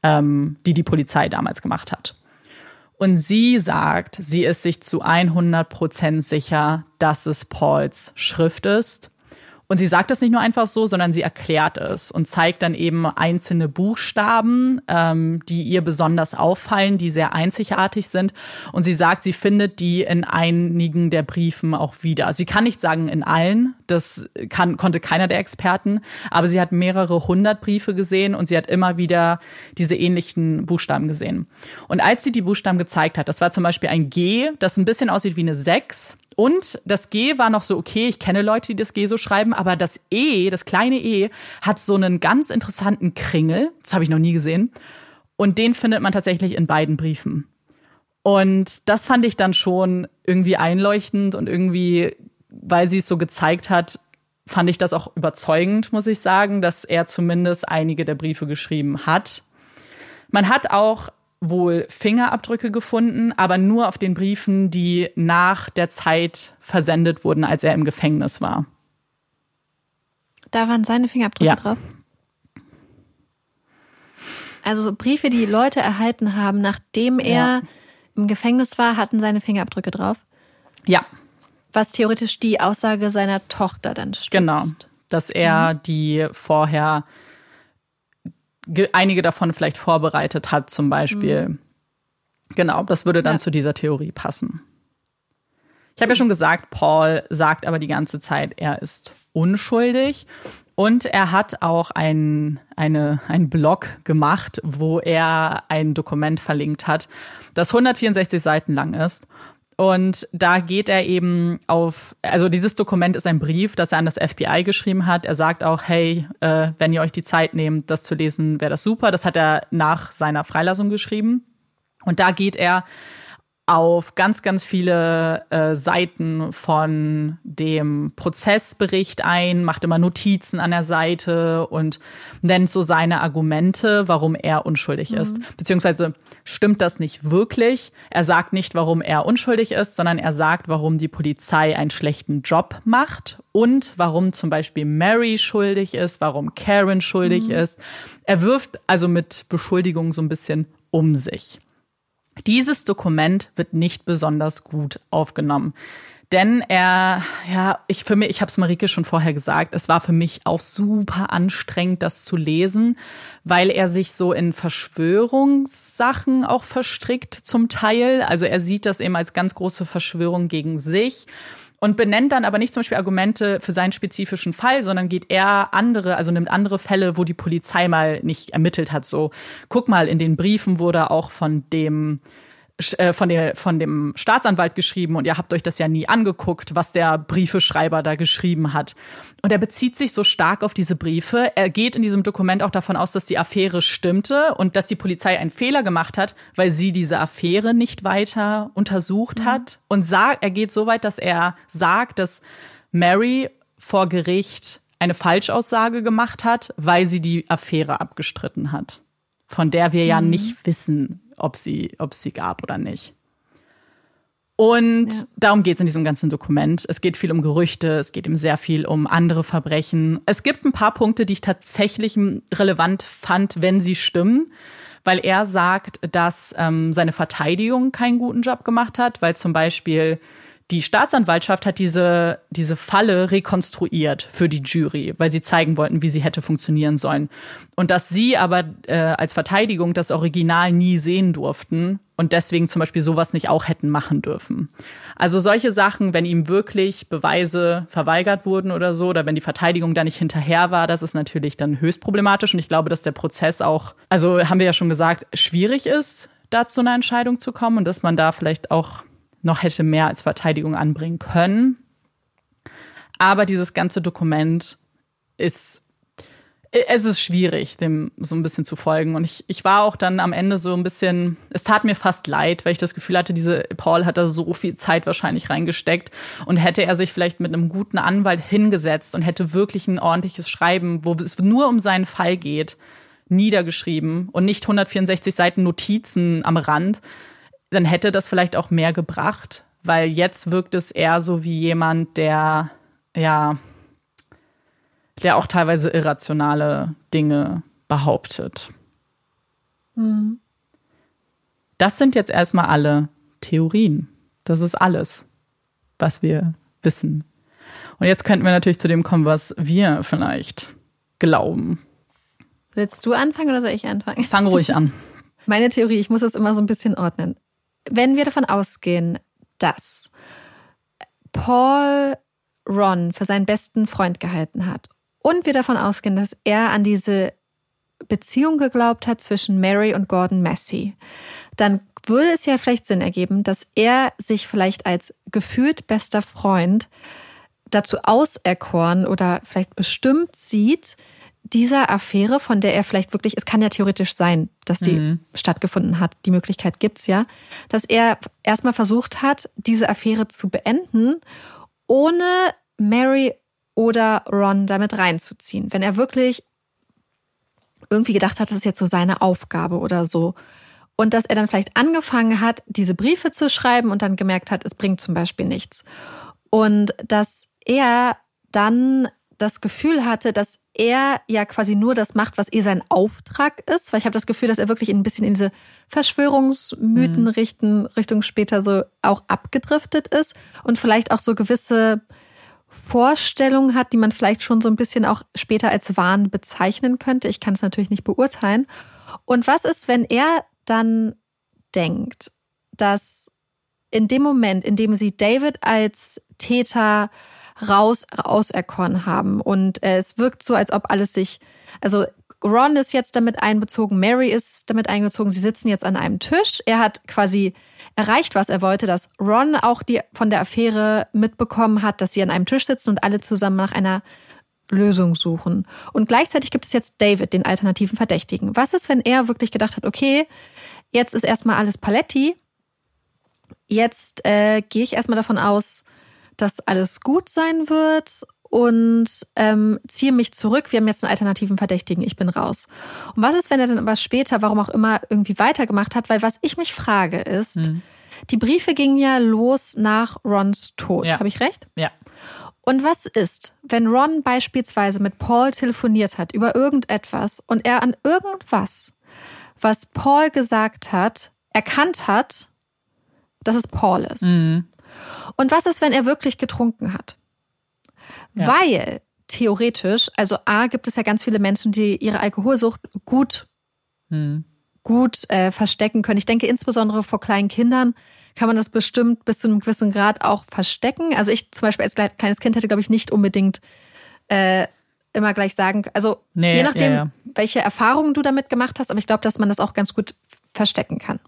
ähm, die die Polizei damals gemacht hat. Und sie sagt, sie ist sich zu 100 Prozent sicher, dass es Pauls Schrift ist und sie sagt das nicht nur einfach so, sondern sie erklärt es und zeigt dann eben einzelne Buchstaben, ähm, die ihr besonders auffallen, die sehr einzigartig sind. Und sie sagt, sie findet die in einigen der Briefen auch wieder. Sie kann nicht sagen in allen, das kann, konnte keiner der Experten, aber sie hat mehrere hundert Briefe gesehen und sie hat immer wieder diese ähnlichen Buchstaben gesehen. Und als sie die Buchstaben gezeigt hat, das war zum Beispiel ein G, das ein bisschen aussieht wie eine 6, und das G war noch so okay, ich kenne Leute, die das G so schreiben, aber das E, das kleine E, hat so einen ganz interessanten Kringel. Das habe ich noch nie gesehen. Und den findet man tatsächlich in beiden Briefen. Und das fand ich dann schon irgendwie einleuchtend und irgendwie, weil sie es so gezeigt hat, fand ich das auch überzeugend, muss ich sagen, dass er zumindest einige der Briefe geschrieben hat. Man hat auch wohl Fingerabdrücke gefunden, aber nur auf den Briefen, die nach der Zeit versendet wurden, als er im Gefängnis war. Da waren seine Fingerabdrücke ja. drauf. Also Briefe, die Leute erhalten haben, nachdem er ja. im Gefängnis war, hatten seine Fingerabdrücke drauf. Ja. Was theoretisch die Aussage seiner Tochter dann stützt. Genau, dass er mhm. die vorher einige davon vielleicht vorbereitet hat, zum Beispiel. Mhm. Genau, das würde dann ja. zu dieser Theorie passen. Ich habe ja schon gesagt, Paul sagt aber die ganze Zeit, er ist unschuldig. Und er hat auch ein, eine, einen Blog gemacht, wo er ein Dokument verlinkt hat, das 164 Seiten lang ist. Und da geht er eben auf, also dieses Dokument ist ein Brief, das er an das FBI geschrieben hat. Er sagt auch, hey, äh, wenn ihr euch die Zeit nehmt, das zu lesen, wäre das super. Das hat er nach seiner Freilassung geschrieben. Und da geht er auf ganz, ganz viele äh, Seiten von dem Prozessbericht ein, macht immer Notizen an der Seite und nennt so seine Argumente, warum er unschuldig mhm. ist. Beziehungsweise stimmt das nicht wirklich. Er sagt nicht, warum er unschuldig ist, sondern er sagt, warum die Polizei einen schlechten Job macht und warum zum Beispiel Mary schuldig ist, warum Karen schuldig mhm. ist. Er wirft also mit Beschuldigungen so ein bisschen um sich. Dieses Dokument wird nicht besonders gut aufgenommen. Denn er, ja, ich für mich, ich habe es Marike schon vorher gesagt, es war für mich auch super anstrengend, das zu lesen, weil er sich so in Verschwörungssachen auch verstrickt zum Teil. Also er sieht das eben als ganz große Verschwörung gegen sich und benennt dann aber nicht zum Beispiel Argumente für seinen spezifischen Fall, sondern geht eher andere, also nimmt andere Fälle, wo die Polizei mal nicht ermittelt hat. So, guck mal, in den Briefen wurde auch von dem äh, von, der, von dem Staatsanwalt geschrieben und ihr habt euch das ja nie angeguckt, was der Briefeschreiber da geschrieben hat. Und er bezieht sich so stark auf diese Briefe. Er geht in diesem Dokument auch davon aus, dass die Affäre stimmte und dass die Polizei einen Fehler gemacht hat, weil sie diese Affäre nicht weiter untersucht mhm. hat. Und sagt, er geht so weit, dass er sagt, dass Mary vor Gericht eine Falschaussage gemacht hat, weil sie die Affäre abgestritten hat, von der wir ja mhm. nicht wissen, ob sie, ob sie gab oder nicht. Und ja. darum geht es in diesem ganzen Dokument. Es geht viel um Gerüchte, es geht ihm sehr viel um andere Verbrechen. Es gibt ein paar Punkte, die ich tatsächlich relevant fand, wenn sie stimmen, weil er sagt, dass ähm, seine Verteidigung keinen guten Job gemacht hat, weil zum Beispiel die Staatsanwaltschaft hat diese, diese Falle rekonstruiert für die Jury, weil sie zeigen wollten, wie sie hätte funktionieren sollen. Und dass sie aber äh, als Verteidigung das Original nie sehen durften und deswegen zum Beispiel sowas nicht auch hätten machen dürfen. Also solche Sachen, wenn ihm wirklich Beweise verweigert wurden oder so, oder wenn die Verteidigung da nicht hinterher war, das ist natürlich dann höchst problematisch. Und ich glaube, dass der Prozess auch, also haben wir ja schon gesagt, schwierig ist, da zu einer Entscheidung zu kommen und dass man da vielleicht auch noch hätte mehr als Verteidigung anbringen können. Aber dieses ganze Dokument ist, es ist schwierig, dem so ein bisschen zu folgen. Und ich, ich war auch dann am Ende so ein bisschen, es tat mir fast leid, weil ich das Gefühl hatte, diese Paul hat da so viel Zeit wahrscheinlich reingesteckt. Und hätte er sich vielleicht mit einem guten Anwalt hingesetzt und hätte wirklich ein ordentliches Schreiben, wo es nur um seinen Fall geht, niedergeschrieben und nicht 164 Seiten Notizen am Rand, dann hätte das vielleicht auch mehr gebracht, weil jetzt wirkt es eher so wie jemand, der ja, der auch teilweise irrationale Dinge behauptet. Mhm. Das sind jetzt erstmal alle Theorien. Das ist alles, was wir wissen. Und jetzt könnten wir natürlich zu dem kommen, was wir vielleicht glauben. Willst du anfangen oder soll ich anfangen? Fang ruhig an. Meine Theorie, ich muss es immer so ein bisschen ordnen wenn wir davon ausgehen, dass Paul Ron für seinen besten Freund gehalten hat und wir davon ausgehen, dass er an diese Beziehung geglaubt hat zwischen Mary und Gordon Massey, dann würde es ja vielleicht Sinn ergeben, dass er sich vielleicht als gefühlt bester Freund dazu auserkoren oder vielleicht bestimmt sieht, dieser Affäre, von der er vielleicht wirklich, es kann ja theoretisch sein, dass die mhm. stattgefunden hat, die Möglichkeit gibt's ja, dass er erstmal versucht hat, diese Affäre zu beenden, ohne Mary oder Ron damit reinzuziehen. Wenn er wirklich irgendwie gedacht hat, das ist jetzt so seine Aufgabe oder so. Und dass er dann vielleicht angefangen hat, diese Briefe zu schreiben und dann gemerkt hat, es bringt zum Beispiel nichts. Und dass er dann das Gefühl hatte, dass er ja quasi nur das macht, was eh sein Auftrag ist, weil ich habe das Gefühl, dass er wirklich ein bisschen in diese Verschwörungsmythen mhm. Richtung, Richtung später so auch abgedriftet ist und vielleicht auch so gewisse Vorstellungen hat, die man vielleicht schon so ein bisschen auch später als Wahn bezeichnen könnte. Ich kann es natürlich nicht beurteilen. Und was ist, wenn er dann denkt, dass in dem Moment, in dem sie David als Täter raus, auserkoren haben und es wirkt so, als ob alles sich, also Ron ist jetzt damit einbezogen, Mary ist damit eingezogen, sie sitzen jetzt an einem Tisch. Er hat quasi erreicht, was er wollte, dass Ron auch die von der Affäre mitbekommen hat, dass sie an einem Tisch sitzen und alle zusammen nach einer Lösung suchen. Und gleichzeitig gibt es jetzt David, den alternativen Verdächtigen. Was ist, wenn er wirklich gedacht hat, okay, jetzt ist erstmal alles Paletti, jetzt äh, gehe ich erstmal davon aus, dass alles gut sein wird und ähm, ziehe mich zurück. Wir haben jetzt einen alternativen Verdächtigen. Ich bin raus. Und was ist, wenn er dann aber später, warum auch immer, irgendwie weitergemacht hat? Weil was ich mich frage ist, mhm. die Briefe gingen ja los nach Rons Tod. Ja. Habe ich recht? Ja. Und was ist, wenn Ron beispielsweise mit Paul telefoniert hat über irgendetwas und er an irgendwas, was Paul gesagt hat, erkannt hat, dass es Paul ist? Mhm. Und was ist, wenn er wirklich getrunken hat? Ja. Weil theoretisch, also A, gibt es ja ganz viele Menschen, die ihre Alkoholsucht gut, hm. gut äh, verstecken können. Ich denke insbesondere vor kleinen Kindern kann man das bestimmt bis zu einem gewissen Grad auch verstecken. Also ich zum Beispiel als kleines Kind hätte, glaube ich, nicht unbedingt äh, immer gleich sagen, also nee, je nachdem, ja, ja. welche Erfahrungen du damit gemacht hast, aber ich glaube, dass man das auch ganz gut verstecken kann.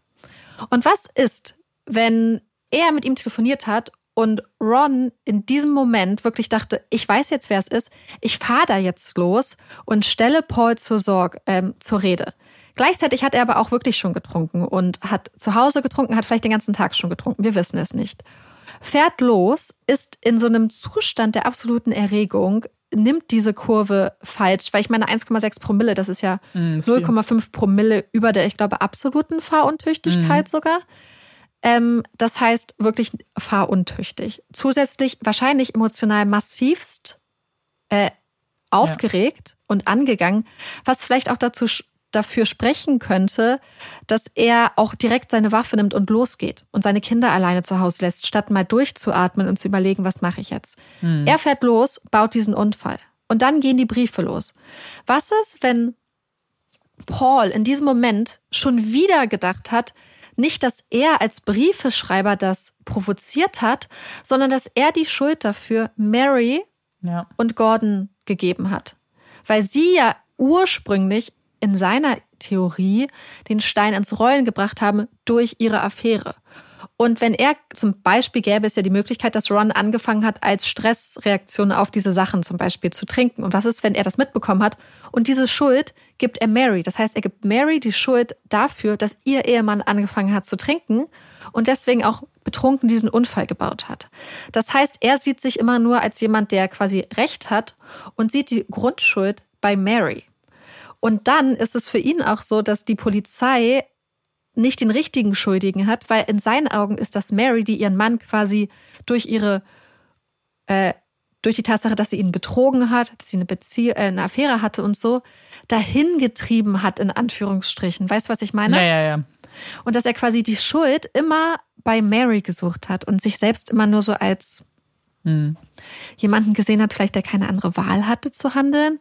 Und was ist, wenn er mit ihm telefoniert hat und Ron in diesem Moment wirklich dachte, ich weiß jetzt, wer es ist, ich fahre da jetzt los und stelle Paul zur, Sorge, ähm, zur Rede. Gleichzeitig hat er aber auch wirklich schon getrunken und hat zu Hause getrunken, hat vielleicht den ganzen Tag schon getrunken, wir wissen es nicht. Fährt los, ist in so einem Zustand der absoluten Erregung, nimmt diese Kurve falsch, weil ich meine 1,6 Promille, das ist ja mm, 0,5 Promille über der, ich glaube, absoluten Fahruntüchtigkeit mm. sogar. Ähm, das heißt wirklich fahruntüchtig. Zusätzlich wahrscheinlich emotional massivst äh, aufgeregt ja. und angegangen, was vielleicht auch dazu dafür sprechen könnte, dass er auch direkt seine Waffe nimmt und losgeht und seine Kinder alleine zu Hause lässt, statt mal durchzuatmen und zu überlegen, was mache ich jetzt. Hm. Er fährt los, baut diesen Unfall und dann gehen die Briefe los. Was ist, wenn Paul in diesem Moment schon wieder gedacht hat, nicht, dass er als Briefeschreiber das provoziert hat, sondern dass er die Schuld dafür Mary ja. und Gordon gegeben hat. Weil sie ja ursprünglich in seiner Theorie den Stein ins Rollen gebracht haben durch ihre Affäre. Und wenn er zum Beispiel gäbe es ja die Möglichkeit, dass Ron angefangen hat, als Stressreaktion auf diese Sachen zum Beispiel zu trinken. Und was ist, wenn er das mitbekommen hat? Und diese Schuld gibt er Mary. Das heißt, er gibt Mary die Schuld dafür, dass ihr Ehemann angefangen hat zu trinken und deswegen auch betrunken diesen Unfall gebaut hat. Das heißt, er sieht sich immer nur als jemand, der quasi Recht hat und sieht die Grundschuld bei Mary. Und dann ist es für ihn auch so, dass die Polizei nicht den richtigen Schuldigen hat, weil in seinen Augen ist das Mary, die ihren Mann quasi durch ihre, äh, durch die Tatsache, dass sie ihn betrogen hat, dass sie eine Beziehung, äh, eine Affäre hatte und so, dahin getrieben hat, in Anführungsstrichen. Weißt du, was ich meine? Ja, ja, ja. Und dass er quasi die Schuld immer bei Mary gesucht hat und sich selbst immer nur so als hm. jemanden gesehen hat, vielleicht der keine andere Wahl hatte zu handeln.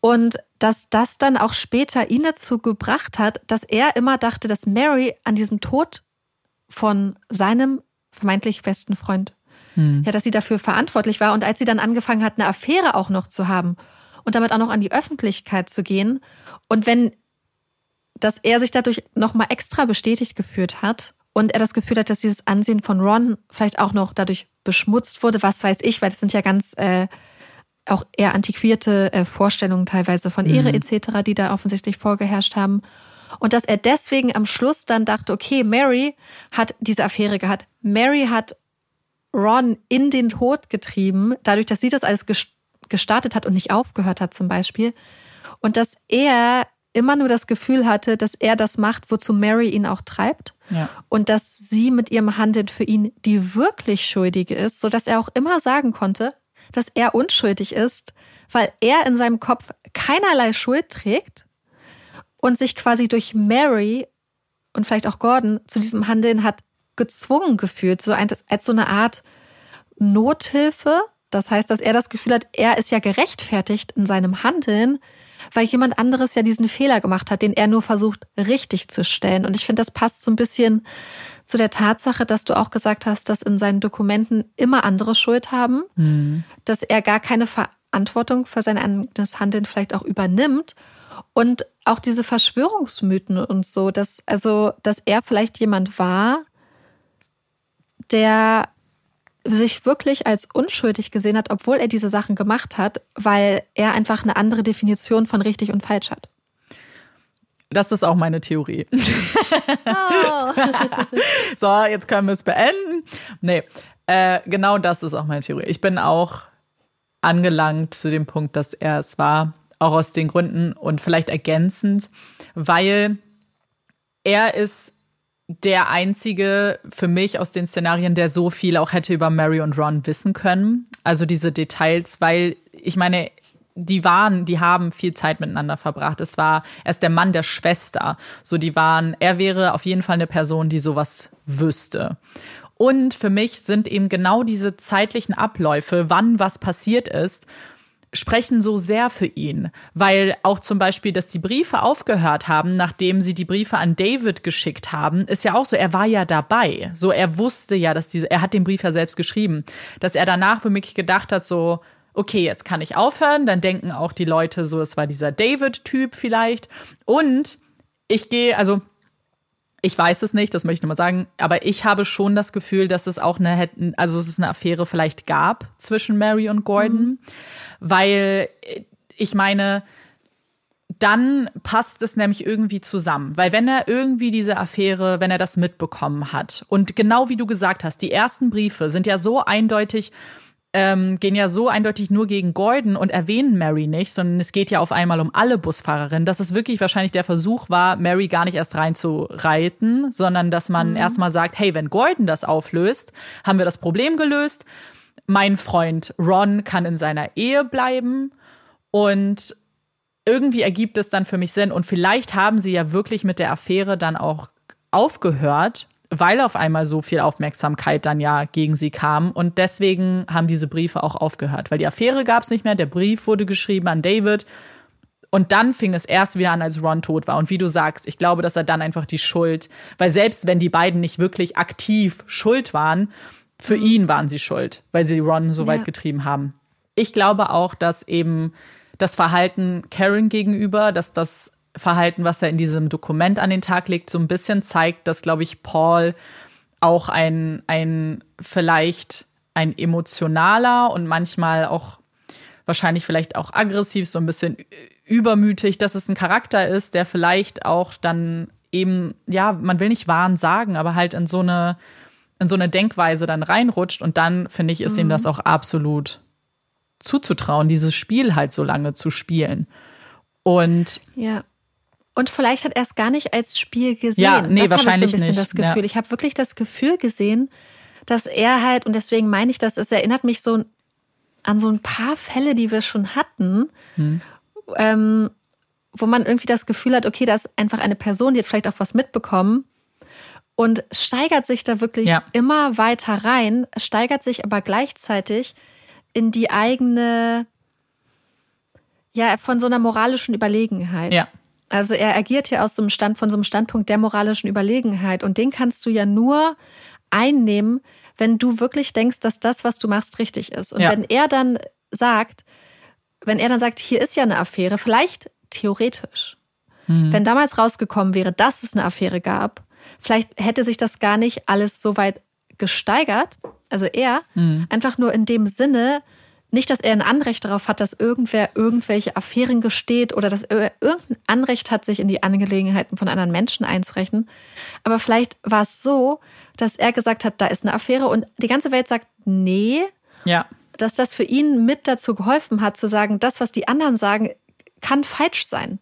Und dass das dann auch später ihn dazu gebracht hat, dass er immer dachte, dass Mary an diesem Tod von seinem vermeintlich besten Freund, hm. ja, dass sie dafür verantwortlich war. Und als sie dann angefangen hat, eine Affäre auch noch zu haben und damit auch noch an die Öffentlichkeit zu gehen, und wenn, dass er sich dadurch nochmal extra bestätigt gefühlt hat und er das Gefühl hat, dass dieses Ansehen von Ron vielleicht auch noch dadurch beschmutzt wurde, was weiß ich, weil das sind ja ganz äh, auch eher antiquierte äh, Vorstellungen teilweise von Ehre mhm. etc., die da offensichtlich vorgeherrscht haben. Und dass er deswegen am Schluss dann dachte, okay, Mary hat diese Affäre gehabt. Mary hat Ron in den Tod getrieben, dadurch, dass sie das alles gestartet hat und nicht aufgehört hat zum Beispiel. Und dass er immer nur das Gefühl hatte, dass er das macht, wozu Mary ihn auch treibt. Ja. Und dass sie mit ihrem Handeln für ihn die wirklich Schuldige ist, sodass er auch immer sagen konnte, dass er unschuldig ist, weil er in seinem Kopf keinerlei Schuld trägt und sich quasi durch Mary und vielleicht auch Gordon zu diesem Handeln hat gezwungen gefühlt, so als so eine Art Nothilfe. Das heißt, dass er das Gefühl hat, er ist ja gerechtfertigt in seinem Handeln, weil jemand anderes ja diesen Fehler gemacht hat, den er nur versucht richtig zu stellen. Und ich finde, das passt so ein bisschen zu der Tatsache, dass du auch gesagt hast, dass in seinen Dokumenten immer andere Schuld haben, mhm. dass er gar keine Verantwortung für sein eigenes Handeln vielleicht auch übernimmt. Und auch diese Verschwörungsmythen und so, dass, also, dass er vielleicht jemand war, der sich wirklich als unschuldig gesehen hat, obwohl er diese Sachen gemacht hat, weil er einfach eine andere Definition von richtig und falsch hat. Das ist auch meine Theorie. Oh. so, jetzt können wir es beenden. Nee, äh, genau das ist auch meine Theorie. Ich bin auch angelangt zu dem Punkt, dass er es war, auch aus den Gründen und vielleicht ergänzend, weil er ist der einzige für mich aus den Szenarien, der so viel auch hätte über Mary und Ron wissen können. Also diese Details, weil ich meine, die waren, die haben viel Zeit miteinander verbracht. Es war, er ist der Mann der Schwester. So, die waren, er wäre auf jeden Fall eine Person, die sowas wüsste. Und für mich sind eben genau diese zeitlichen Abläufe, wann was passiert ist, sprechen so sehr für ihn, weil auch zum Beispiel, dass die Briefe aufgehört haben, nachdem sie die Briefe an David geschickt haben, ist ja auch so, er war ja dabei. So, er wusste ja, dass diese, er hat den Brief ja selbst geschrieben, dass er danach mich gedacht hat, so, okay, jetzt kann ich aufhören, dann denken auch die Leute so, es war dieser David-Typ vielleicht. Und ich gehe, also ich weiß es nicht, das möchte ich nur mal sagen, aber ich habe schon das Gefühl, dass es auch eine, also es eine Affäre vielleicht gab zwischen Mary und Gordon, mhm. weil äh, ich meine, dann passt es nämlich irgendwie zusammen. Weil wenn er irgendwie diese Affäre, wenn er das mitbekommen hat und genau wie du gesagt hast, die ersten Briefe sind ja so eindeutig, ähm, gehen ja so eindeutig nur gegen Gordon und erwähnen Mary nicht, sondern es geht ja auf einmal um alle Busfahrerinnen, dass es wirklich wahrscheinlich der Versuch war, Mary gar nicht erst reinzureiten, sondern dass man mhm. erstmal sagt, hey, wenn Gordon das auflöst, haben wir das Problem gelöst. Mein Freund Ron kann in seiner Ehe bleiben und irgendwie ergibt es dann für mich Sinn und vielleicht haben sie ja wirklich mit der Affäre dann auch aufgehört weil auf einmal so viel Aufmerksamkeit dann ja gegen sie kam. Und deswegen haben diese Briefe auch aufgehört, weil die Affäre gab es nicht mehr, der Brief wurde geschrieben an David. Und dann fing es erst wieder an, als Ron tot war. Und wie du sagst, ich glaube, dass er dann einfach die Schuld, weil selbst wenn die beiden nicht wirklich aktiv schuld waren, für mhm. ihn waren sie schuld, weil sie Ron so weit getrieben haben. Ich glaube auch, dass eben das Verhalten Karen gegenüber, dass das Verhalten, was er in diesem Dokument an den Tag legt, so ein bisschen zeigt, dass, glaube ich, Paul auch ein, ein vielleicht ein emotionaler und manchmal auch wahrscheinlich vielleicht auch aggressiv, so ein bisschen übermütig, dass es ein Charakter ist, der vielleicht auch dann eben, ja, man will nicht wahren sagen, aber halt in so eine, in so eine Denkweise dann reinrutscht und dann, finde ich, ist mhm. ihm das auch absolut zuzutrauen, dieses Spiel halt so lange zu spielen. Und ja. Und vielleicht hat er es gar nicht als Spiel gesehen. Ja, nee, das wahrscheinlich ich so ein bisschen nicht. das Gefühl. Ja. Ich habe wirklich das Gefühl gesehen, dass er halt, und deswegen meine ich das, es erinnert mich so an so ein paar Fälle, die wir schon hatten, hm. ähm, wo man irgendwie das Gefühl hat, okay, da ist einfach eine Person, die hat vielleicht auch was mitbekommen und steigert sich da wirklich ja. immer weiter rein, steigert sich aber gleichzeitig in die eigene, ja, von so einer moralischen Überlegenheit. Ja. Also er agiert hier aus so einem Stand, von so einem Standpunkt der moralischen Überlegenheit. Und den kannst du ja nur einnehmen, wenn du wirklich denkst, dass das, was du machst, richtig ist. Und ja. wenn er dann sagt, wenn er dann sagt, hier ist ja eine Affäre, vielleicht theoretisch, mhm. wenn damals rausgekommen wäre, dass es eine Affäre gab, vielleicht hätte sich das gar nicht alles so weit gesteigert. Also er, mhm. einfach nur in dem Sinne, nicht, dass er ein Anrecht darauf hat, dass irgendwer irgendwelche Affären gesteht oder dass er irgendein Anrecht hat, sich in die Angelegenheiten von anderen Menschen einzurechnen. Aber vielleicht war es so, dass er gesagt hat, da ist eine Affäre und die ganze Welt sagt, nee. Ja. dass das für ihn mit dazu geholfen hat, zu sagen, das, was die anderen sagen, kann falsch sein.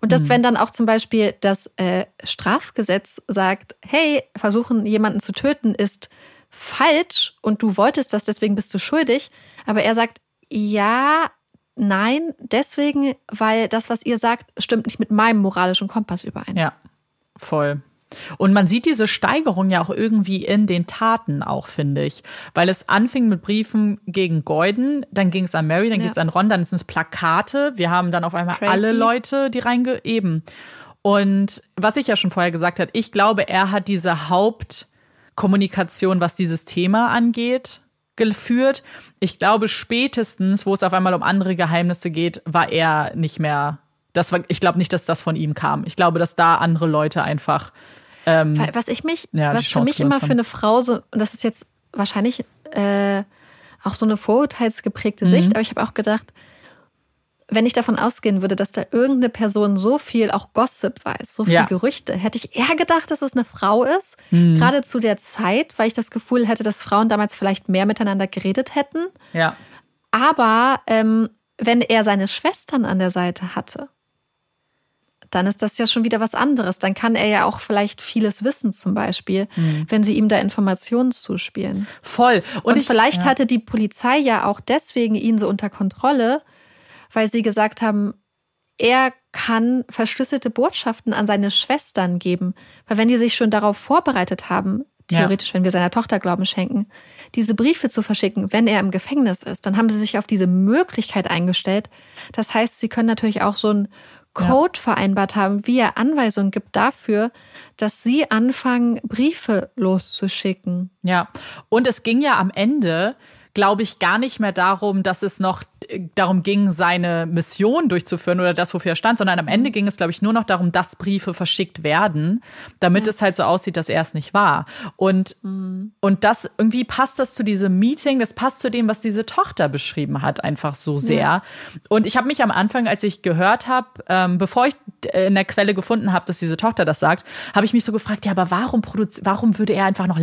Und dass, mhm. wenn dann auch zum Beispiel das äh, Strafgesetz sagt, hey, versuchen jemanden zu töten ist falsch und du wolltest das, deswegen bist du schuldig. Aber er sagt, ja, nein, deswegen, weil das, was ihr sagt, stimmt nicht mit meinem moralischen Kompass überein. Ja, voll. Und man sieht diese Steigerung ja auch irgendwie in den Taten auch, finde ich. Weil es anfing mit Briefen gegen Gordon, dann ging es an Mary, dann ja. geht es an Ron, dann sind es Plakate. Wir haben dann auf einmal Tracy. alle Leute, die reingeben. Und was ich ja schon vorher gesagt habe, ich glaube, er hat diese Hauptkommunikation, was dieses Thema angeht, geführt. Ich glaube, spätestens, wo es auf einmal um andere Geheimnisse geht, war er nicht mehr. Das war, ich glaube nicht, dass das von ihm kam. Ich glaube, dass da andere Leute einfach. Ähm, was ich mich, ja, was für mich immer für eine Frau so, und das ist jetzt wahrscheinlich äh, auch so eine vorurteilsgeprägte mhm. Sicht, aber ich habe auch gedacht, wenn ich davon ausgehen würde, dass da irgendeine Person so viel auch Gossip weiß, so viel ja. Gerüchte, hätte ich eher gedacht, dass es eine Frau ist. Mhm. Gerade zu der Zeit, weil ich das Gefühl hätte, dass Frauen damals vielleicht mehr miteinander geredet hätten. Ja. Aber ähm, wenn er seine Schwestern an der Seite hatte, dann ist das ja schon wieder was anderes. Dann kann er ja auch vielleicht vieles wissen, zum Beispiel, mhm. wenn sie ihm da Informationen zuspielen. Voll. Und, Und ich, vielleicht ja. hatte die Polizei ja auch deswegen ihn so unter Kontrolle, weil sie gesagt haben, er kann verschlüsselte Botschaften an seine Schwestern geben. Weil wenn die sich schon darauf vorbereitet haben, theoretisch, ja. wenn wir seiner Tochter Glauben schenken, diese Briefe zu verschicken, wenn er im Gefängnis ist, dann haben sie sich auf diese Möglichkeit eingestellt. Das heißt, sie können natürlich auch so einen Code ja. vereinbart haben, wie er Anweisungen gibt dafür, dass sie anfangen, Briefe loszuschicken. Ja, und es ging ja am Ende glaube ich, gar nicht mehr darum, dass es noch darum ging, seine Mission durchzuführen oder das, wofür er stand, sondern am Ende ging es, glaube ich, nur noch darum, dass Briefe verschickt werden, damit ja. es halt so aussieht, dass er es nicht war. Und, mhm. und das irgendwie passt das zu diesem Meeting, das passt zu dem, was diese Tochter beschrieben hat, einfach so sehr. Ja. Und ich habe mich am Anfang, als ich gehört habe, ähm, bevor ich äh, in der Quelle gefunden habe, dass diese Tochter das sagt, habe ich mich so gefragt, ja, aber warum produziert, warum würde er einfach noch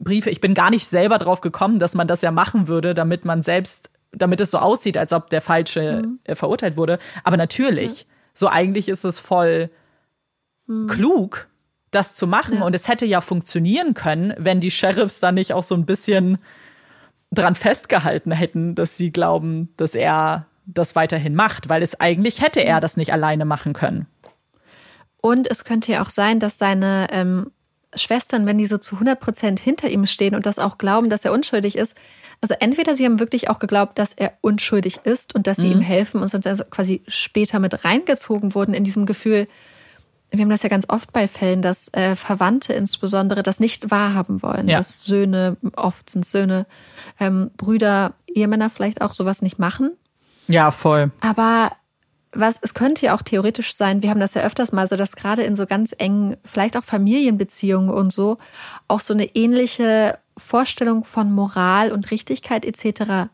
Briefe? Ich bin gar nicht selber drauf gekommen, dass man das ja machen würde, damit man selbst, damit es so aussieht, als ob der Falsche mhm. Äh, verurteilt wurde. Aber natürlich, ja. so eigentlich ist es voll mhm. klug, das zu machen. Ja. Und es hätte ja funktionieren können, wenn die Sheriffs dann nicht auch so ein bisschen dran festgehalten hätten, dass sie glauben, dass er das weiterhin macht, weil es eigentlich hätte er das nicht alleine machen können. Und es könnte ja auch sein, dass seine ähm, Schwestern, wenn die so zu 100 Prozent hinter ihm stehen und das auch glauben, dass er unschuldig ist, also entweder sie haben wirklich auch geglaubt, dass er unschuldig ist und dass sie mhm. ihm helfen und sind also quasi später mit reingezogen wurden in diesem Gefühl. Wir haben das ja ganz oft bei Fällen, dass äh, Verwandte insbesondere das nicht wahrhaben wollen, ja. dass Söhne, oft sind Söhne, ähm, Brüder, Ehemänner vielleicht auch sowas nicht machen. Ja, voll. Aber was, es könnte ja auch theoretisch sein, wir haben das ja öfters mal so, dass gerade in so ganz engen, vielleicht auch Familienbeziehungen und so, auch so eine ähnliche Vorstellung von Moral und Richtigkeit etc.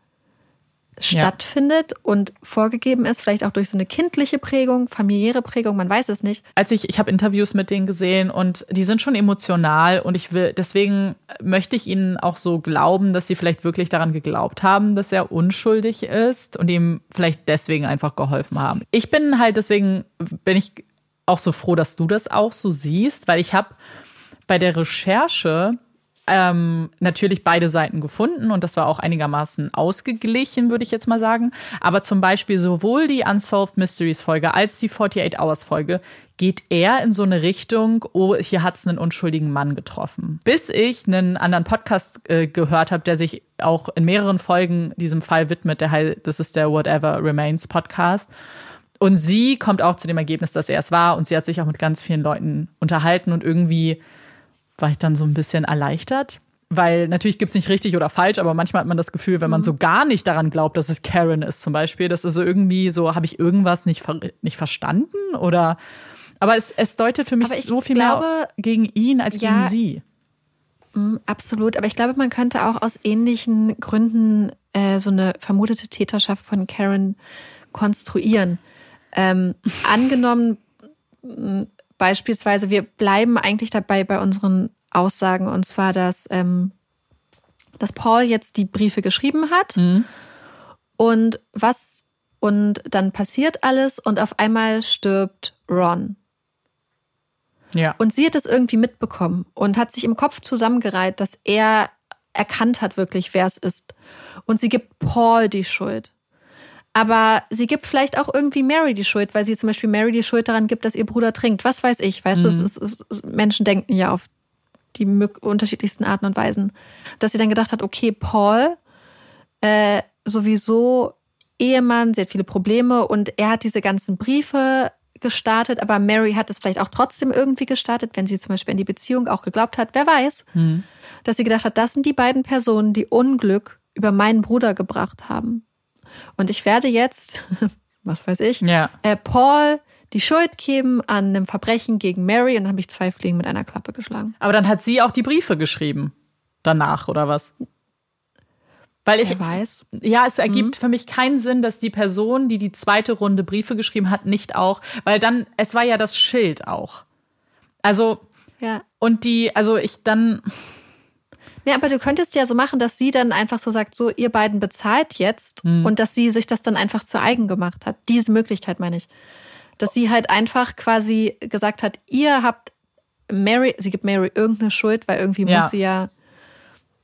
stattfindet ja. und vorgegeben ist, vielleicht auch durch so eine kindliche Prägung, familiäre Prägung, man weiß es nicht. Als ich, ich habe Interviews mit denen gesehen und die sind schon emotional und ich will, deswegen möchte ich ihnen auch so glauben, dass sie vielleicht wirklich daran geglaubt haben, dass er unschuldig ist und ihm vielleicht deswegen einfach geholfen haben. Ich bin halt deswegen, bin ich auch so froh, dass du das auch so siehst, weil ich habe bei der Recherche ähm, natürlich beide Seiten gefunden und das war auch einigermaßen ausgeglichen, würde ich jetzt mal sagen. Aber zum Beispiel sowohl die Unsolved Mysteries Folge als die 48 Hours Folge geht eher in so eine Richtung, oh, hier hat's einen unschuldigen Mann getroffen. Bis ich einen anderen Podcast äh, gehört habe, der sich auch in mehreren Folgen diesem Fall widmet, der heißt, das ist der Whatever Remains Podcast. Und sie kommt auch zu dem Ergebnis, dass er es war und sie hat sich auch mit ganz vielen Leuten unterhalten und irgendwie war ich dann so ein bisschen erleichtert. Weil natürlich gibt es nicht richtig oder falsch, aber manchmal hat man das Gefühl, wenn man mhm. so gar nicht daran glaubt, dass es Karen ist, zum Beispiel, dass es so irgendwie so, habe ich irgendwas nicht, nicht verstanden? Oder aber es, es deutet für mich so viel glaube, mehr gegen ihn als ja, gegen sie. Mm, absolut, aber ich glaube, man könnte auch aus ähnlichen Gründen äh, so eine vermutete Täterschaft von Karen konstruieren. Ähm, angenommen, mm, Beispielsweise, wir bleiben eigentlich dabei bei unseren Aussagen, und zwar, dass, ähm, dass Paul jetzt die Briefe geschrieben hat. Mhm. Und was, und dann passiert alles und auf einmal stirbt Ron. Ja. Und sie hat es irgendwie mitbekommen und hat sich im Kopf zusammengereiht, dass er erkannt hat wirklich, wer es ist. Und sie gibt Paul die Schuld. Aber sie gibt vielleicht auch irgendwie Mary die Schuld, weil sie zum Beispiel Mary die Schuld daran gibt, dass ihr Bruder trinkt. Was weiß ich, weißt mhm. du, es ist, es ist, Menschen denken ja auf die unterschiedlichsten Arten und Weisen. Dass sie dann gedacht hat, okay, Paul, äh, sowieso Ehemann, sie hat viele Probleme und er hat diese ganzen Briefe gestartet, aber Mary hat es vielleicht auch trotzdem irgendwie gestartet, wenn sie zum Beispiel in die Beziehung auch geglaubt hat, wer weiß, mhm. dass sie gedacht hat, das sind die beiden Personen, die Unglück über meinen Bruder gebracht haben. Und ich werde jetzt, was weiß ich, ja. äh, Paul die Schuld geben an einem Verbrechen gegen Mary und dann habe ich zwei Fliegen mit einer Klappe geschlagen. Aber dann hat sie auch die Briefe geschrieben. Danach, oder was? Weil ich Wer weiß. Ja, es ergibt mhm. für mich keinen Sinn, dass die Person, die die zweite Runde Briefe geschrieben hat, nicht auch, weil dann, es war ja das Schild auch. Also, ja. Und die, also ich dann. Ja, aber du könntest ja so machen, dass sie dann einfach so sagt, so ihr beiden bezahlt jetzt mhm. und dass sie sich das dann einfach zu eigen gemacht hat. Diese Möglichkeit meine ich. Dass sie halt einfach quasi gesagt hat, ihr habt Mary, sie gibt Mary irgendeine Schuld, weil irgendwie ja. muss sie ja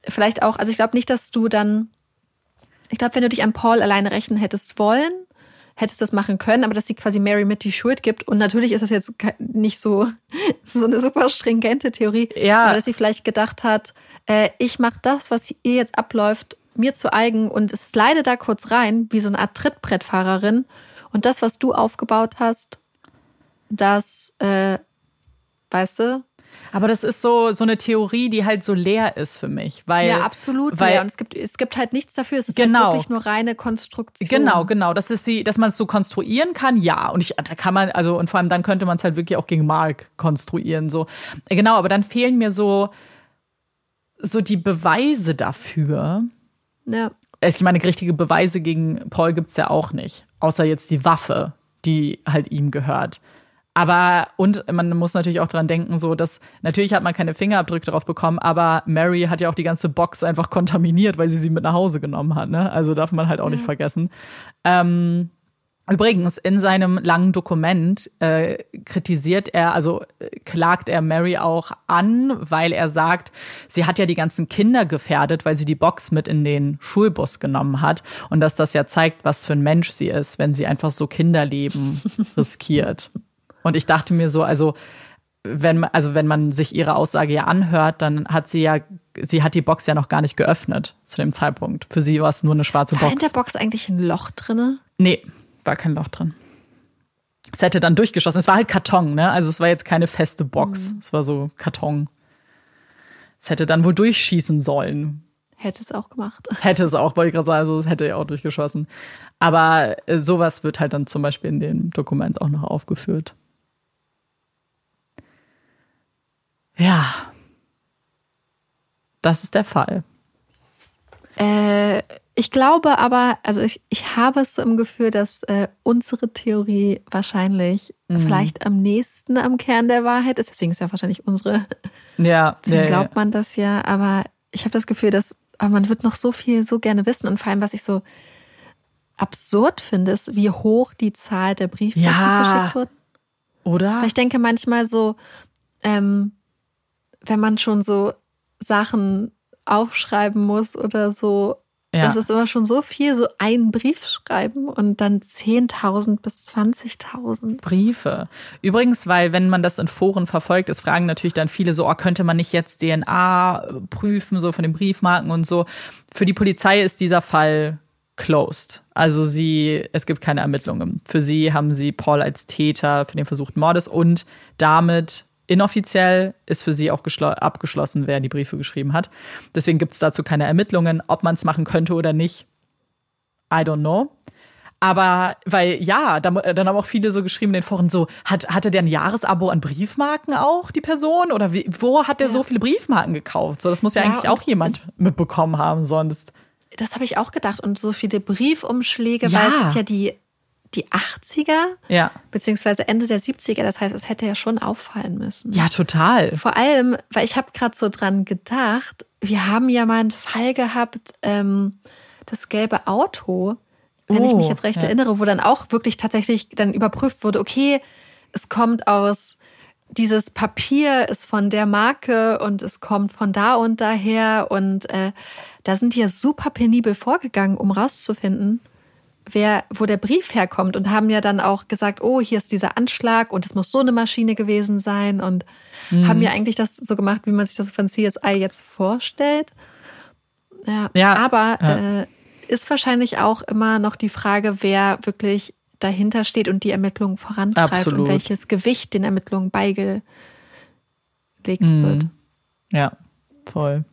vielleicht auch, also ich glaube nicht, dass du dann, ich glaube, wenn du dich an Paul alleine rechnen hättest wollen, hättest du das machen können, aber dass sie quasi Mary mit die Schuld gibt. Und natürlich ist das jetzt nicht so, so eine super stringente Theorie, ja. aber dass sie vielleicht gedacht hat, äh, ich mache das, was ihr jetzt abläuft, mir zu eigen und es slide da kurz rein, wie so eine Art Trittbrettfahrerin. Und das, was du aufgebaut hast, das, äh, weißt du, aber das ist so, so eine Theorie, die halt so leer ist für mich. Weil, ja, absolut weil, leer. Und es gibt, es gibt halt nichts dafür. Es ist genau. halt wirklich nur reine Konstruktion. Genau, genau. Das ist sie, dass man es so konstruieren kann, ja. Und ich, da kann man, also, und vor allem dann könnte man es halt wirklich auch gegen Mark konstruieren, so. Genau, aber dann fehlen mir so, so die Beweise dafür. Ja. Ich meine, richtige Beweise gegen Paul gibt es ja auch nicht. Außer jetzt die Waffe, die halt ihm gehört. Aber, und man muss natürlich auch dran denken, so, dass natürlich hat man keine Fingerabdrücke drauf bekommen, aber Mary hat ja auch die ganze Box einfach kontaminiert, weil sie sie mit nach Hause genommen hat. Ne? Also darf man halt auch nicht vergessen. Ähm, Übrigens, in seinem langen Dokument äh, kritisiert er, also äh, klagt er Mary auch an, weil er sagt, sie hat ja die ganzen Kinder gefährdet, weil sie die Box mit in den Schulbus genommen hat und dass das ja zeigt, was für ein Mensch sie ist, wenn sie einfach so Kinderleben riskiert. Und ich dachte mir so, also wenn, also wenn man sich ihre Aussage ja anhört, dann hat sie ja, sie hat die Box ja noch gar nicht geöffnet zu dem Zeitpunkt. Für sie war es nur eine schwarze war Box. War in der Box eigentlich ein Loch drinne? Nee, war kein Loch drin. Es hätte dann durchgeschossen. Es war halt Karton, ne? Also es war jetzt keine feste Box. Mhm. Es war so Karton. Es hätte dann wohl durchschießen sollen. Hätte es auch gemacht. Hätte es auch, wollte ich gerade sagen, also es hätte ja auch durchgeschossen. Aber äh, sowas wird halt dann zum Beispiel in dem Dokument auch noch aufgeführt. Ja. Das ist der Fall. Äh, ich glaube aber, also ich, ich habe es so im Gefühl, dass äh, unsere Theorie wahrscheinlich mhm. vielleicht am nächsten am Kern der Wahrheit ist. Deswegen ist ja wahrscheinlich unsere. Ja. Deswegen ja, glaubt man das ja. Aber ich habe das Gefühl, dass aber man wird noch so viel so gerne wissen. Und vor allem, was ich so absurd finde, ist, wie hoch die Zahl der Briefe ja. die geschickt wurden. Oder? Weil ich denke manchmal so, ähm, wenn man schon so Sachen aufschreiben muss oder so, ja. das ist immer schon so viel, so einen Brief schreiben und dann 10.000 bis 20.000. Briefe. Übrigens, weil wenn man das in Foren verfolgt, es fragen natürlich dann viele so, oh, könnte man nicht jetzt DNA prüfen, so von den Briefmarken und so. Für die Polizei ist dieser Fall closed. Also sie, es gibt keine Ermittlungen. Für sie haben sie Paul als Täter für den versuchten Mordes und damit Inoffiziell ist für sie auch abgeschlossen, wer die Briefe geschrieben hat. Deswegen gibt es dazu keine Ermittlungen, ob man es machen könnte oder nicht. I don't know. Aber, weil, ja, dann, dann haben auch viele so geschrieben in den Foren so, hat, hatte der ein Jahresabo an Briefmarken auch, die Person? Oder wie, wo hat der ja. so viele Briefmarken gekauft? So, das muss ja, ja eigentlich auch jemand mitbekommen haben, sonst. Das habe ich auch gedacht. Und so viele Briefumschläge, ja. weil es sind ja die die 80er, ja. beziehungsweise Ende der 70er. Das heißt, es hätte ja schon auffallen müssen. Ja, total. Vor allem, weil ich habe gerade so dran gedacht, wir haben ja mal einen Fall gehabt, ähm, das gelbe Auto wenn ich mich Oh, jetzt recht ja. erinnere, wo dann auch wirklich tatsächlich dann überprüft wurde, okay, es kommt aus dieses Papier ist von der Marke und es kommt von da und daher und äh, da sind die ja super penibel vorgegangen, um rauszufinden, wer, wo der Brief herkommt und haben ja dann auch gesagt, oh, hier ist dieser Anschlag und es muss so eine Maschine gewesen sein und haben ja eigentlich das so gemacht, wie man sich das von CSI jetzt vorstellt. Ja, Ja, aber ja. Äh, ist wahrscheinlich auch immer noch die Frage, wer wirklich dahinter steht und die Ermittlungen vorantreibt Absolut. und welches Gewicht den Ermittlungen beigelegt Mhm. wird. Ja, voll.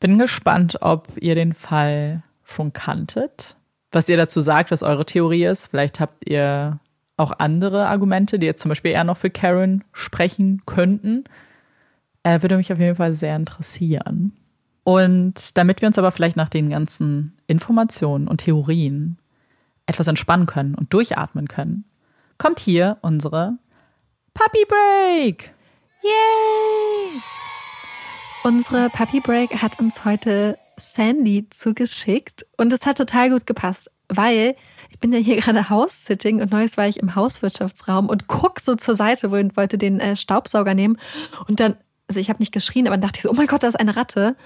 Bin gespannt, ob ihr den Fall schon kanntet. Was ihr dazu sagt, was eure Theorie ist. Vielleicht habt ihr auch andere Argumente, die jetzt zum Beispiel eher noch für Karen sprechen könnten. Äh, würde mich auf jeden Fall sehr interessieren. Und damit wir uns aber vielleicht nach den ganzen Informationen und Theorien etwas entspannen können und durchatmen können, kommt hier unsere Puppy Break. Yay! Unsere Puppy Break hat uns heute Sandy zugeschickt und es hat total gut gepasst, weil ich bin ja hier gerade House-Sitting und neues war ich im Hauswirtschaftsraum und guck so zur Seite und wollte den äh, Staubsauger nehmen und dann, also ich habe nicht geschrien, aber dann dachte ich so, oh mein Gott, da ist eine Ratte.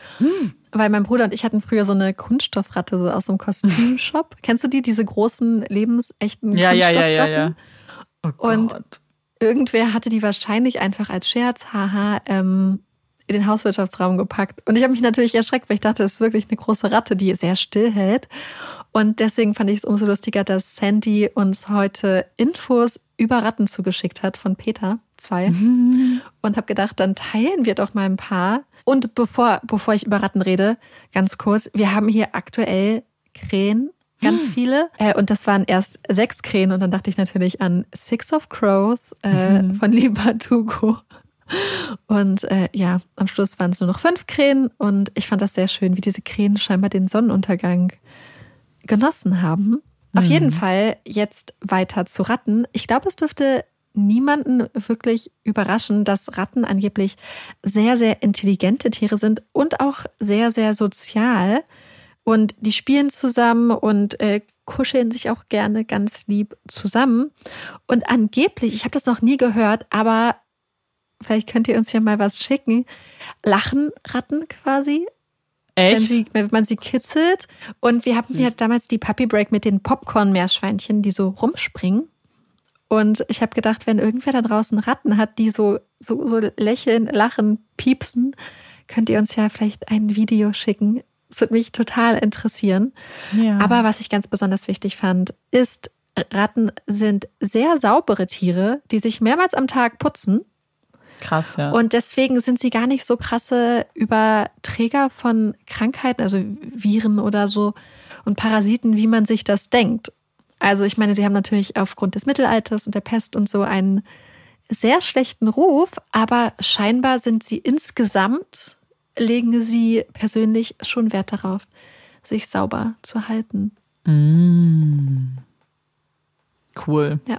Weil mein Bruder und ich hatten früher so eine Kunststoffratte so aus so einem Kostümshop. Kennst du die, diese großen, lebensechten Ja, ja, ja, ja, Kunststoffratten? ja. Oh Und- irgendwer hatte die wahrscheinlich einfach als Scherz, haha, ähm, in den Hauswirtschaftsraum gepackt. Und ich habe mich natürlich erschreckt, weil ich dachte, es ist wirklich eine große Ratte, die sehr still hält. Und deswegen fand ich es umso lustiger, dass Sandy uns heute Infos über Ratten zugeschickt hat von Peter, zwei. Und habe gedacht, dann teilen wir doch mal ein paar. Und bevor, bevor ich über Ratten rede, ganz kurz, wir haben hier aktuell Krähen, ganz viele. Äh, und das waren erst sechs Krähen. Und dann dachte ich natürlich an Six of Crows äh, von Libertugo. Und äh, ja, am Schluss waren es nur noch fünf Krähen. Und ich fand das sehr schön, wie diese Krähen scheinbar den Sonnenuntergang genossen haben. Auf Mhm. jeden Fall jetzt weiter zu Ratten. Ich glaube, es dürfte niemanden wirklich überraschen, dass Ratten angeblich sehr, sehr intelligente Tiere sind und auch sehr, sehr sozial. Und die spielen zusammen und äh, kuscheln sich auch gerne ganz lieb zusammen. Und angeblich, ich habe das noch nie gehört, aber vielleicht könnt ihr uns ja mal was schicken, lachen Ratten quasi wenn, Echt? sie, wenn man sie kitzelt. Und wir hatten ja damals die Puppy Break mit den Popcorn-Meerschweinchen, die so rumspringen. Und ich habe gedacht, wenn irgendwer da draußen Ratten hat, die so, so, so lächeln, lachen, piepsen, könnt ihr uns ja vielleicht ein Video schicken. Es würde mich total interessieren. ja. Aber was ich ganz besonders wichtig fand, ist, Ratten sind sehr saubere Tiere, die sich mehrmals am Tag putzen. Krass, ja. Und deswegen sind sie gar nicht so krasse Überträger von Krankheiten, also Viren oder so und Parasiten, wie man sich das denkt. Also ich meine, sie haben natürlich aufgrund des Mittelalters und der Pest und so einen sehr schlechten Ruf, aber scheinbar sind sie insgesamt, legen sie persönlich schon Wert darauf, sich sauber zu halten. Mm. Cool. Ja.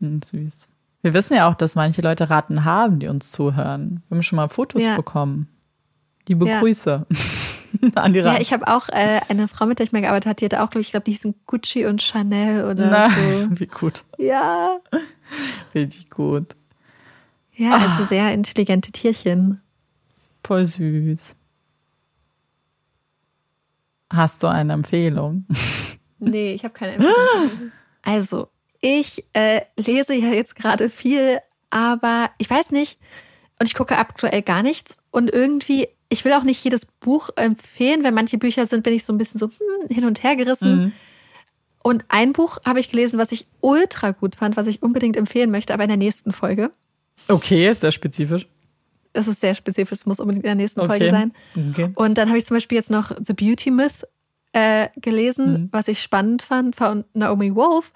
Mm, Süß. Wir wissen ja auch, dass manche Leute Ratten haben, die uns zuhören. Wir haben schon mal Fotos Ja. bekommen. Liebe Ja. Grüße an die Ja, Ratten. ich habe auch äh, eine Frau, mit der ich mal gearbeitet habe, die hatte auch, glaube ich, ich glaube, die hießen Gucci und Chanel oder Na, so. wie gut. Ja. Richtig gut. Ja, also sehr intelligente Tierchen. Voll süß. Hast du eine Empfehlung? Nee, ich habe keine Empfehlung. Also, ich äh, lese ja jetzt gerade viel, aber ich weiß nicht und ich gucke aktuell gar nichts und irgendwie, ich will auch nicht jedes Buch empfehlen, wenn manche Bücher sind, bin ich so ein bisschen so hm, hin und her gerissen. Mhm. Und ein Buch habe ich gelesen, was ich ultra gut fand, was ich unbedingt empfehlen möchte, aber in der nächsten Folge. Okay, sehr spezifisch. Das ist sehr spezifisch, es muss unbedingt in der nächsten Okay. Folge sein. Okay. Und dann habe ich zum Beispiel jetzt noch The Beauty Myth äh, gelesen, Mhm. was ich spannend fand von Naomi Wolf.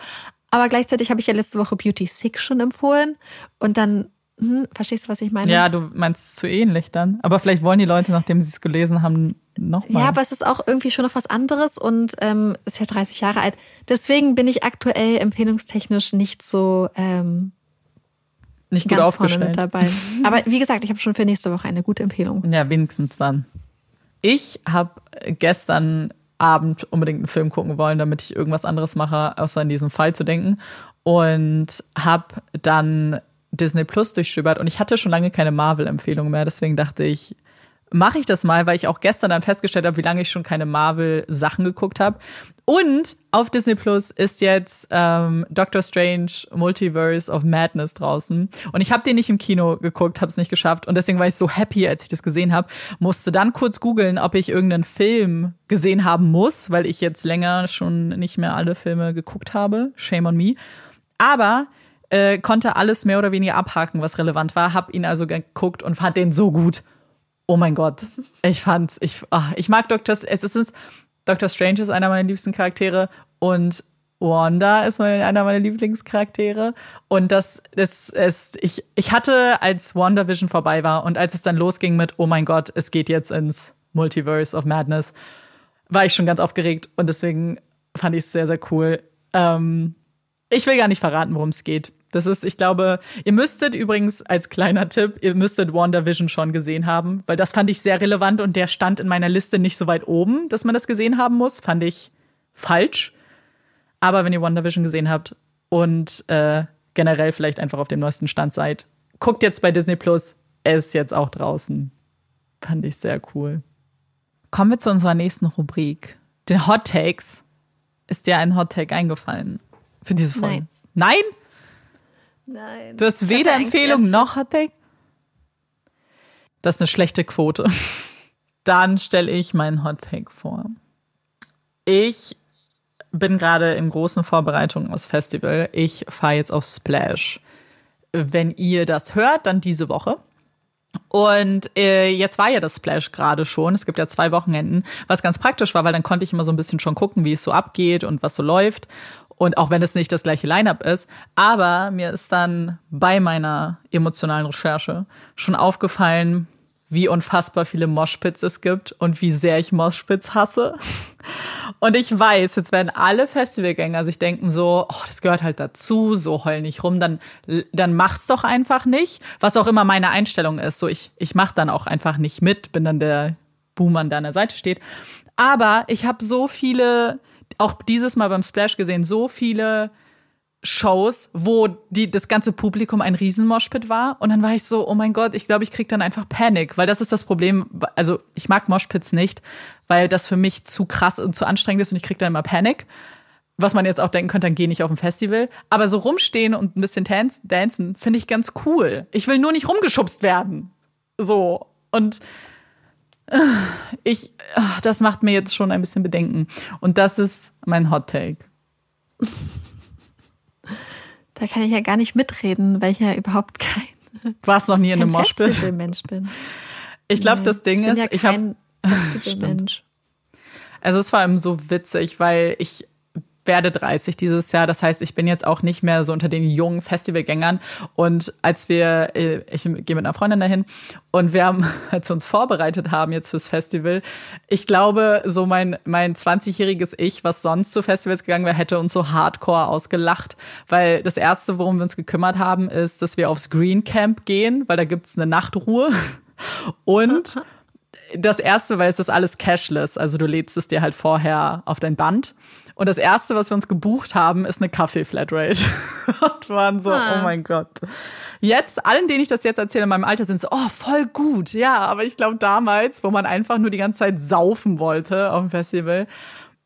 Aber gleichzeitig habe ich ja letzte Woche Beauty Sick schon empfohlen. Und dann, hm, verstehst du, was ich meine? Ja, du meinst zu ähnlich dann. Aber vielleicht wollen die Leute, nachdem sie es gelesen haben, nochmal. Ja, aber es ist auch irgendwie schon noch was anderes und ähm, ist ja 30 Jahre alt. Deswegen bin ich aktuell empfehlungstechnisch nicht so ähm, nicht gut ganz vorne aufgestellt. mit dabei. Aber wie gesagt, ich habe schon für nächste Woche eine gute Empfehlung. Ja, wenigstens dann. Ich habe gestern Abend unbedingt einen Film gucken wollen, damit ich irgendwas anderes mache, außer in diesem Fall zu denken. Und habe dann Disney Plus durchstöbert und ich hatte schon lange keine Marvel-Empfehlung mehr. Deswegen dachte ich, mache ich das mal, weil ich auch gestern dann festgestellt habe, wie lange ich schon keine Marvel-Sachen geguckt habe. Und auf Disney Plus ist jetzt ähm, Doctor Strange Multiverse of Madness draußen. Und ich habe den nicht im Kino geguckt, habe es nicht geschafft. Und deswegen war ich so happy, als ich das gesehen habe. Musste dann kurz googeln, ob ich irgendeinen Film gesehen haben muss, weil ich jetzt länger schon nicht mehr alle Filme geguckt habe. Shame on me. Aber äh, konnte alles mehr oder weniger abhaken, was relevant war. Hab ihn also geguckt und fand den so gut. Oh mein Gott, ich fand's, ich, ach, ich mag Dr. Es ist Doctor Strange ist einer meiner liebsten Charaktere und Wanda ist einer meiner Lieblingscharaktere. Und das, das ist, ich, ich hatte, als WandaVision vorbei war und als es dann losging mit, oh mein Gott, es geht jetzt ins Multiverse of Madness, war ich schon ganz aufgeregt und deswegen fand ich es sehr, sehr cool. Ähm, ich will gar nicht verraten, worum es geht. Das ist, ich glaube, ihr müsstet übrigens als kleiner Tipp, ihr müsstet WandaVision schon gesehen haben, weil das fand ich sehr relevant und der stand in meiner Liste nicht so weit oben, dass man das gesehen haben muss. Fand ich falsch. Aber wenn ihr WandaVision gesehen habt und äh, generell vielleicht einfach auf dem neuesten Stand seid, guckt jetzt bei Disney Plus. Er ist jetzt auch draußen. Fand ich sehr cool. Kommen wir zu unserer nächsten Rubrik. Den Hot Takes. Ist dir ein Hot Take eingefallen für diese Folge? Nein? Nein? Nein. Du hast weder Empfehlung noch Hottake? Das ist eine schlechte Quote. Dann stelle ich meinen Hot Take vor. Ich bin gerade in großen Vorbereitungen aus Festival. Ich fahre jetzt auf Splash. Wenn ihr das hört, dann diese Woche. Und äh, jetzt war ja das Splash gerade schon. Es gibt ja zwei Wochenenden, was ganz praktisch war, weil dann konnte ich immer so ein bisschen schon gucken, wie es so abgeht und was so läuft. Und auch wenn es nicht das gleiche Line-up ist, aber mir ist dann bei meiner emotionalen Recherche schon aufgefallen, wie unfassbar viele Moshpits es gibt und wie sehr ich Moshpits hasse. Und ich weiß, jetzt werden alle Festivalgänger sich denken so, oh, das gehört halt dazu, so heul nicht rum, dann, dann mach's doch einfach nicht. Was auch immer meine Einstellung ist. So, ich, ich mach dann auch einfach nicht mit, bin dann der Boomer, der an der Seite steht. Aber ich habe so viele auch dieses Mal beim Splash gesehen, so viele Shows, wo die, das ganze Publikum ein Riesenmoshpit war. Und dann war ich so, oh mein Gott, ich glaube, ich krieg dann einfach Panik, weil das ist das Problem. Also ich mag Moshpits nicht, weil das für mich zu krass und zu anstrengend ist und ich krieg dann immer Panik. Was man jetzt auch denken könnte, dann geh nicht auf ein Festival. Aber so rumstehen und ein bisschen dancen, finde ich ganz cool. Ich will nur nicht rumgeschubst werden. So. Und ich, das macht mir jetzt schon ein bisschen Bedenken. Und das ist mein Hot Take. Da kann ich ja gar nicht mitreden, weil ich ja überhaupt kein. Du warst noch nie in einem Moshpit? Mensch bin. Ich glaube, nee, das Ding ich ist, ja ich habe. Mensch. Also es war eben so witzig, weil ich werde 30 dieses Jahr. Das heißt, ich bin jetzt auch nicht mehr so unter den jungen Festivalgängern. Und als wir, äh, ich gehe mit einer Freundin dahin und wir haben, als wir uns vorbereitet haben jetzt fürs Festival, ich glaube, so mein, mein 20-jähriges Ich, was sonst zu Festivals gegangen wäre, hätte uns so hardcore ausgelacht. Weil das erste, worum wir uns gekümmert haben, ist, dass wir aufs Green Camp gehen, weil da gibt's eine Nachtruhe. Und das erste, weil es ist alles cashless. Also du lädst es dir halt vorher auf dein Band. Und das erste, was wir uns gebucht haben, ist eine Kaffee-Flatrate. und waren so, ah. oh mein Gott. Jetzt, allen, denen ich das jetzt erzähle in meinem Alter, sind so, oh, voll gut. Ja, aber ich glaube damals, wo man einfach nur die ganze Zeit saufen wollte auf dem Festival,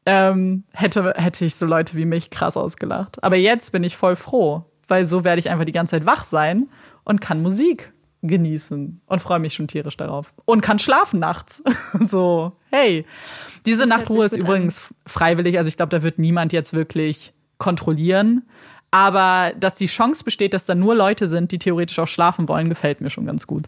ähm, hätte, hätte ich so Leute wie mich krass ausgelacht. Aber jetzt bin ich voll froh, weil so werde ich einfach die ganze Zeit wach sein und kann Musik genießen und freue mich schon tierisch darauf. Und kann schlafen nachts. so, hey. Diese Nachtruhe ist übrigens an. freiwillig, also ich glaube, da wird niemand jetzt wirklich kontrollieren. Aber dass die Chance besteht, dass da nur Leute sind, die theoretisch auch schlafen wollen, gefällt mir schon ganz gut.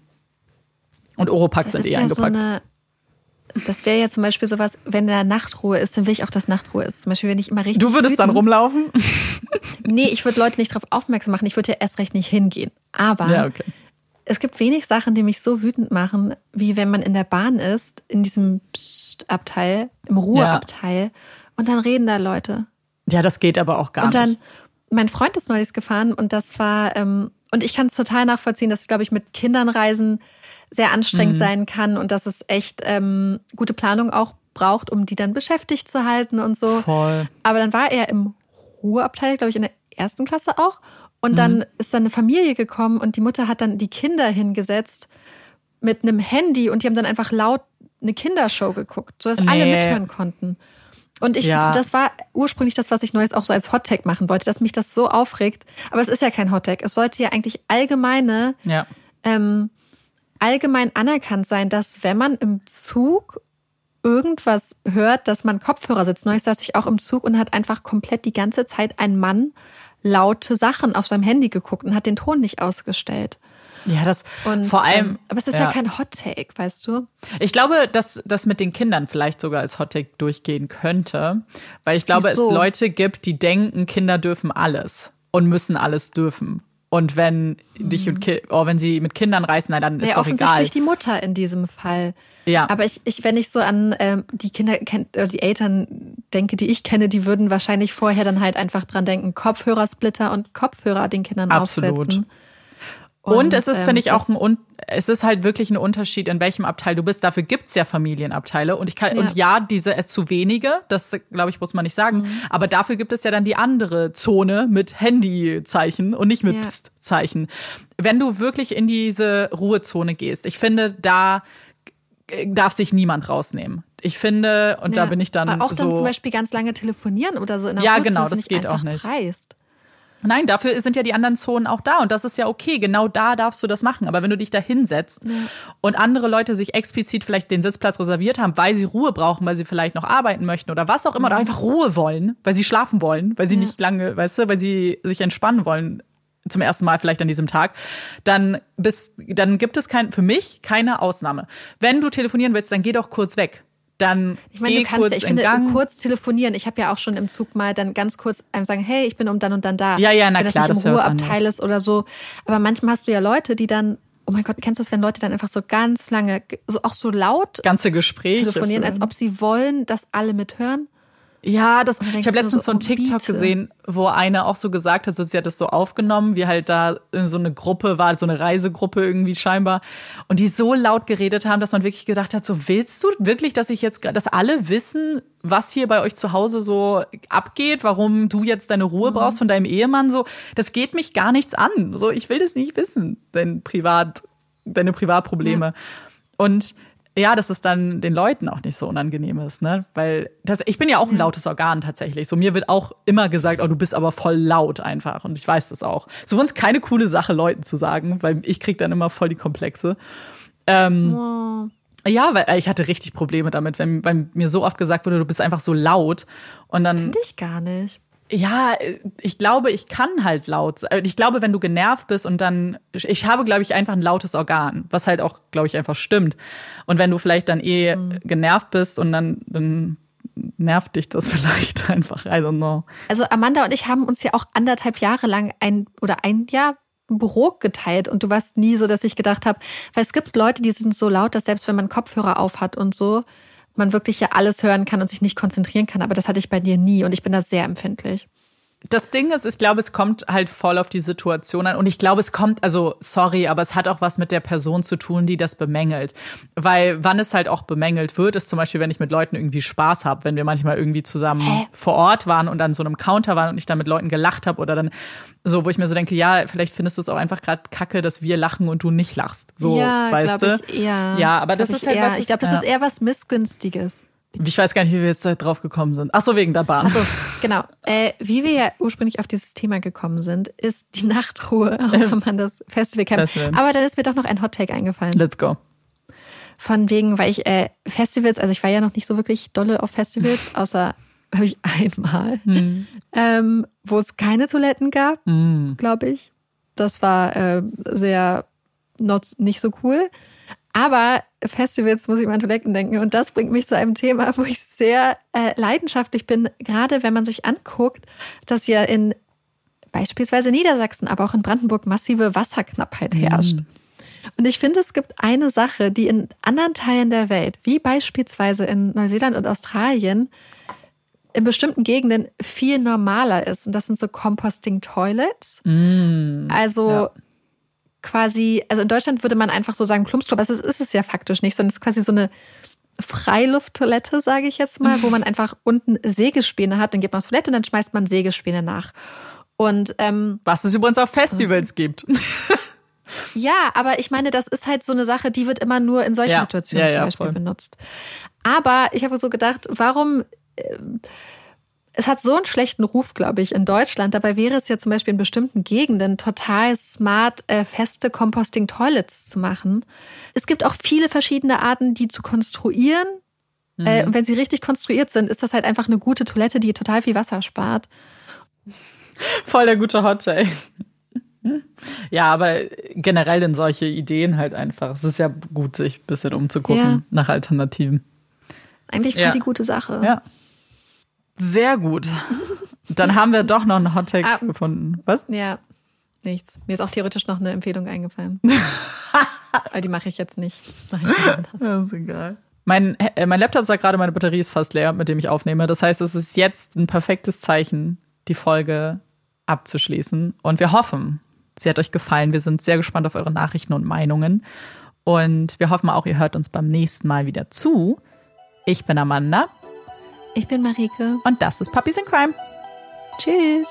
Und Oropax sind eh ja eingepackt. So das wäre ja zum Beispiel sowas, wenn da Nachtruhe ist, dann will ich auch, dass Nachtruhe ist. Zum Beispiel, wenn ich immer richtig. Du würdest wütend, dann rumlaufen? nee, ich würde Leute nicht darauf aufmerksam machen. Ich würde ja erst recht nicht hingehen. Aber ja, okay es gibt wenig Sachen, die mich so wütend machen, wie wenn man in der Bahn ist, in diesem Abteil, im Ruheabteil, ja. und dann reden da Leute. Ja, das geht aber auch gar nicht. Und dann, nicht. mein Freund ist neulich gefahren und das war, ähm, und ich kann es total nachvollziehen, dass, glaube ich, mit Kindern reisen sehr anstrengend mhm. sein kann und dass es echt ähm, gute Planung auch braucht, um die dann beschäftigt zu halten und so. Voll. Aber dann war er im Ruheabteil, glaube ich, in der ersten Klasse auch. Und dann ist dann eine Familie gekommen und die Mutter hat dann die Kinder hingesetzt mit einem Handy und die haben dann einfach laut eine Kindershow geguckt, sodass alle Nee. mithören konnten. Und ich, Ja. das war ursprünglich das, was ich Neues auch so als Hottag machen wollte, dass mich das so aufregt. Aber es ist ja kein Hottag. Es sollte ja eigentlich allgemeine, Ja. ähm, allgemein anerkannt sein, dass wenn man im Zug irgendwas hört, dass man Kopfhörer sitzt. Neulich saß ich auch im Zug und hat einfach komplett die ganze Zeit ein Mann laute Sachen auf seinem Handy geguckt und hat den Ton nicht ausgestellt. Ja, das Und, vor allem. ähm, aber es ist ja, kein Hot Take, weißt du? Ich glaube, dass das mit den Kindern vielleicht sogar als Hottake durchgehen könnte, weil ich glaube, Wieso? es Leute gibt, die denken, Kinder dürfen alles und müssen alles dürfen. Und wenn dich und Ki oh, wenn sie mit Kindern reisen, na, dann ist Mhm. Ja, doch offensichtlich egal. die Mutter in diesem Fall. Ja. Aber ich, ich, wenn ich so an ähm, die Kinder, äh, die Eltern denke, die ich kenne, die würden wahrscheinlich vorher dann halt einfach dran denken, Kopfhörersplitter und Kopfhörer den Kindern Absolut. aufsetzen. Und, es ist, ähm, finde ich, auch ein, es ist halt wirklich ein Unterschied, in welchem Abteil du bist. Dafür gibt's ja Familienabteile. Und ich kann, Ja. und ja, diese es zu wenige, das glaube ich, muss man nicht sagen. Mhm. Aber dafür gibt es ja dann die andere Zone mit Handyzeichen und nicht mit Ja. Psst-Zeichen. Wenn du wirklich in diese Ruhezone gehst, ich finde, da darf sich niemand rausnehmen. Ich finde, und da Ja. bin ich dann auch dann so. zum Beispiel ganz lange telefonieren oder so in der Ja, Ruhezone genau, das geht auch nicht. Dreist. Nein, dafür sind ja die anderen Zonen auch da und das ist ja okay. Genau da darfst du das machen. Aber wenn du dich da hinsetzt und andere Leute sich explizit vielleicht den Sitzplatz reserviert haben, weil sie Ruhe brauchen, weil sie vielleicht noch arbeiten möchten oder was auch immer, oder einfach Ruhe wollen, weil sie schlafen wollen, weil sie Ja. nicht lange, weißt du, weil sie sich entspannen wollen zum ersten Mal vielleicht an diesem Tag, dann bist, dann gibt es kein, für mich keine Ausnahme. Wenn du telefonieren willst, dann geh doch kurz weg. Dann Ich meine, geh du kannst kurz ja, ich in finde, Gang. kurz telefonieren. Ich habe ja auch schon im Zug mal dann ganz kurz einem sagen, hey, ich bin um dann und dann da. Ja, ja, na wenn klar, das das ist nicht im was Ruheabteil ist oder so. Aber manchmal hast du ja Leute, die dann, oh mein Gott, kennst du das, wenn Leute dann einfach so ganz lange, so auch so laut ganze Gespräche. telefonieren, als führen. ob sie wollen, dass alle mithören? Ja, das, ich habe letztens so, ein oh, TikTok bitte. gesehen, wo eine auch so gesagt hat, so, sie hat das so aufgenommen, wie halt da so eine Gruppe war, so eine Reisegruppe irgendwie scheinbar, und die so laut geredet haben, dass man wirklich gedacht hat, so willst du wirklich, dass ich jetzt, dass alle wissen, was hier bei euch zu Hause so abgeht, warum du jetzt deine Ruhe brauchst von deinem Ehemann, so, das geht mich gar nichts an, so, ich will das nicht wissen, dein Privat, deine Privatprobleme. Und ja, dass es dann den Leuten auch nicht so unangenehm ist, ne? Weil das, ich bin ja auch ein lautes Organ tatsächlich. So mir wird auch immer gesagt, oh, du bist aber voll laut einfach. Und ich weiß das auch. So uns keine coole Sache, Leuten zu sagen, weil ich krieg dann immer voll die Komplexe. Ähm, Oh. ja, weil äh, ich hatte richtig Probleme damit, wenn, wenn mir so oft gesagt wurde, du bist einfach so laut. Und dann Finde ich gar nicht. Ja, ich glaube, ich kann halt laut sein. Ich glaube, wenn du genervt bist und dann, ich habe, glaube ich, einfach ein lautes Organ, was halt auch, glaube ich, einfach stimmt. Und wenn du vielleicht dann eh Mhm. genervt bist und dann, dann nervt dich das vielleicht einfach. I don't know. Also Amanda und ich haben uns ja auch anderthalb Jahre lang ein oder ein Jahr Büro geteilt und du warst nie so, dass ich gedacht habe, weil es gibt Leute, die sind so laut, dass selbst wenn man Kopfhörer auf hat und so, man wirklich ja alles hören kann und sich nicht konzentrieren kann. Aber das hatte ich bei dir nie und ich bin da sehr empfindlich. Das Ding ist, ich glaube, es kommt halt voll auf die Situation an. Und ich glaube, es kommt, also sorry, aber es hat auch was mit der Person zu tun, die das bemängelt. Weil wann es halt auch bemängelt wird, ist zum Beispiel, wenn ich mit Leuten irgendwie Spaß habe, wenn wir manchmal irgendwie zusammen Hä? vor Ort waren und an so einem Counter waren und ich dann mit Leuten gelacht habe oder dann so, wo ich mir so denke, ja, vielleicht findest du es auch einfach gerade kacke, dass wir lachen und du nicht lachst. So, ja, weißt du? ich eher. Ja, aber das ist halt eher, was. Ich glaube, das ja. ist eher was Missgünstiges. Ich weiß gar nicht, wie wir jetzt drauf gekommen sind. Ach so, wegen der Bahn. Also, genau. Äh, wie wir ja ursprünglich auf dieses Thema gekommen sind, ist die Nachtruhe auf Amandas Festivalcamp. Festival. Aber dann ist mir doch noch ein Hottake eingefallen. Let's go. Von wegen, weil ich äh, Festivals, also ich war ja noch nicht so wirklich dolle auf Festivals, außer glaube ich einmal, ähm, wo es keine Toiletten gab, glaube ich. Das war äh, sehr not, nicht so cool. Aber Festivals muss ich mal an Toiletten denken. Und das bringt mich zu einem Thema, wo ich sehr äh, leidenschaftlich bin, gerade wenn man sich anguckt, dass ja in beispielsweise Niedersachsen, aber auch in Brandenburg massive Wasserknappheit herrscht. Und ich finde, es gibt eine Sache, die in anderen Teilen der Welt, wie beispielsweise in Neuseeland und Australien, in bestimmten Gegenden viel normaler ist. Und das sind so Composting Toilets. Also Ja. Quasi, also in Deutschland würde man einfach so sagen Plumpsklo, aber es ist, es ja faktisch nicht, sondern es ist quasi so eine Freilufttoilette, sage ich jetzt mal, wo man einfach unten Sägespäne hat. Dann geht man aufs Toilette und dann schmeißt man Sägespäne nach. Und ähm, was es übrigens auf Festivals gibt. Ja, aber ich meine, das ist halt so eine Sache, die wird immer nur in solchen ja, Situationen ja, zum Beispiel voll. benutzt. Aber ich habe so gedacht, warum. Äh, es hat so einen schlechten Ruf, glaube ich, in Deutschland. Dabei wäre es ja zum Beispiel in bestimmten Gegenden total smart, äh, feste Composting-Toilets zu machen. Es gibt auch viele verschiedene Arten, die zu konstruieren. Mhm. Äh, und wenn sie richtig konstruiert sind, ist das halt einfach eine gute Toilette, die total viel Wasser spart. Voll der gute Hot Take. Ja, aber generell in solche Ideen halt einfach. Es ist ja gut, sich ein bisschen umzugucken ja. nach Alternativen. Eigentlich voll ja. die gute Sache. Ja. Sehr gut. Dann haben wir doch noch einen Hottake ah, gefunden. Was? Ja, nichts. Mir ist auch theoretisch noch eine Empfehlung eingefallen. aber die mache ich jetzt nicht. das ist egal. Mein, äh, mein Laptop sagt gerade, meine Batterie ist fast leer, mit dem ich aufnehme. Das heißt, es ist jetzt ein perfektes Zeichen, die Folge abzuschließen. Und wir hoffen, sie hat euch gefallen. Wir sind sehr gespannt auf eure Nachrichten und Meinungen. Und wir hoffen auch, ihr hört uns beim nächsten Mal wieder zu. Ich bin Amanda. Ich bin Marike. Und das ist Puppies in Crime. Tschüss.